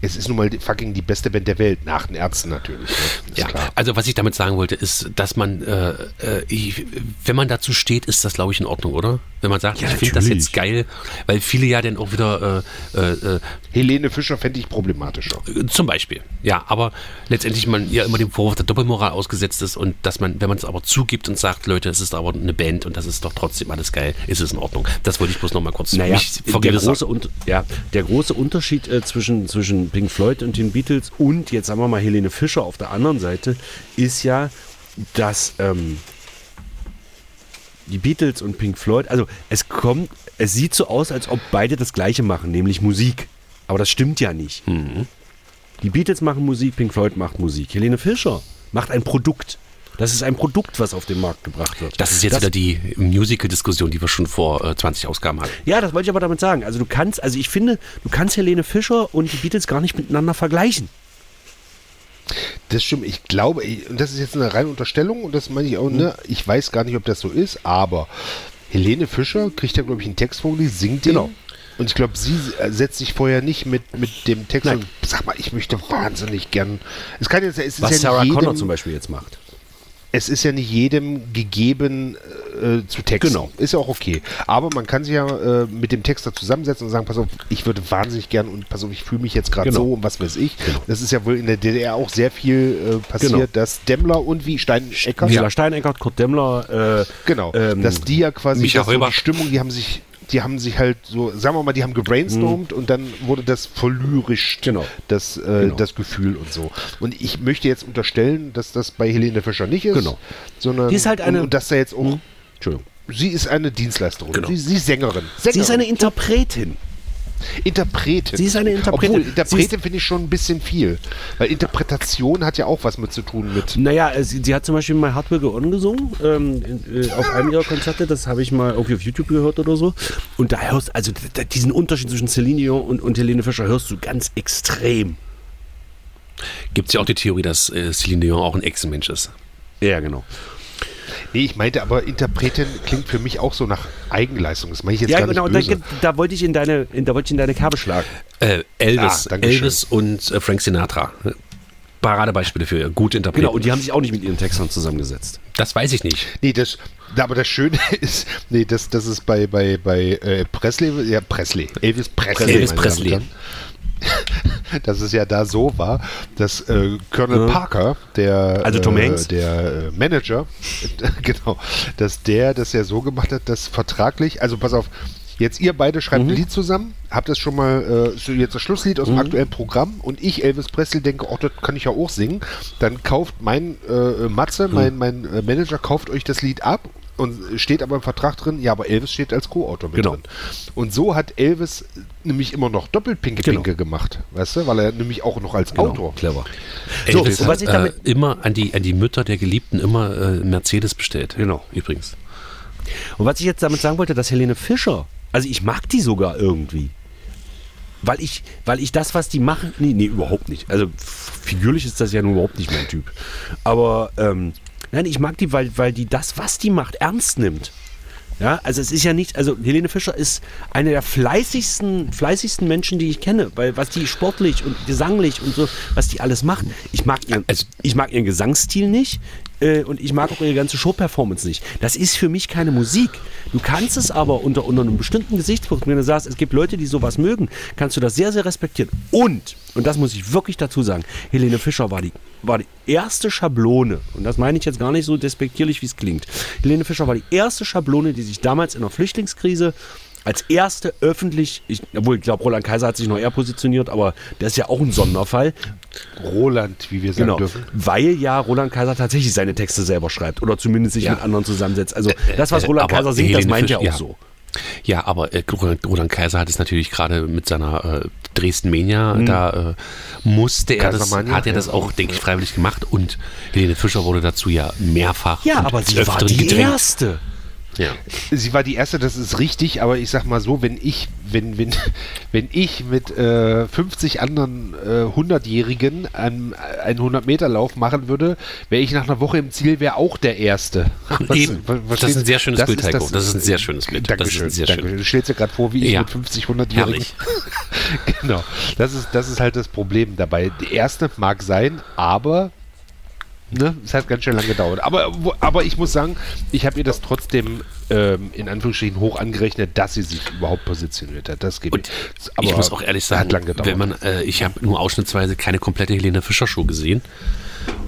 Es ist nun mal die, fucking die beste Band der Welt, nach den Ärzten natürlich. Ne? Ja, klar. also was ich damit sagen wollte, ist, dass man, äh, äh, ich, wenn man dazu steht, ist das, glaube ich, in Ordnung, oder? Wenn man sagt, Ja, ich finde das jetzt geil, weil viele ja dann auch wieder äh, äh, Helene Fischer fände ich problematischer. äh, zum Beispiel, ja, aber letztendlich man ja immer dem Vorwurf der Doppelmoral ausgesetzt ist und dass man, wenn man es aber zugibt und sagt, Leute, es ist aber eine Band und das ist doch trotzdem alles geil, ist es in Ordnung. Das wollte ich bloß nochmal kurz Naja, der vergewissern. große, und, ja, der große Unterschied äh, zwischen, zwischen Pink Floyd und den Beatles und jetzt sagen wir mal Helene Fischer auf der anderen Seite ist ja, dass ähm, die Beatles und Pink Floyd, also es kommt, es sieht so aus, als ob beide das Gleiche machen, nämlich Musik. Aber das stimmt ja nicht. Die Beatles machen Musik, Pink Floyd macht Musik. Helene Fischer macht ein Produkt. Das ist ein Produkt, was auf den Markt gebracht wird. Das ist jetzt wieder die Musical-Diskussion, die wir schon vor äh, 20 Ausgaben hatten. Ja, das wollte ich aber damit sagen. Also du kannst, also ich finde, du kannst Helene Fischer und die Beatles gar nicht miteinander vergleichen. Das stimmt, ich glaube, ich- und das ist jetzt eine reine Unterstellung und das meine ich auch, ne, ich weiß gar nicht, ob das so ist, aber Helene Fischer kriegt ja, glaube ich, einen Text vorgelesen, singt den. Genau. Und ich glaube, sie äh, setzt sich vorher nicht mit, mit dem Text Nein. und sag mal, ich möchte wahnsinnig gern. Es kann jetzt, es ist Was ja Sarah nicht Connor jedem, zum Beispiel jetzt macht. Es ist ja nicht jedem gegeben äh, zu texten. Genau. Ist ja auch okay. Aber man kann sich ja äh, mit dem Texter zusammensetzen und sagen, pass auf, ich würde wahnsinnig gern und pass auf, ich fühle mich jetzt gerade Genau. so und was weiß ich. Das ist ja wohl in der DDR auch sehr viel äh, passiert, Genau. dass Demmler und wie Steinecker, Mila Steineckert, Kurt Demmler, äh, genau, ähm, dass die ja quasi Micha das so Stimmung, die haben sich die haben sich halt so, sagen wir mal, die haben gebrainstormt und dann wurde das verlyrischt, Genau. das, äh, Genau. das Gefühl und so. Und ich möchte jetzt unterstellen, dass das bei Helene Fischer nicht ist, Genau. sondern Die ist halt eine- und, und dass da jetzt auch, Entschuldigung. sie ist eine Dienstleisterin, Genau. sie, sie ist Sängerin. Sängerin. Sie ist eine Interpretin. Interpretin. Sie ist eine Interpretin. Obwohl, Interpretin finde ich schon ein bisschen viel. Weil Interpretation hat ja auch was mit zu tun mit. Naja, äh, sie, sie hat zum Beispiel mal Hard Will Go On gesungen ähm, äh, auf einem ihrer Konzerte. Das habe ich mal irgendwie auf YouTube gehört oder so. Und da hörst also diesen Unterschied zwischen Celine Dion und, und Helene Fischer hörst du ganz extrem. Gibt es ja auch die Theorie, dass äh, Celine Dion auch ein Echsenmensch ist. Ja, genau. Nee, ich meinte aber, Interpretin klingt für mich auch so nach Eigenleistung. Das meine ich jetzt Ja, gar genau. nicht Da, böse. da wollte ich in deine, in, da wollte ich in deine Kerbe schlagen. Äh, Elvis, Ah. Elvis und äh, Frank Sinatra. Paradebeispiele für gute Interpreten. Genau. Und die haben sich auch nicht mit ihren Textern zusammengesetzt. das weiß ich nicht. Nee, das, aber das Schöne ist, nee, das, das ist bei, bei, bei äh, Presley, ja, Presley, Elvis Presley. Elvis Presley. Dass es ja da so war, dass äh, Colonel Parker, der, Also Tom äh, Hanks? der äh, Manager, genau, dass der das ja so gemacht hat, dass vertraglich, also pass auf, jetzt ihr beide schreibt Mhm. ein Lied zusammen, habt das schon mal, äh, jetzt das Schlusslied aus Mhm. dem aktuellen Programm und ich, Elvis Presley, denke, oh, das kann ich ja auch singen, dann kauft mein äh, Matze, Mhm. mein, mein äh, Manager, kauft euch das Lied ab und steht aber im Vertrag drin, ja, aber Elvis steht als Co-Autor mit Genau. drin. Und so hat Elvis nämlich immer noch doppelpinke Genau. Pinke gemacht, weißt du, weil er nämlich auch noch als Autor. Clever. So, So, Elvis und hat was ich damit- äh, immer an die, an die Mütter der Geliebten immer äh, Mercedes bestellt. Genau. Übrigens. Und was ich jetzt damit sagen wollte, dass Helene Fischer, also ich mag die sogar irgendwie. Weil ich, weil ich das, was die machen, nee, nee, überhaupt nicht. Also figürlich ist das ja nun überhaupt nicht mein Typ. Aber ähm, nein, ich mag die, weil, weil die das, was die macht, ernst nimmt. Ja, also es ist ja nicht, also Helene Fischer ist eine der fleißigsten, fleißigsten Menschen, die ich kenne, weil was die sportlich und gesanglich und so, was die alles macht. Ich mag ihren, Also- ich mag ihren Gesangsstil nicht äh, und ich mag auch ihre ganze Show-Performance nicht. Das ist für mich keine Musik. Du kannst es aber unter, unter einem bestimmten Gesichtspunkt, wenn du sagst, es gibt Leute, die sowas mögen, kannst du das sehr, sehr respektieren. Und, und das muss ich wirklich dazu sagen, Helene Fischer war die, war die erste Schablone, und das meine ich jetzt gar nicht so despektierlich, wie es klingt. Helene Fischer war die erste Schablone, die sich damals in der Flüchtlingskrise als erste öffentlich, ich, obwohl ich glaube, Roland Kaiser hat sich noch eher positioniert, aber der ist ja auch ein Sonderfall. Roland, wie wir sagen Genau, dürfen. weil ja Roland Kaiser tatsächlich seine Texte selber schreibt oder zumindest sich Ja. mit anderen zusammensetzt. Also das, was äh, Roland aber Kaiser singt, das Helene meint er auch Fisch- ja. so. Ja, aber äh, Roland, Kaiser hat es natürlich gerade mit seiner äh, Dresden Mania, da äh, musste er das, hat er das auch, denke ich, freiwillig gemacht und Helene Fischer wurde dazu ja mehrfach Ja, aber sie war die gedrängt. erste. Ja. Sie war die erste, das ist richtig, aber ich sag mal so, wenn ich, wenn, wenn, wenn ich mit äh, 50 anderen äh, 100-Jährigen einen, einen 100-Meter-Lauf machen würde, wäre ich nach einer Woche im Ziel, wäre auch der Erste. Eben. ver- Das ist ein sehr schönes Das Bild, Heiko. Das ist ein sehr schönes Bild. Das ist Dankeschön, sehr Dankeschön. schön. Du stellst dir gerade vor, wie ich Ja. mit 50, 100-Jährigen. Herrlich. genau. Das ist, das ist halt das Problem dabei. Die erste mag sein, aber ne, es hat ganz schön lange gedauert. Aber, aber ich muss sagen, ich habe ihr das trotzdem ähm, in Anführungsstrichen hoch angerechnet, dass sie sich überhaupt positioniert hat. Das geht Und aber ich muss auch ehrlich sagen, hat lang gedauert. wenn man, äh, ich habe nur ausschnittsweise keine komplette Helene Fischer Show gesehen.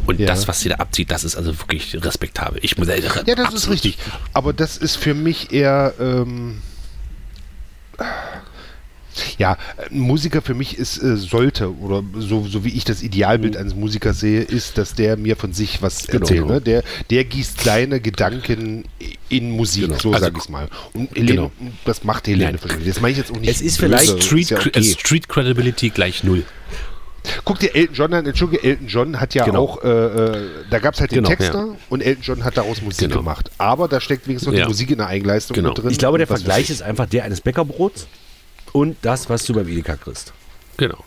Und Ja. das, was sie da abzieht, das ist also wirklich respektabel. Ich muss äh, ja, das ist richtig. Aber das ist für mich eher. Ähm, ja, ein Musiker für mich ist, äh, sollte, oder so, so wie ich das Idealbild eines Musikers sehe, ist, dass der mir von sich was Genau. erzählt. Ne? Der, der gießt seine Gedanken in Musik, Genau. so Also, sag ich mal. Und Helene, genau. das macht Helene Nein. für mich. Das meine ich jetzt auch nicht. Es ist böse, vielleicht ist Street, ja Cre- okay. äh, Street Credibility gleich null. Guck dir Elton John an, entschuldige, Elton John hat ja Genau. auch, äh, äh, da gab es halt den Genau, Texter ja. und Elton John hat daraus Musik Genau. gemacht. Aber da steckt wenigstens noch die Ja. Musik in der Eigenleistung Genau. mit drin. Ich glaube, der Vergleich ist einfach der eines Bäckerbrots und das, was du beim Edeka kriegst. Genau.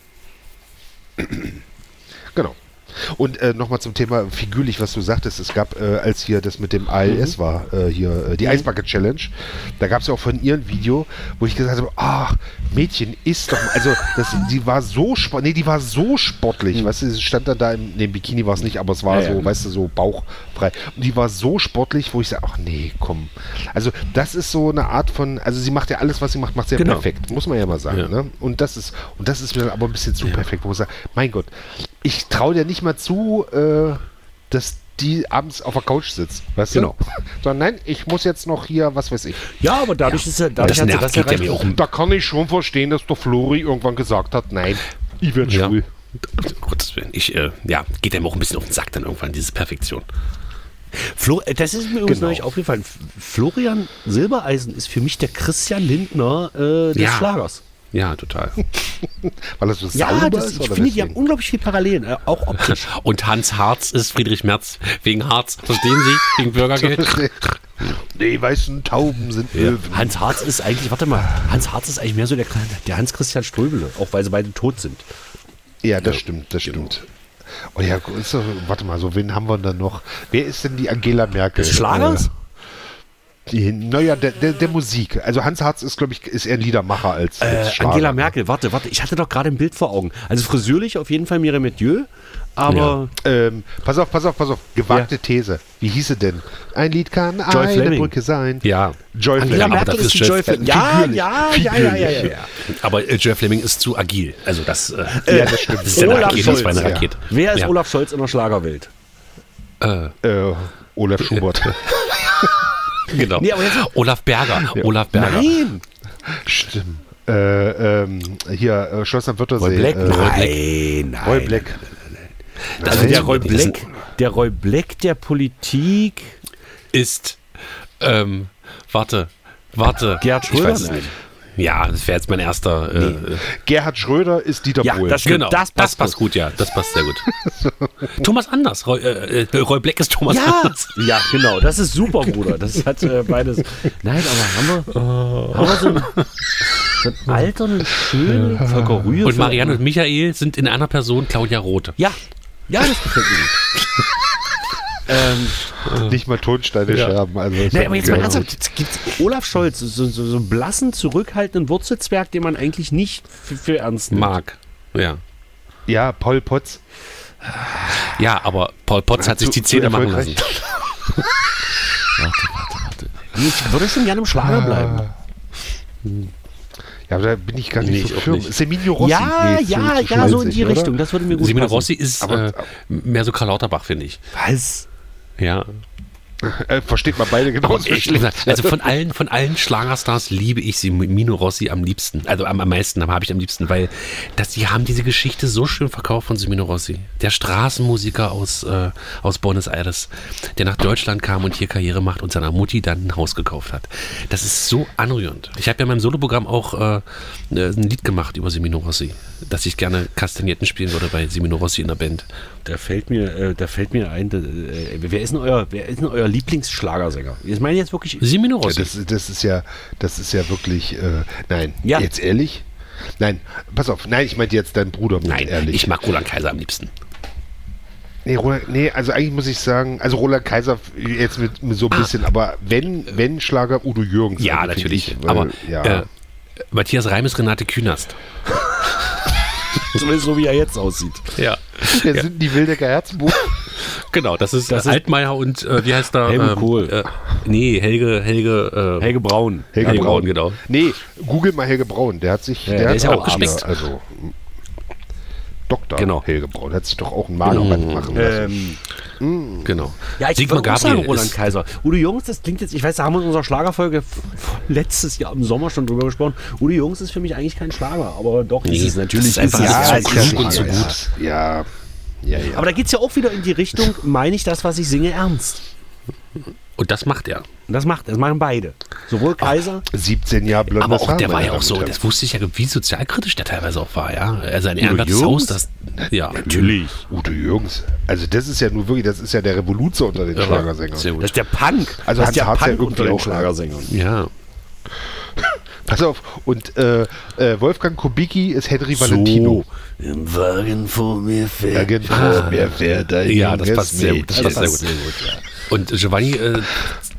Genau. Und äh, nochmal zum Thema figürlich, was du sagtest. Es gab, äh, als hier das mit dem ALS war, äh, hier äh, die Eisbucket Challenge, da gab es ja auch von ihr ein Video, wo ich gesagt habe, ach, Mädchen, ist doch, also das, die war so, nee, die war so sportlich, weißt du, sie stand dann da im, nee, im Bikini war es nicht, aber es war Ja, so, ja. weißt du, so bauchfrei. Und die war so sportlich, wo ich sage, ach nee, komm. Also das ist so eine Art von, also sie macht ja alles, was sie macht, macht sehr Genau. perfekt, muss man ja mal sagen. Ja. Ne? Und das ist, und das ist mir dann aber ein bisschen zu perfekt, wo ich sage, mein Gott, ich traue dir nicht mal zu, äh, dass die abends auf der Couch sitzt, weißt Genau. du? Sondern nein, ich muss jetzt noch hier, was weiß ich. Ja, aber dadurch ist er, dadurch Das hat das ja mir auch Da kann ich schon verstehen, dass der Flori irgendwann gesagt hat, nein, ich werde Ja. schwul. Gottes Willen. Ich, äh, ja, geht einem auch ein bisschen auf den Sack dann irgendwann, diese Perfektion. Flo, äh, das ist mir übrigens Genau. neulich aufgefallen. Florian Silbereisen ist für mich der Christian Lindner äh, des Ja. Schlagers. Ja, total. Weil das so Ja, sauber das, ist? ich oder finde, die haben unglaublich viel Parallelen, äh, auch optisch. Und Hans Harz ist Friedrich Merz wegen Harz. Verstehen Sie? Wegen Bürgergeld. Die weißen Tauben sind Löwen. Hans Harz ist eigentlich, warte mal, Hans Harz ist eigentlich mehr so der, der Hans-Christian Ströbele, auch weil sie beide tot sind. Ja, das stimmt, das stimmt. Oh ja, doch, warte mal, so wen haben wir denn noch? Wer ist denn die Angela Merkel? Schlagers? Äh, die, naja, der, der, der Musik. Also Hans Harz ist, glaube ich, ist eher ein Liedermacher als, Äh, als Schlager. Angela Merkel, warte, warte, ich hatte doch gerade ein Bild vor Augen. Also frisürlich auf jeden Fall Mireille Mathieu, aber Ähm, pass auf, pass auf, pass auf. Gewagte These. Wie hieße denn? Ein Lied kann Joy eine Fleming. Brücke sein. Ja. Joy Angela Fleming. Merkel ist die Joy Fleming. Ja, ja, ja, ja, ja, ja, ja. Aber äh, Jeff Fleming ist zu agil. Also das, äh, Ja, das stimmt. das ist ja eine Olaf Rakete, das war eine Scholz, ja. Rakete. Wer ist ja. Olaf Scholz in der Schlagerwelt? Äh, Äh, Olaf Schubert. genau. Nee, aber jetzt- Olaf Berger. Olaf Berger. Nein! Stimmt. Äh, ähm, hier, äh, Schloss am Wörthersee. Roy Black? Äh, nein, nein. Roy Black. Also der Roy Black, der Roy Black der Politik. ist, ähm, warte, warte. Gerhard Ich Schröder? weiß es Nein. nicht. Ja, das wäre jetzt mein erster. Äh, Gerhard Schröder ist Dieter Ja, Bohlen. das genau, das das, passt passt gut, ja, das passt sehr gut. Thomas Anders, Roy, äh, äh, Roy Black ist Thomas Ja, Anders. ja, genau. Das ist super, Bruder. Das hat äh, beides. Nein, aber haben wir, haben wir so, einen, so einen alternden, schönen Volker Rühe. Und Marianne und Michael sind in einer Person Claudia Roth. Ja, ja, das gefällt mir gut. Ähm, Nicht mal Tonsteine scherben. Also nee, hat aber jetzt mal ernsthaft, gibt Olaf Scholz, so, so, so einen blassen, zurückhaltenden Wurzelzwerg, den man eigentlich nicht für, für ernst nimmt. Mark. Ja. Ja, Paul Potts. Ja, aber Paul Potts hat sich die Zähne machen lassen. erfolgreich. Nee, Ich würde schon gerne im Schlager bleiben. Ja, aber da bin ich gar nicht Nee, so firm. nicht. Seminio Rossi. Ja, Nee, ja, zu ja, so in die oder? Richtung. Das würde mir gut Simone passen. Rossi ist Aber- äh, mehr so Karl Lauterbach, finde ich. Was? Ja. Äh, versteht man beide genauso Ich, schlecht. also von allen, von allen Schlagerstars liebe ich sie Mino Rossi am liebsten. Also am, am meisten habe ich am liebsten, weil das, die haben diese Geschichte so schön verkauft von Semino Rossi. Der Straßenmusiker aus, äh, aus Buenos Aires, der nach Deutschland kam und hier Karriere macht und seiner Mutti dann ein Haus gekauft hat. Das ist so anrührend. Ich habe ja in meinem Soloprogramm auch äh, ein Lied gemacht über Semino Rossi, dass ich gerne Kastagnetten spielen würde bei Semino Rossi in der Band. Da fällt mir, äh, da fällt mir ein, äh, wer ist denn euer, wer ist denn euer Lieblingsschlagersänger? Ich meine jetzt wirklich. Semino Ja, Rossi. das, das ist ja, das ist ja wirklich, äh, nein, Ja. jetzt ehrlich? Nein, pass auf, nein, ich meinte jetzt dein Bruder mit Nein, ehrlich. ich mag Roland Kaiser am liebsten. Nee, Roland, nee, also eigentlich muss ich sagen, also Roland Kaiser jetzt mit, mit so ein bisschen, aber wenn, wenn Schlager Udo Jürgens. Ja, also, natürlich. ich, weil, aber ja. äh, Matthias Reim ist Renate Künast. Zumindest so wie er jetzt aussieht. Ja. Wer sind die Wildecker Herzbuch? Genau, das ist, Das ist- Altmaier und äh, wie heißt der? Helmut Kohl. Äh, nee, Helge, Helge, äh, Helge Braun. Helge, Helge Braun. Braun, genau. Nee, google mal Helge Braun. Der hat sich, Ja, der, der hat ist ja auch Arme, gespickt. Also Dr. Genau. Helge Braun hat sich doch auch ein Magenband machen lassen. Ähm, Genau. ja, ich Sigmar würde auch sagen Gabriel Roland Kaiser. Udo Jungs, das klingt jetzt, ich weiß, da haben wir in unserer Schlagerfolge letztes Jahr im Sommer schon drüber gesprochen. Udo Jungs ist für mich eigentlich kein Schlager, aber doch, Nee, ist es natürlich. das ist einfach Ja, ist klug und so gut. Ja, ja, ja. Aber da geht es ja auch wieder in die Richtung, meine ich das, was ich singe, ernst. Und das macht er. Das macht, das machen beide. Sowohl Kaiser, 17 Jahre blondes Aber auch Haar, der war ja auch so, das wusste ich ja, wie sozialkritisch der teilweise auch war, ja. Also ein Udo? Haus, das. Ja, natürlich. Udo Jürgens. Also das ist ja nur wirklich, das ist ja der Revoluzer unter den Schlagersängern. Sehr Das ist der Punk. Also das Hans ist der Harz ja Punk irgendwie unter den auch? Schlagersängern. Ja. Pass auf, und äh, äh, Wolfgang Kubicki ist Henry Valentino. Im Wagen vor mir fährt. Irgendwo Ah. mir fährt ein Ja, das passt sehr gut. Das passt sehr gut. Und Giovanni äh,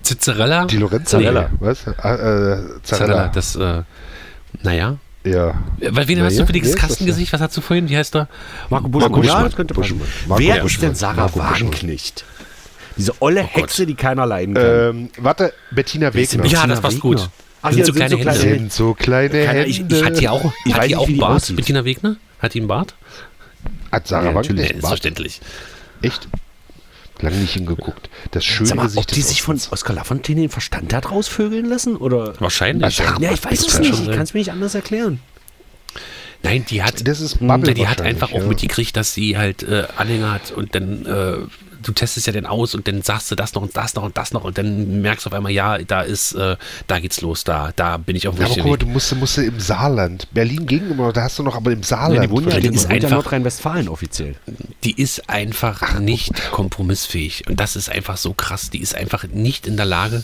Cizzarella. Die Lorenza. Zarella. Was? Ah, äh, Zarella, das, äh, naja. Ja. Weil wen Na hast ja, du für dieses wer das Kastengesicht? Was hast du vorhin? Wie heißt der? Marco Buschmann. Marco Ja, Buschmann. das könnte passen. Buschmann. Marco Wer Buschmann. ist denn Sarah Marco Buschmann. Wagenknecht? Diese olle Gott. Hexe, die keiner leiden kann. Ähm, warte, Bettina Wegner. Ja, das passt Wegner. gut. Ach, Das ja, sind so sind kleine so kleine Hände. sind so kleine Keine- Hände. ich- Hat die auch, Ich hat weiß die nicht, auch die Bart? Bettina Wegner? Hat die einen Bart? Hat Sarah Ja, natürlich, Bart? selbstverständlich. Echt? Lange nicht hingeguckt. Das schöne Sag mal, Gesicht ob die sich von. Oscar Lafontaine den Verstand hat rausvögeln lassen? Oder? Wahrscheinlich. Also, Ja, ich weiß es kann nicht. schon Ich kann es mir nicht anders erklären. Nein, die hat, Das ist Bubble die hat einfach auch ja. mitgekriegt, dass sie halt äh, Anhänger hat und dann äh, du testest ja dann aus und dann sagst du das noch und das noch und das noch und dann merkst du auf einmal, ja, da ist, äh, da geht's los, da, da bin ich auf dem Ja, aber guck mal, Weg. du musst, musst im Saarland. Berlin ging immer, da hast du noch aber im Saarland. Ja, die ist einfach- Nordrhein-Westfalen offiziell. Die ist einfach nicht kompromissfähig und das ist einfach so krass. Die ist einfach nicht in der Lage,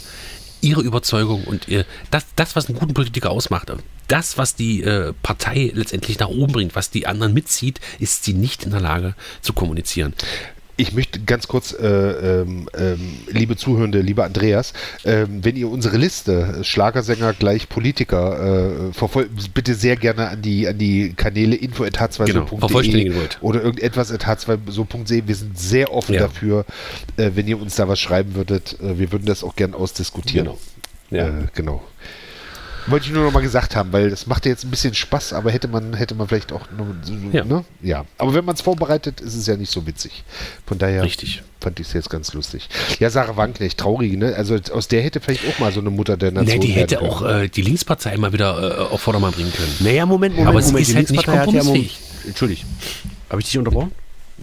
ihre Überzeugung und ihr, das, das, was einen guten Politiker ausmacht, das, was die äh, Partei letztendlich nach oben bringt, was die anderen mitzieht, ist sie nicht in der Lage zu kommunizieren. Ich möchte ganz kurz, äh, ähm, ähm, liebe Zuhörende, lieber Andreas, ähm, wenn ihr unsere Liste äh, Schlagersänger gleich Politiker äh, verfolgt, bitte sehr gerne an die, an die Kanäle info.h2so.de Genau, vervollständigen wollt. oder irgendetwas at h2so.de. Wir sind sehr offen Ja. dafür, äh, wenn ihr uns da was schreiben würdet. Äh, wir würden das auch gern ausdiskutieren. Genau. Ja. Äh, genau. Wollte ich nur noch mal gesagt haben, weil das macht ja jetzt ein bisschen Spaß, aber hätte man, hätte man vielleicht auch, nur, so- Ja. ne? Ja. Aber wenn man es vorbereitet, ist es ja nicht so witzig. Von daher Richtig. fand ich es jetzt ganz lustig. Ja, Sarah Wagenknecht, traurig, ne? Also aus der hätte vielleicht auch mal so eine Mutter der Nation Nee, die hätte auch äh, die Linkspartei mal wieder äh, auf Vordermann bringen können. Naja, Moment, Moment, Aber sie Moment. ist halt nicht hat ja im Moment, kompromissfähig. Entschuldigt. Habe ich dich unterbrochen?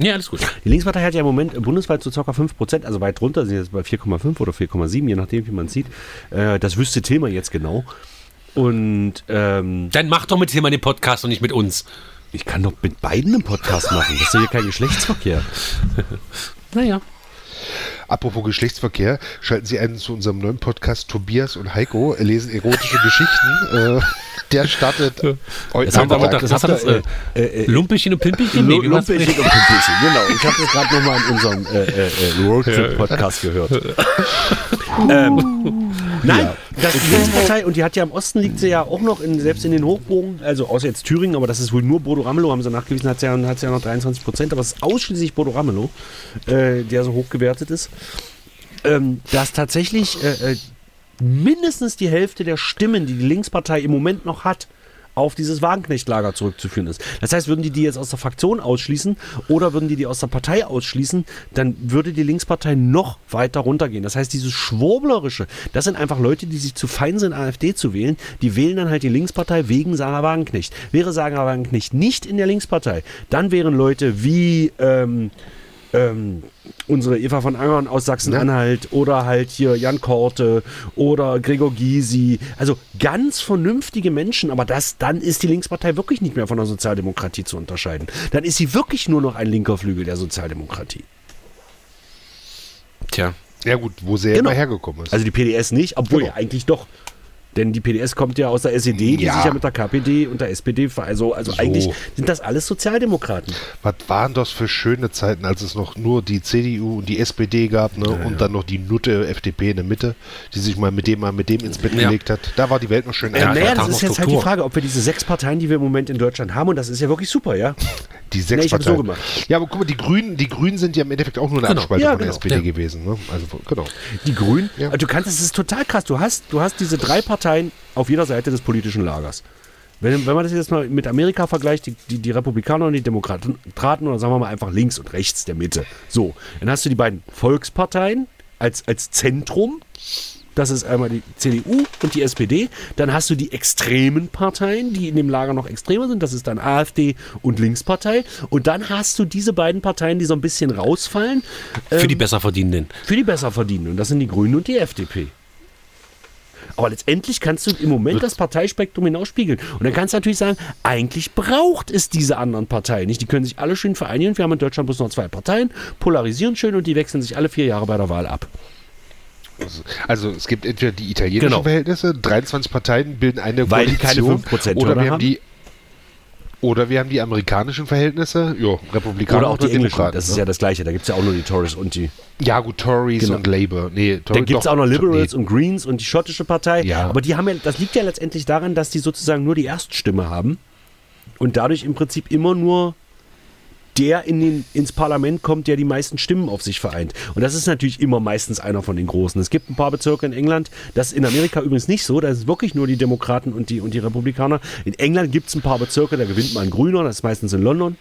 Ja, alles gut. Die Linkspartei hat ja im Moment bundesweit so ca. 5%, also weit drunter, sind jetzt bei 4,5 oder 4,7, je nachdem, wie man es sieht. Äh, das wüsste Tilmer jetzt genau. Und ähm, Dann mach doch mit Tilman den Podcast und nicht mit uns. ich kann doch mit beiden einen Podcast machen. Das ist ja hier kein Geschlechtsverkehr. Naja. Apropos Geschlechtsverkehr, schalten Sie ein zu unserem neuen Podcast Tobias und Heiko lesen erotische Geschichten. Äh, der startet heute Das haben wir das hat das? Äh, äh, äh, Lumpelchen und Pimpelchen? War's? Lumpelchen und Pimpelchen, genau. Ich habe das gerade nochmal in unserem äh, äh, Roadtrip-Podcast gehört. ähm, nein, das ist die Linkspartei und die hat ja im Osten liegt sie ja auch noch in, selbst in den Hochbogen, also außer jetzt Thüringen, aber das ist wohl nur Bodo Ramelow, haben sie nachgewiesen, hat ja, hat's ja noch 23 Prozent, aber es ist ausschließlich Bodo Ramelow, der so hoch gewertet ist. Ähm, dass tatsächlich äh, äh, mindestens die Hälfte der Stimmen, die die Linkspartei im Moment noch hat, auf dieses Wagenknecht-Lager zurückzuführen ist. Das heißt, würden die die jetzt aus der Fraktion ausschließen oder würden die die aus der Partei ausschließen, dann würde die Linkspartei noch weiter runtergehen. Das heißt, dieses Schwurblerische, das sind einfach Leute, die sich zu fein sind, AfD zu wählen, die wählen dann halt die Linkspartei wegen Sarah Wagenknecht. Wäre Sarah Wagenknecht nicht in der Linkspartei, dann wären Leute wie... Ähm, ähm, unsere Eva von Angern aus Sachsen-Anhalt oder halt hier Jan Korte oder Gregor Gysi. Also ganz vernünftige Menschen, aber das, dann ist die Linkspartei wirklich nicht mehr von der Sozialdemokratie zu unterscheiden. Dann ist sie wirklich nur noch ein linker Flügel der Sozialdemokratie. Tja. Ja gut, wo sie ja Genau. immer hergekommen ist. Also die PDS nicht, obwohl Genau. ja eigentlich doch. Denn die PDS kommt ja aus der SED, die Ja. sich ja mit der KPD und der SPD ver- also also So. eigentlich sind das alles Sozialdemokraten. Was waren das für schöne Zeiten, als es noch nur die CDU und die SPD gab, ne? und dann noch die Nutte FDP in der Mitte, die sich mal mit dem mal mit dem ins Bett Ja. gelegt hat. Da war die Welt noch schön Ja, Ja, einfach. naja, da das ist jetzt halt die Struktur. Frage, ob wir diese sechs Parteien, die wir im Moment in Deutschland haben, und das ist ja wirklich super, ja. Die sechs Nee, ich hab's so Parteien. gemacht. Ja, aber guck mal, die Grünen, die Grünen sind ja im Endeffekt auch nur eine Genau. Abspaltung Ja, von der genau. SPD Ja. gewesen. Ne? Also genau. Die Grünen, Ja. du kannst, es ist total krass. Du hast, du hast diese drei Parteien auf jeder Seite des politischen Lagers. Wenn, wenn man das jetzt mal mit Amerika vergleicht, die, die, die Republikaner und die Demokraten, oder sagen wir mal einfach links und rechts der Mitte. So, dann hast du die beiden Volksparteien als, als Zentrum. Das ist einmal die CDU und die SPD. Dann hast du die extremen Parteien, die in dem Lager noch extremer sind. Das ist dann AfD und Linkspartei. Und dann hast du diese beiden Parteien, die so ein bisschen rausfallen. Für ähm, die Besserverdienenden. für die Besserverdienenden. Und das sind die Grünen und die FDP. Aber letztendlich kannst du im Moment das Parteispektrum hinausspiegeln. Und dann kannst du natürlich sagen, eigentlich braucht es diese anderen Parteien nicht. Die können sich alle schön vereinigen. Wir haben in Deutschland bloß noch zwei Parteien, polarisieren schön und die wechseln sich alle vier Jahre bei der Wahl ab. Also es gibt entweder die italienischen Genau. Verhältnisse, 23 Parteien bilden eine Weil die keine Koalition, 5% oder wir haben. die oder wir haben die amerikanischen Verhältnisse, ja, Republikaner Oder auch die englischen. Demokraten. Das ist ne? ja das Gleiche. Da gibt es ja auch nur die Tories und die. ja gut, Tories Genau. und Labour. Nee, Dann Tory- gibt es auch noch Liberals nee. und Greens und die schottische Partei. Ja. Aber die haben ja, das liegt ja letztendlich daran, dass die sozusagen nur die Erststimme haben und dadurch im Prinzip immer nur der in den, ins Parlament kommt, der die meisten Stimmen auf sich vereint. Und das ist natürlich immer meistens einer von den Großen. Es gibt ein paar Bezirke in England, das ist in Amerika übrigens nicht so, da ist wirklich nur die Demokraten und die, und die Republikaner. In England gibt es ein paar Bezirke, da gewinnt mal ein Grüner, das ist meistens in London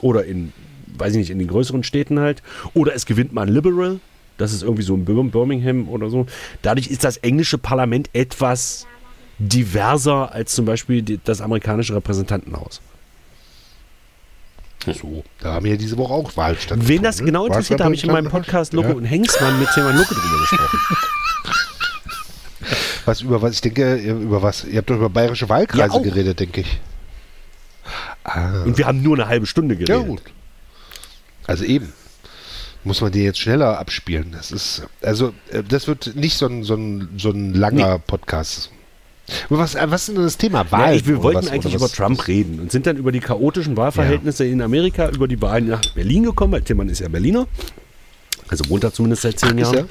oder in, weiß ich nicht, in den größeren Städten halt. Oder es gewinnt mal ein Liberal, das ist irgendwie so in Bir- Birmingham oder so. Dadurch ist das englische Parlament etwas diverser als zum Beispiel das amerikanische Repräsentantenhaus. So, da haben wir diese Woche auch Wahl stattgefunden. Wen das ne? genau interessiert, da habe ich in meinem Podcast Loco Ja. und Hengstmann mit Tilman Lucke drüber gesprochen. Was über was, ich denke, über was, ihr habt doch über bayerische Wahlkreise Ja, geredet, denke ich. Ah, Und wir haben nur eine halbe Stunde geredet. ja gut. Also eben. Muss man den jetzt schneller abspielen. Das ist, also, äh, das wird nicht so ein, so ein, so ein langer Podcast. Was, äh, was ist denn das Thema? Ja, Wahl? ich, wir wollten was, eigentlich über? Trump reden und sind dann über die chaotischen Wahlverhältnisse in Amerika, über die Wahlen nach Berlin gekommen, weil Tillmann ist ja Berliner. Also wohnt er zumindest seit zehn Jahren.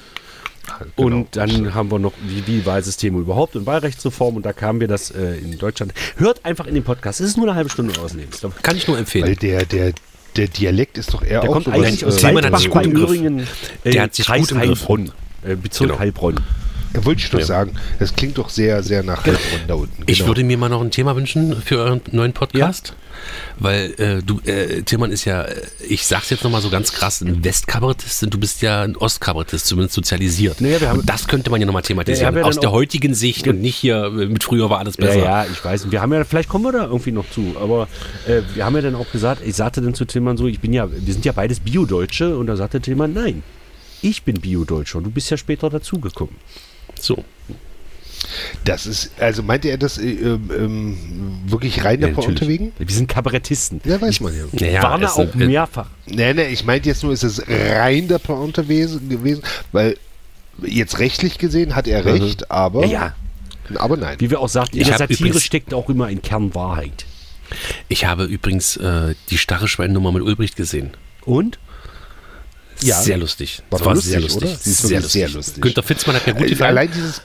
Ah, genau. Und dann haben wir noch die, die Wahlsysteme überhaupt und Wahlrechtsreform und da kamen wir das äh, in Deutschland. Hört einfach in den Podcast. Es ist nur eine halbe Stunde. Da, Kann ich nur empfehlen. Weil der, der, der Dialekt ist doch eher der auch kommt sowas, eigentlich aus äh, äh, Der hat sich Kreis gut im Griff. Heilbronn, äh, Bezirk Genau. Heilbronn. Ja, wollte ich doch Ja. sagen. Das klingt doch sehr, sehr nach Heilbronn da unten. Ich Genau. würde mir mal noch ein Thema wünschen für euren neuen Podcast. Weil äh, du, äh, Tillmann ist ja, äh, ich sag's jetzt nochmal so ganz krass, ein Westkabarettist und du bist ja ein Ostkabarettist, zumindest sozialisiert. Naja, wir haben- und das könnte man ja nochmal Ja, thematisieren. ja, aus der heutigen Sicht und nicht hier äh, mit früher war alles Ja, besser. ja, ich weiß. Wir haben ja, vielleicht kommen wir da irgendwie noch zu, aber äh, wir haben ja dann auch gesagt, ich sagte dann zu Tillmann so, ich bin ja, wir sind ja beides Bio-Deutsche und da sagte Tillmann, nein, ich bin Bio-Deutscher und du bist ja später dazugekommen. So. Das ist, also meinte er das äh, ähm, ähm, wirklich rein Ja, davor natürlich. unterwegen? Wir sind Kabarettisten. Ja, weiß man ja. Ja, ja, Waren da es- auch äh, mehrfach. Nee, nee, ich meinte jetzt nur, ist es rein der Pointe gewesen, gewesen, weil jetzt rechtlich gesehen hat er recht, aber, Mhm. Ja, ja. aber nein. Wie wir auch sagten, in der Satire steckt auch immer ein Kern Wahrheit. Ich habe übrigens äh, die starre Schweinnummer mit Ulbricht gesehen. Und? Ja. Sehr lustig. War war lustig, sehr lustig. oder? Sie ist Sehr lustig. sehr lustig. Günter Fitzmann hat mir gut Äh, gefallen. Allein dieses,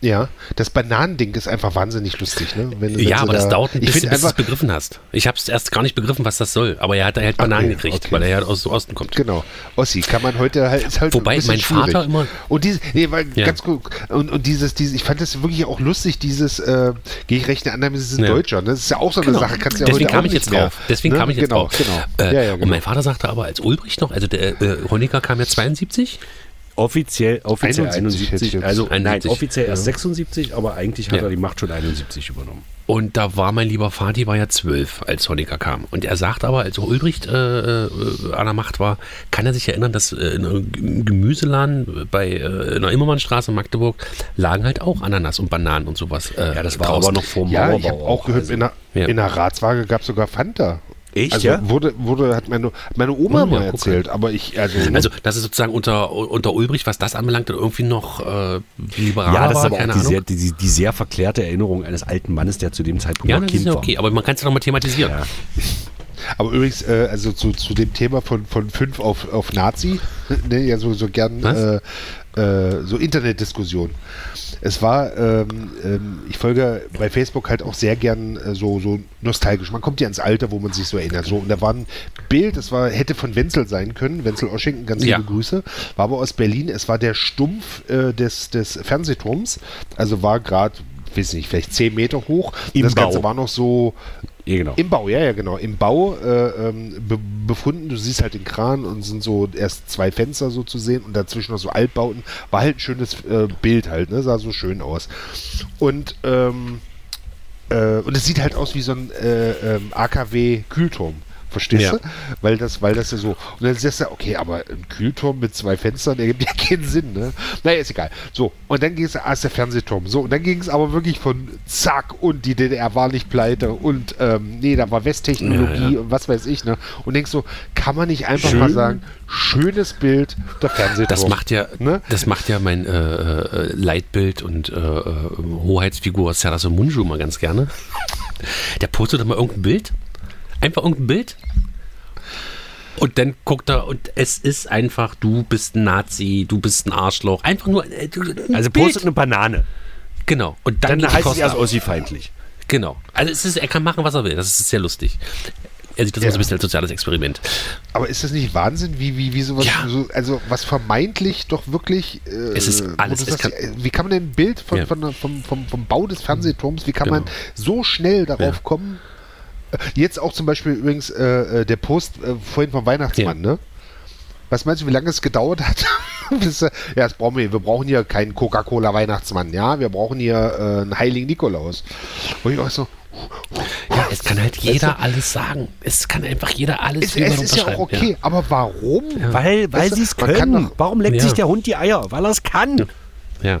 ja, das Bananending ist einfach wahnsinnig lustig, ne? Wenn, wenn Ja, aber das da- dauert ein ich bisschen, bis du es begriffen hast. Ich habe es erst gar nicht begriffen, was das soll. Aber er hat halt Bananen Okay, gekriegt, okay. weil er ja aus dem Osten kommt. Genau. Ossi kann man heute halt, ist halt Wobei ein mein Vater schwierig. immer- Und dieses, nee, weil, Ja. ganz gut, und, und dieses, dieses, ich fand das wirklich auch lustig, dieses, äh, gehe ich recht eine Annahme, sie sind Ja. Deutscher, ne? Das ist ja auch so eine Genau. Sache, kannst du ja Deswegen heute kam auch ich jetzt mehr, drauf. Deswegen ne? kam ich jetzt genau, drauf. Genau, Äh, ja, ja, Und genau. mein Vater sagte aber, als Ulbricht noch, also der äh, Honecker kam ja 72. Offiziell, offiziell 71 hätte ich 71, jetzt. also nein, 71, offiziell erst 76, aber eigentlich hat Ja. er die Macht schon 71 übernommen. Und da war mein lieber Vati war ja zwölf, als Honecker kam. Und er sagt aber, als Ulbricht äh, äh, an der Macht war, kann er sich erinnern, dass äh, in einem Gemüseladen bei äh, in der Immermannstraße in Magdeburg lagen halt auch Ananas und Bananen und sowas. Äh, Ja, das war draußen. aber noch vor Ja, Mauerbau. ich habe auch gehört, also. in, der, Ja. in der Ratswaage gab es sogar Fanta. Echt, also ja? wurde, wurde, hat meine, meine Oma Oh, ja, mal guck erzählt, aber ich, also, Also das ist sozusagen unter, unter Ulbricht, was das anbelangt, irgendwie noch äh, liberaler Ja, das ist war, aber auch keine die Ahnung. sehr, die, die sehr verklärte Erinnerung eines alten Mannes, der zu dem Zeitpunkt ja, noch das Kind ist ja war. okay, aber man kann es ja nochmal thematisieren. Ja. aber übrigens, äh, also zu, zu dem Thema von, von fünf auf, auf Nazi, ne, ja, so, so gern, Was? äh, äh, so Internetdiskussion. Es war, ähm, ähm, ich folge bei Facebook halt auch sehr gern äh, so, so nostalgisch. Man kommt ja ins Alter, wo man sich so erinnert. So, und da war ein Bild, das war, hätte von Wenzel sein können, Wenzel Oschinken, ganz Ja. liebe Grüße, war aber aus Berlin. Es war der Stumpf äh, des, des Fernsehturms, also war gerade, weiß nicht, vielleicht 10 Meter hoch. Im das Ganze Bau. war noch so, Ja, genau. Im Bau, ja, ja, genau. Im Bau äh, ähm, be befunden. Du siehst halt den Kran und sind so erst zwei Fenster so zu sehen und dazwischen noch so Altbauten. War halt ein schönes äh, Bild halt, ne? Sah so schön aus. Und, ähm, äh, und es sieht halt aus wie so ein äh, ähm, AKW-Kühlturm. Verstehst Ja. du? Weil das, weil das ja so. Und dann sagst du, okay, aber ein Kühlturm mit zwei Fenstern, der gibt ja keinen Sinn, ne? Naja, ist egal. So, und dann ging es, ah, ist der Fernsehturm. So, und dann ging es aber wirklich von zack und die DDR war nicht pleite und ähm, nee, da war Westtechnologie Ja, ja. und was weiß ich, ne? Und denkst so, kann man nicht einfach Schön. mal sagen, schönes Bild, der Fernsehturm. Das macht ja, Ne? das macht ja mein äh, äh, Leitbild und äh, äh, Hoheitsfigur Seraso Munju mal ganz gerne. Der postet doch mal irgendein Bild. Einfach irgendein Bild. Und dann guckt er und es ist einfach, du bist ein Nazi, du bist ein Arschloch. Einfach nur. Äh, ein Also Bild. postet eine Banane. Genau. Und dann, Dann heißt es erst. Ossi-feindlich. Genau. Also es ist, er kann machen, was er will. Das ist sehr lustig. Er sieht das Ja. so ein bisschen als soziales Experiment. Aber ist das nicht Wahnsinn, wie, wie, wie sowas, Ja. so, also was vermeintlich doch wirklich. Äh, Es ist alles, es sagst, kann- äh, wie kann man denn ein Bild von, Ja. von, der- vom, vom, vom Bau des Fernsehturms, wie kann Genau. man so schnell darauf Ja. kommen? Jetzt auch zum Beispiel übrigens äh, äh, der Post äh, vorhin vom Weihnachtsmann, ne? Was meinst du, wie lange es gedauert hat? Bis, äh, ja, das brauchen wir. Wir brauchen hier keinen Coca-Cola-Weihnachtsmann, ja? Wir brauchen hier äh, einen Heiligen Nikolaus. Und ich auch so, Ja, es kann halt jeder alles sagen. Es kann einfach jeder alles es, es ist ja auch okay, aber warum? Weil, weil Weißt du, sie es können. doch- Warum leckt Ja. sich der Hund die Eier? Weil er es kann. Ja.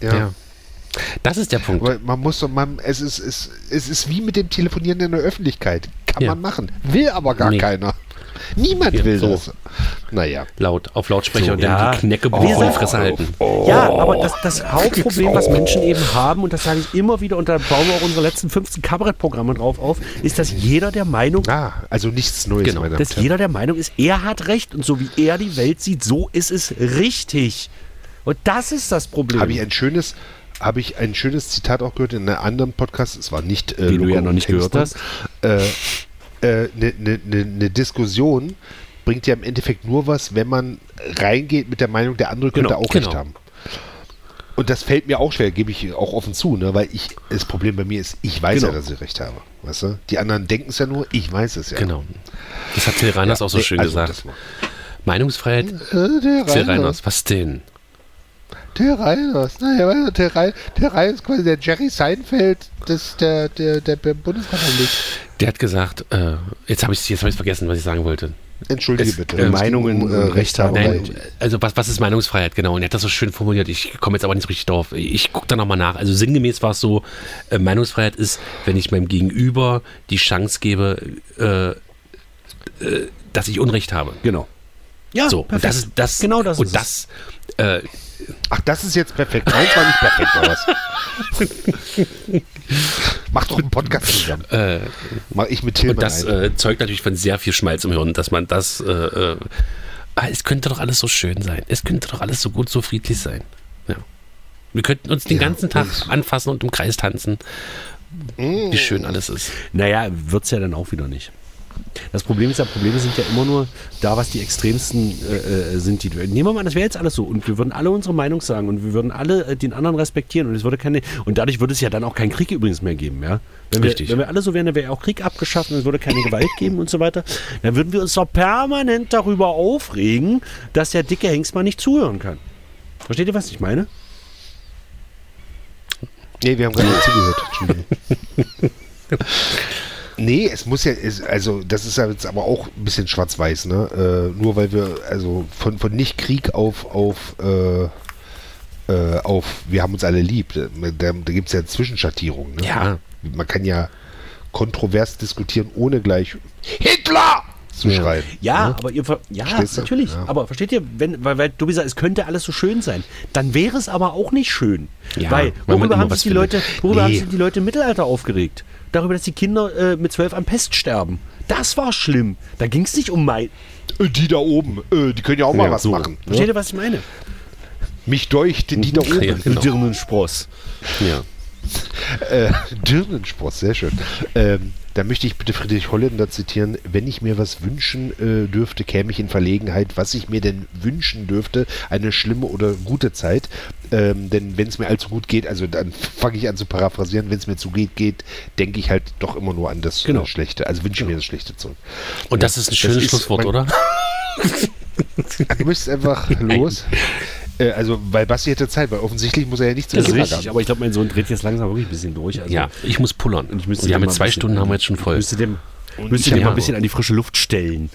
Ja. Das ist der Punkt. Aber man muss doch, man, es ist, es, es ist wie mit dem Telefonieren in der Öffentlichkeit. Kann Ja. man machen. Will aber gar Nee. keiner. Niemand Ja, will so. das. Naja. Laut, auf Lautsprecher So, und dann ja. die Kneckebuch Wir in die Fresse halten. Ja, aber das, das Hauptproblem, was Menschen eben haben, und das sage ich immer wieder, und da bauen wir auch unsere letzten 15 Kabarettprogramme drauf auf, ist, dass jeder der Meinung Ah, also nichts Neues, Genau. dass Herren. jeder der Meinung ist, er hat recht und so wie er die Welt sieht, so ist es richtig. Und das ist das Problem. Habe ich ein schönes, habe ich ein schönes Zitat auch gehört in einem anderen Podcast. Es war nicht, äh, Den du ja noch nicht und gehört hast. Hengstmann. Äh, äh, Eine ne, ne, ne Diskussion bringt ja im Endeffekt nur was, wenn man reingeht mit der Meinung, der andere könnte Genau, auch genau. recht haben. Und das fällt mir auch schwer, gebe ich auch offen zu, ne? weil ich, das Problem bei mir ist, ich weiß Genau. ja, dass ich recht habe. Weißt du? Die anderen denken es ja nur, ich weiß es ja. Genau. Das hat Till Reiners auch so Nee, schön also gesagt. Meinungsfreiheit, Äh, Till. Reiners, was denn? Der Reiners. Naja, weißt du, der, Rein, der Reiners ist quasi der Jerry Seinfeld des, der, der, der Bundesrepublik. Der hat gesagt, äh, jetzt habe ich es jetzt hab vergessen, was ich sagen wollte. Entschuldige Es- bitte. äh, Meinungen, um, äh, Rechthaberei. Nein, also was, was ist Meinungsfreiheit, genau. Und er hat das so schön formuliert. Ich komme jetzt aber nicht so richtig drauf. Ich gucke da nochmal nach. Also sinngemäß war es so, äh, Meinungsfreiheit ist, wenn ich meinem Gegenüber die Chance gebe, äh, äh, dass ich Unrecht habe. Genau. Ja, So, und das ist das. Genau das Und ist das, äh, Ach, das ist jetzt perfekt. Meins war nicht perfekt, oder was? Mach doch einen Podcast zusammen. äh, Mach ich mit Tilman und das äh, zeugt natürlich von sehr viel Schmalz im Hirn, dass man das. Äh, äh, ah, es könnte doch alles so schön sein. Es könnte doch alles so gut, so friedlich sein. Ja. Wir könnten uns den Ja, ganzen Tag und- anfassen und im Kreis tanzen. Wie schön alles ist. Naja, wird es ja dann auch wieder nicht. Das Problem ist ja, Probleme sind ja immer nur da, was die extremsten äh, äh, sind. Die, nehmen wir mal, an, das wäre jetzt alles so und wir würden alle unsere Meinung sagen und wir würden alle äh, den anderen respektieren und es würde keine und dadurch würde es ja dann auch keinen Krieg übrigens mehr geben, ja. Wenn wir, Richtig. wenn wir alle so wären, dann wäre ja auch Krieg abgeschafft und es würde keine Gewalt geben und so weiter. Dann würden wir uns doch permanent darüber aufregen, dass der dicke Hengst mal nicht zuhören kann. Versteht ihr, was ich meine? Nee, wir haben gerade nicht zugehört. Nee, es muss ja, es, also das ist ja jetzt aber auch ein bisschen schwarz-weiß, ne? Äh, nur weil wir, also von, von Nicht-Krieg auf, auf, äh, äh, auf, wir haben uns alle lieb, da, da gibt es ja Zwischenschattierungen. Ne? Ja. Man kann ja kontrovers diskutieren, ohne gleich Hitler zu Ja. schreien. Ja, ne? aber ihr ja, natürlich. Ja. Aber versteht ihr, wenn, weil, weil du gesagt, es könnte alles so schön sein, dann wäre es aber auch nicht schön. Ja, weil worüber haben sich die findet. Leute, worüber haben Nee. sich die Leute im Mittelalter aufgeregt? Darüber, dass die Kinder äh, mit zwölf an Pest sterben. Das war schlimm. Da ging es nicht um mein. Äh, Die da oben, äh, die können ja auch mal Ja, was so. machen. Versteht ihr, was ich meine? Mich deuchte, die da oben. Ja, genau. Dirnenspross. Ja. äh, Dirnenspross, sehr schön. Ähm, da möchte ich bitte Friedrich Holländer zitieren. Wenn ich mir was wünschen äh, dürfte, käme ich in Verlegenheit, was ich mir denn wünschen dürfte, eine schlimme oder gute Zeit. Ähm, denn wenn es mir allzu gut geht, also dann fange ich an zu paraphrasieren, wenn es mir zu gut geht, denke ich halt doch immer nur an das Genau. äh, Schlechte. Also wünsche ich mir das Schlechte zurück. Und das ist ein schönes Schlusswort, oder? Du möchtest einfach los. Äh, also, weil Basti hätte Zeit, weil offensichtlich muss er ja nicht zum Das ist richtig, aber ich glaube, mein Sohn dreht jetzt langsam wirklich ein bisschen durch. Also, Ja, ich muss pullern. Und ich müsste jetzt mal zwei ein bisschen- Stunden, haben wir jetzt schon voll. Müsste dem, müsste ich dem mal ein bisschen an die frische Luft stellen.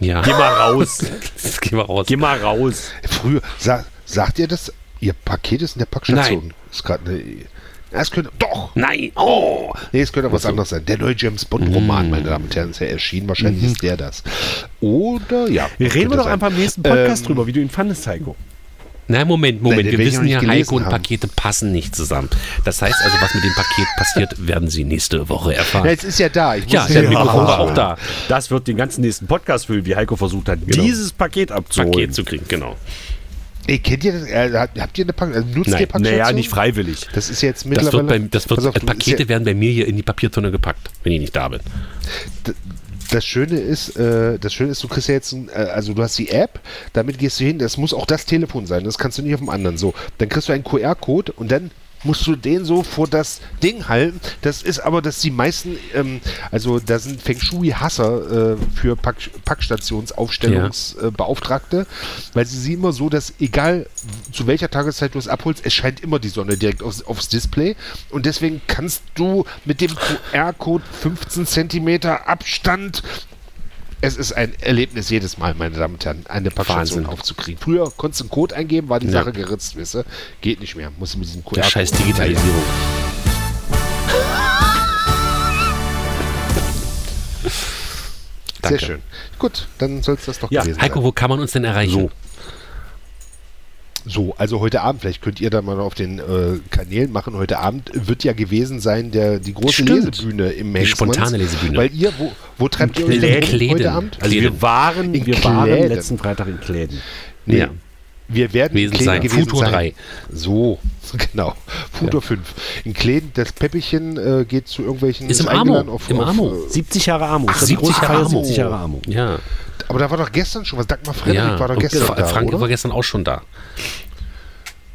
Ja, Geh mal raus. gehen wir raus. Geh mal raus. Früher, sa sagt ihr das? Ihr Paket ist in der Packstation. Ist gerade eine. Ja, Es könnte. Doch! Nein, oh! Nee, es könnte auch was anderes sein. Der neue James Mm. Bond-Roman, meine Damen und Herren, ist ja erschienen. Wahrscheinlich ist der das. Oder, ja. Reden wir doch sein. einfach im nächsten Podcast Ähm, drüber, wie du ihn fandest, Heiko. Nein, Moment, Moment. wir wissen ja, Heiko und haben. Pakete passen nicht zusammen. Das heißt also, was mit dem Paket passiert, werden Sie nächste Woche erfahren. Ja, es ist ja da. Ja, der Mikrofon war auch da. Das wird den ganzen nächsten Podcast füllen, wie Heiko versucht hat, dieses Paket abzuholen. Paket zu kriegen, genau. Ey, kennt ihr das? Äh, habt ihr eine Pack also nutzt Nein. ihr Packstation? Naja, nicht freiwillig. Das ist jetzt Das mittlerweile. wird, beim, das wird auf, Pakete ja, werden bei mir hier in die Papiertonne gepackt, wenn ich nicht da bin. Das Schöne ist, äh, das Schöne ist, du kriegst ja jetzt, ein, äh, also du hast die App, damit gehst du hin, das muss auch das Telefon sein, das kannst du nicht auf dem anderen. So, dann kriegst du einen QR-Code und dann musst du den so vor das Ding halten. Das ist aber, dass die meisten, ähm, also da sind Feng Shui-Hasser äh, für Pack Packstationsaufstellungsbeauftragte, äh, Beauftragte, weil sie sehen immer so, dass egal zu welcher Tageszeit du es abholst, es scheint immer die Sonne direkt aufs, aufs Display und deswegen kannst du mit dem QR-Code 15 Zentimeter Abstand es ist ein Erlebnis jedes Mal, meine Damen und Herren, eine Packstation Wahnsinn. aufzukriegen. Früher konntest du einen Code eingeben, war die Ja. Sache geritzt, wisst ihr? Geht nicht mehr. Muss mit diesem QR-Code. Der scheiß Digitalisierung. Sehr Danke. schön. Gut, dann soll es das doch Ja, gewesen Heiko, sein. wo kann man uns denn erreichen? So, also heute Abend, vielleicht könnt ihr da mal auf den äh, Kanälen machen. Heute Abend wird ja gewesen sein der, die große Stimmt. Lesebühne im Die Hengstmanns. spontane Lesebühne. Weil ihr, wo, wo treibt ihr euch heute. Abend? Also wir waren, In wir waren letzten Freitag in Kläden. Nee. Ja. Wir werden Gewesen in Kläden sein. gewesen Futur sein. 3. So, genau. Futur 5. In Kläden, das Peppelchen äh, geht zu irgendwelchen... Ist im Amo. Im Amo. äh, 70 Jahre Amo. Ach, Das ist die 70 große Jahre Amo. 70 Jahre Amo. Ja, aber da war doch gestern schon was. Dagmar Frederik ja. war doch Und gestern Fra- da, Frank oder? war gestern auch schon da.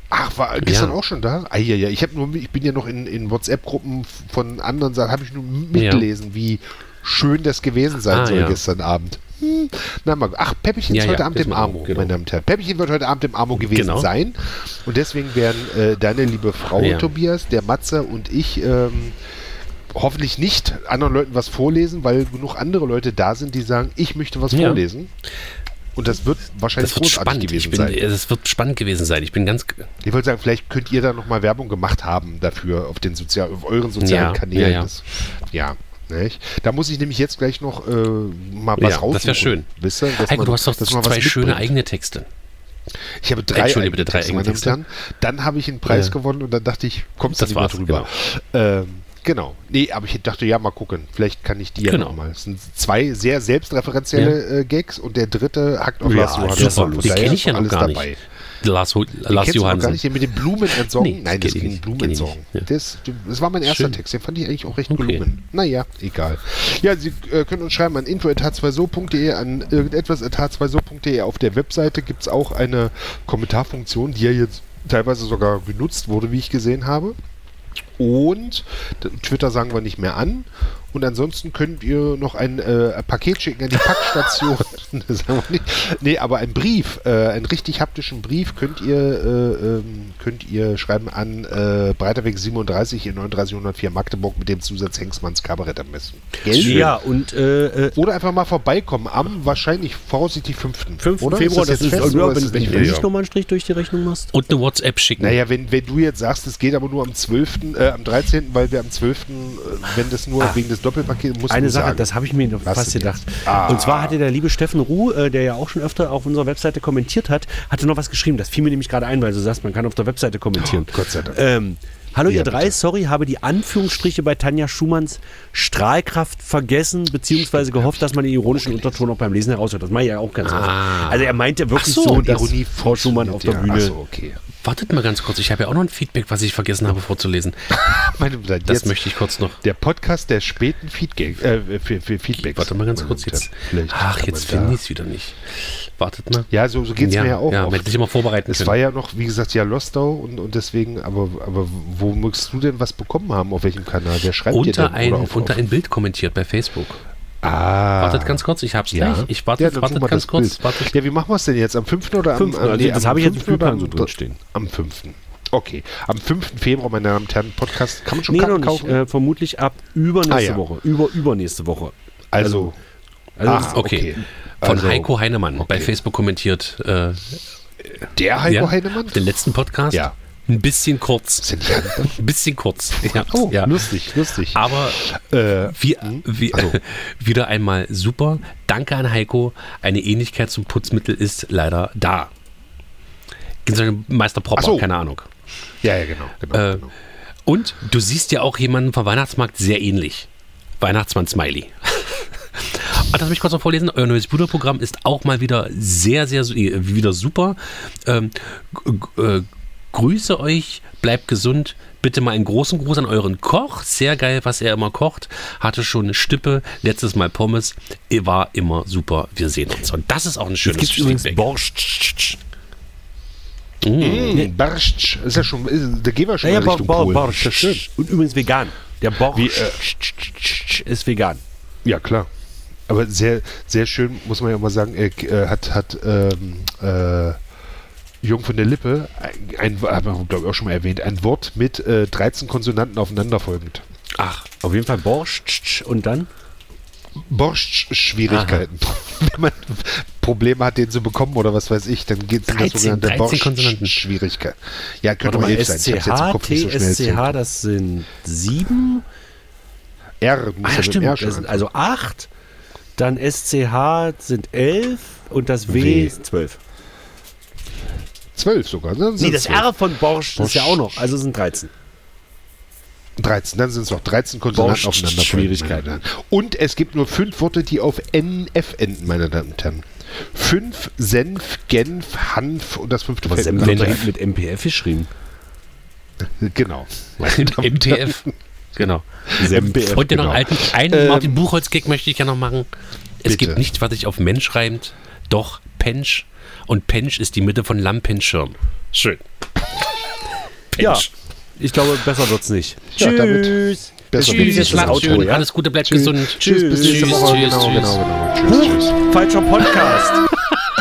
Ach, war gestern Ja. auch schon da? Ah, ja, ja. Ich, nur, ich bin ja noch in, in WhatsApp-Gruppen von anderen Sachen, habe ich nur mitgelesen, wie schön das gewesen sein Ah, soll ja. gestern Abend. Hm. Na mal, ach, Peppchen Ja, ist heute ja, Abend im Amo, genau. meine Damen und Herren. Peppchen wird heute Abend im Amo gewesen Genau. sein. Und deswegen werden äh, deine liebe Frau, Ja. Tobias, der Matze und ich ähm, hoffentlich nicht anderen Leuten was vorlesen, weil genug andere Leute da sind, die sagen, ich möchte was vorlesen. Und das wird wahrscheinlich Das wird spannend. Gewesen bin, sein. es wird spannend gewesen sein. Ich bin ganz. Ich wollte sagen, vielleicht könnt ihr da nochmal Werbung gemacht haben dafür auf, den Sozial auf euren sozialen Ja, Kanälen. ja, ja. Das, ja nicht? Da muss ich nämlich jetzt gleich noch äh, mal was Ja, raussuchen. das wär schön. Wisst ihr, Heiko, man- du hast doch zwei schöne eigene Texte. Ich habe drei Entschuldige bitte, drei Texte, eigene und Herren. Dann habe ich einen Preis Ja. gewonnen und dann dachte ich, kommst du Das nicht mehr war's, drüber. Ähm, genau. Nee, aber ich dachte, ja, mal gucken. Vielleicht kann ich die ja Genau. nochmal. Es sind zwei sehr selbstreferenzielle äh, Gags und der dritte hackt auf Ja, Lars. Von Den daher kenne ich ja noch alles gar dabei. Lars, Lars noch gar nicht, den mit den Blumen entsorgen? Nee, Nein, das ging Blumen entsorgen. ja. Das, das war mein erster Schön. Text, den fand ich eigentlich auch recht Okay. gelungen. Naja, egal. Ja, Sie äh, können uns schreiben an info.h2so.de, an irgendetwas.h2so.de. Auf der Webseite gibt es auch eine Kommentarfunktion, die ja jetzt teilweise sogar genutzt wurde, wie ich gesehen habe. Und Twitter sagen wir nicht mehr an. Und ansonsten könnt ihr noch ein äh, Paket schicken an die Packstation. das sagen wir nicht. Nee, aber ein Brief, äh, einen richtig haptischen Brief könnt ihr, äh, ähm, könnt ihr schreiben an äh, Breiterweg 37 in 3904 Magdeburg mit dem Zusatz Hengstmanns Kabarett am. Gell? Ja, und äh, äh, Oder einfach mal vorbeikommen am wahrscheinlich voraussichtlich 5. 5. oder? Februar, das jetzt ist, fest ja, oder wenn, ist wenn, das wenn nicht du fest? nochmal einen Strich durch die Rechnung machst. Und eine WhatsApp schicken. Naja, wenn, wenn du jetzt sagst, es geht aber nur am 12., äh, am 13., weil wir am 12., äh, wenn das nur wegen des Doppelpakets, musst Eine du Sache, sagen. das habe ich mir noch fast gedacht. Ah. Und zwar hatte der liebe Steffen Ruh, äh, der ja auch schon öfter auf unserer Webseite kommentiert hat, hatte noch was geschrieben. Das fiel mir nämlich gerade ein, weil du sagst, man kann auf der Webseite kommentieren. Oh, Gott sei Dank. Ähm, Hallo Ja, ihr drei, bitte. sorry, habe die Anführungsstriche bei Tanja Schumanns Strahlkraft vergessen, beziehungsweise gehofft, dass man den ironischen Unterton auch beim Lesen heraushört. Das mache ich ja auch ganz Ah. oft. Also er meinte wirklich Ach so, so, dass Ironie Frau Schumann auf der ja, Bühne Ach so, okay. Wartet mal ganz kurz, ich habe ja auch noch ein Feedback, was ich vergessen habe vorzulesen. Das jetzt möchte ich kurz noch. der Podcast der späten Feedback, äh, Feedbacks. Warte mal ganz kurz jetzt. Ach, jetzt finde ich es wieder nicht. Wartet mal. Ja, so, so geht es mir ja auch. Ja, man hätte sich immer vorbereiten Es können. war ja noch, wie gesagt, ja Lostau und, und deswegen, aber, aber wo möchtest du denn was bekommen haben? Auf welchem Kanal? Wer schreibt dir unter denn? ein, auf, unter auf, ein Bild kommentiert bei Facebook. Ah. Wartet ganz kurz, ich hab's ja. gleich. Ich warte, ja, wartet ganz das kurz. Wartet. Ja, wie machen wir es denn jetzt? Am 5. oder am, Fünften, am, also das am habe ich jetzt im 5. Spielplan am so dr- drinstehen. Am 5. Okay. Am 5. Februar, meine Damen und Herren, Podcast. Kann man schon Nee, Karten nicht. kaufen? Äh, vermutlich ab übernächste Ah, ja. Woche. Über übernächste Woche. also, Also ah, Okay. okay. Von Also, Heiko Heinemann bei okay. Facebook kommentiert. Äh, Der Heiko ja, Heinemann? Den letzten Podcast. Ja. Ein bisschen kurz. Ein bisschen kurz. Ja. Oh, ja. lustig, lustig. Aber Äh, wie, wie, wieder einmal super. Danke an Heiko. Eine Ähnlichkeit zum Putzmittel ist leider da. Meister Propper, so. keine Ahnung. ja, ja, genau. genau, Äh, genau. Und du siehst ja auch jemanden vom Weihnachtsmarkt sehr ähnlich. Weihnachtsmann Smiley. Und das möchte ich kurz noch vorlesen. Euer neues Bruderprogramm ist auch mal wieder sehr, sehr äh, wieder super. Ähm, äh, grüße euch, bleibt gesund. Bitte mal einen großen Gruß an euren Koch. Sehr geil, was er immer kocht. Hatte schon eine Stippe, letztes Mal Pommes. War immer super. Wir sehen uns. Und das ist auch ein Jetzt schönes gibt es übrigens Feedback. Borscht. Mm. Mm, Barsch, ist ja schon, ist, da gehen wir schon Ja, Richtung Bor Polen. Borscht. Das. Und übrigens vegan. Der Borscht Wie, äh, ist vegan. Ja, klar. Aber sehr, sehr schön, muss man ja mal sagen, äh, äh, hat, hat ähm, äh, Jung von der Lippe, ein, ein haben wir, glaube ich, auch schon mal erwähnt, ein Wort mit äh, 13 Konsonanten aufeinanderfolgend. Ach, auf jeden Fall Borscht und dann? Borscht-Schwierigkeiten. Wenn man Probleme hat, den zu bekommen oder was weiß ich, dann geht es in das 13, sogenannte 13 Konsonanten. Borscht-Schwierigkeit. Ja, könnte Warte mal sein. Ich hab's jetzt im SCH, Kopf nicht so schnell erzählt. das sind sieben. R, muss Ah, ja stimmt. R also acht. Dann SCH sind elf und das W, W. ist zwölf. Zwölf sogar. ne? Dann Nee, sind's das zwölf. R von Borscht ist ja auch noch, also sind 13. 13, dann sind es noch 13 Konsonanten aufeinander. Schwierigkeiten. Und es gibt nur fünf Worte, die auf NF enden, meine Damen und Herren. Fünf, Senf, Genf, Hanf und das fünfte fällt Senf mit MPF geschrieben. Genau. MTF. Genau. MPF, Und den noch genau. alten, einen Ähm, Martin Buchholz-Gag möchte ich ja noch machen. Es bitte. gibt nichts, was sich auf Mensch reimt, doch Pensch. Und Pensch ist die Mitte von Lampenschirm. Schön. Ja, Pensch. ich glaube, besser wird's nicht. Ja, damit- Tschüss. Besser Tschüss, jetzt das Outro, schön. ja? Alles Gute, bleibt Tschüss. gesund. Tschüss, bis nächste Tschüss, Woche. tschüss, genau, tschüss. genau, genau. Tschüss, tschüss. Falscher Podcast.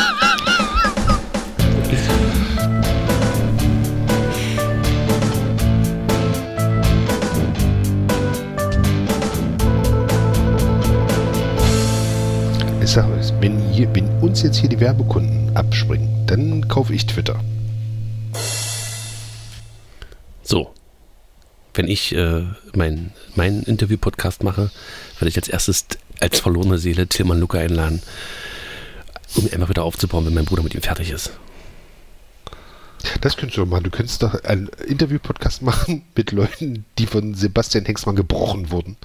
hier, wenn uns jetzt hier die Werbekunden abspringen, dann kaufe ich Twitter. So. Wenn ich äh, meinen mein Interview-Podcast mache, werde ich als erstes als verlorene Seele Tilman Luca einladen, um ihn einfach wieder aufzubauen, wenn mein Bruder mit ihm fertig ist. Das könntest du doch machen. Du könntest doch einen Interview-Podcast machen mit Leuten, die von Sebastian Hexmann gebrochen wurden.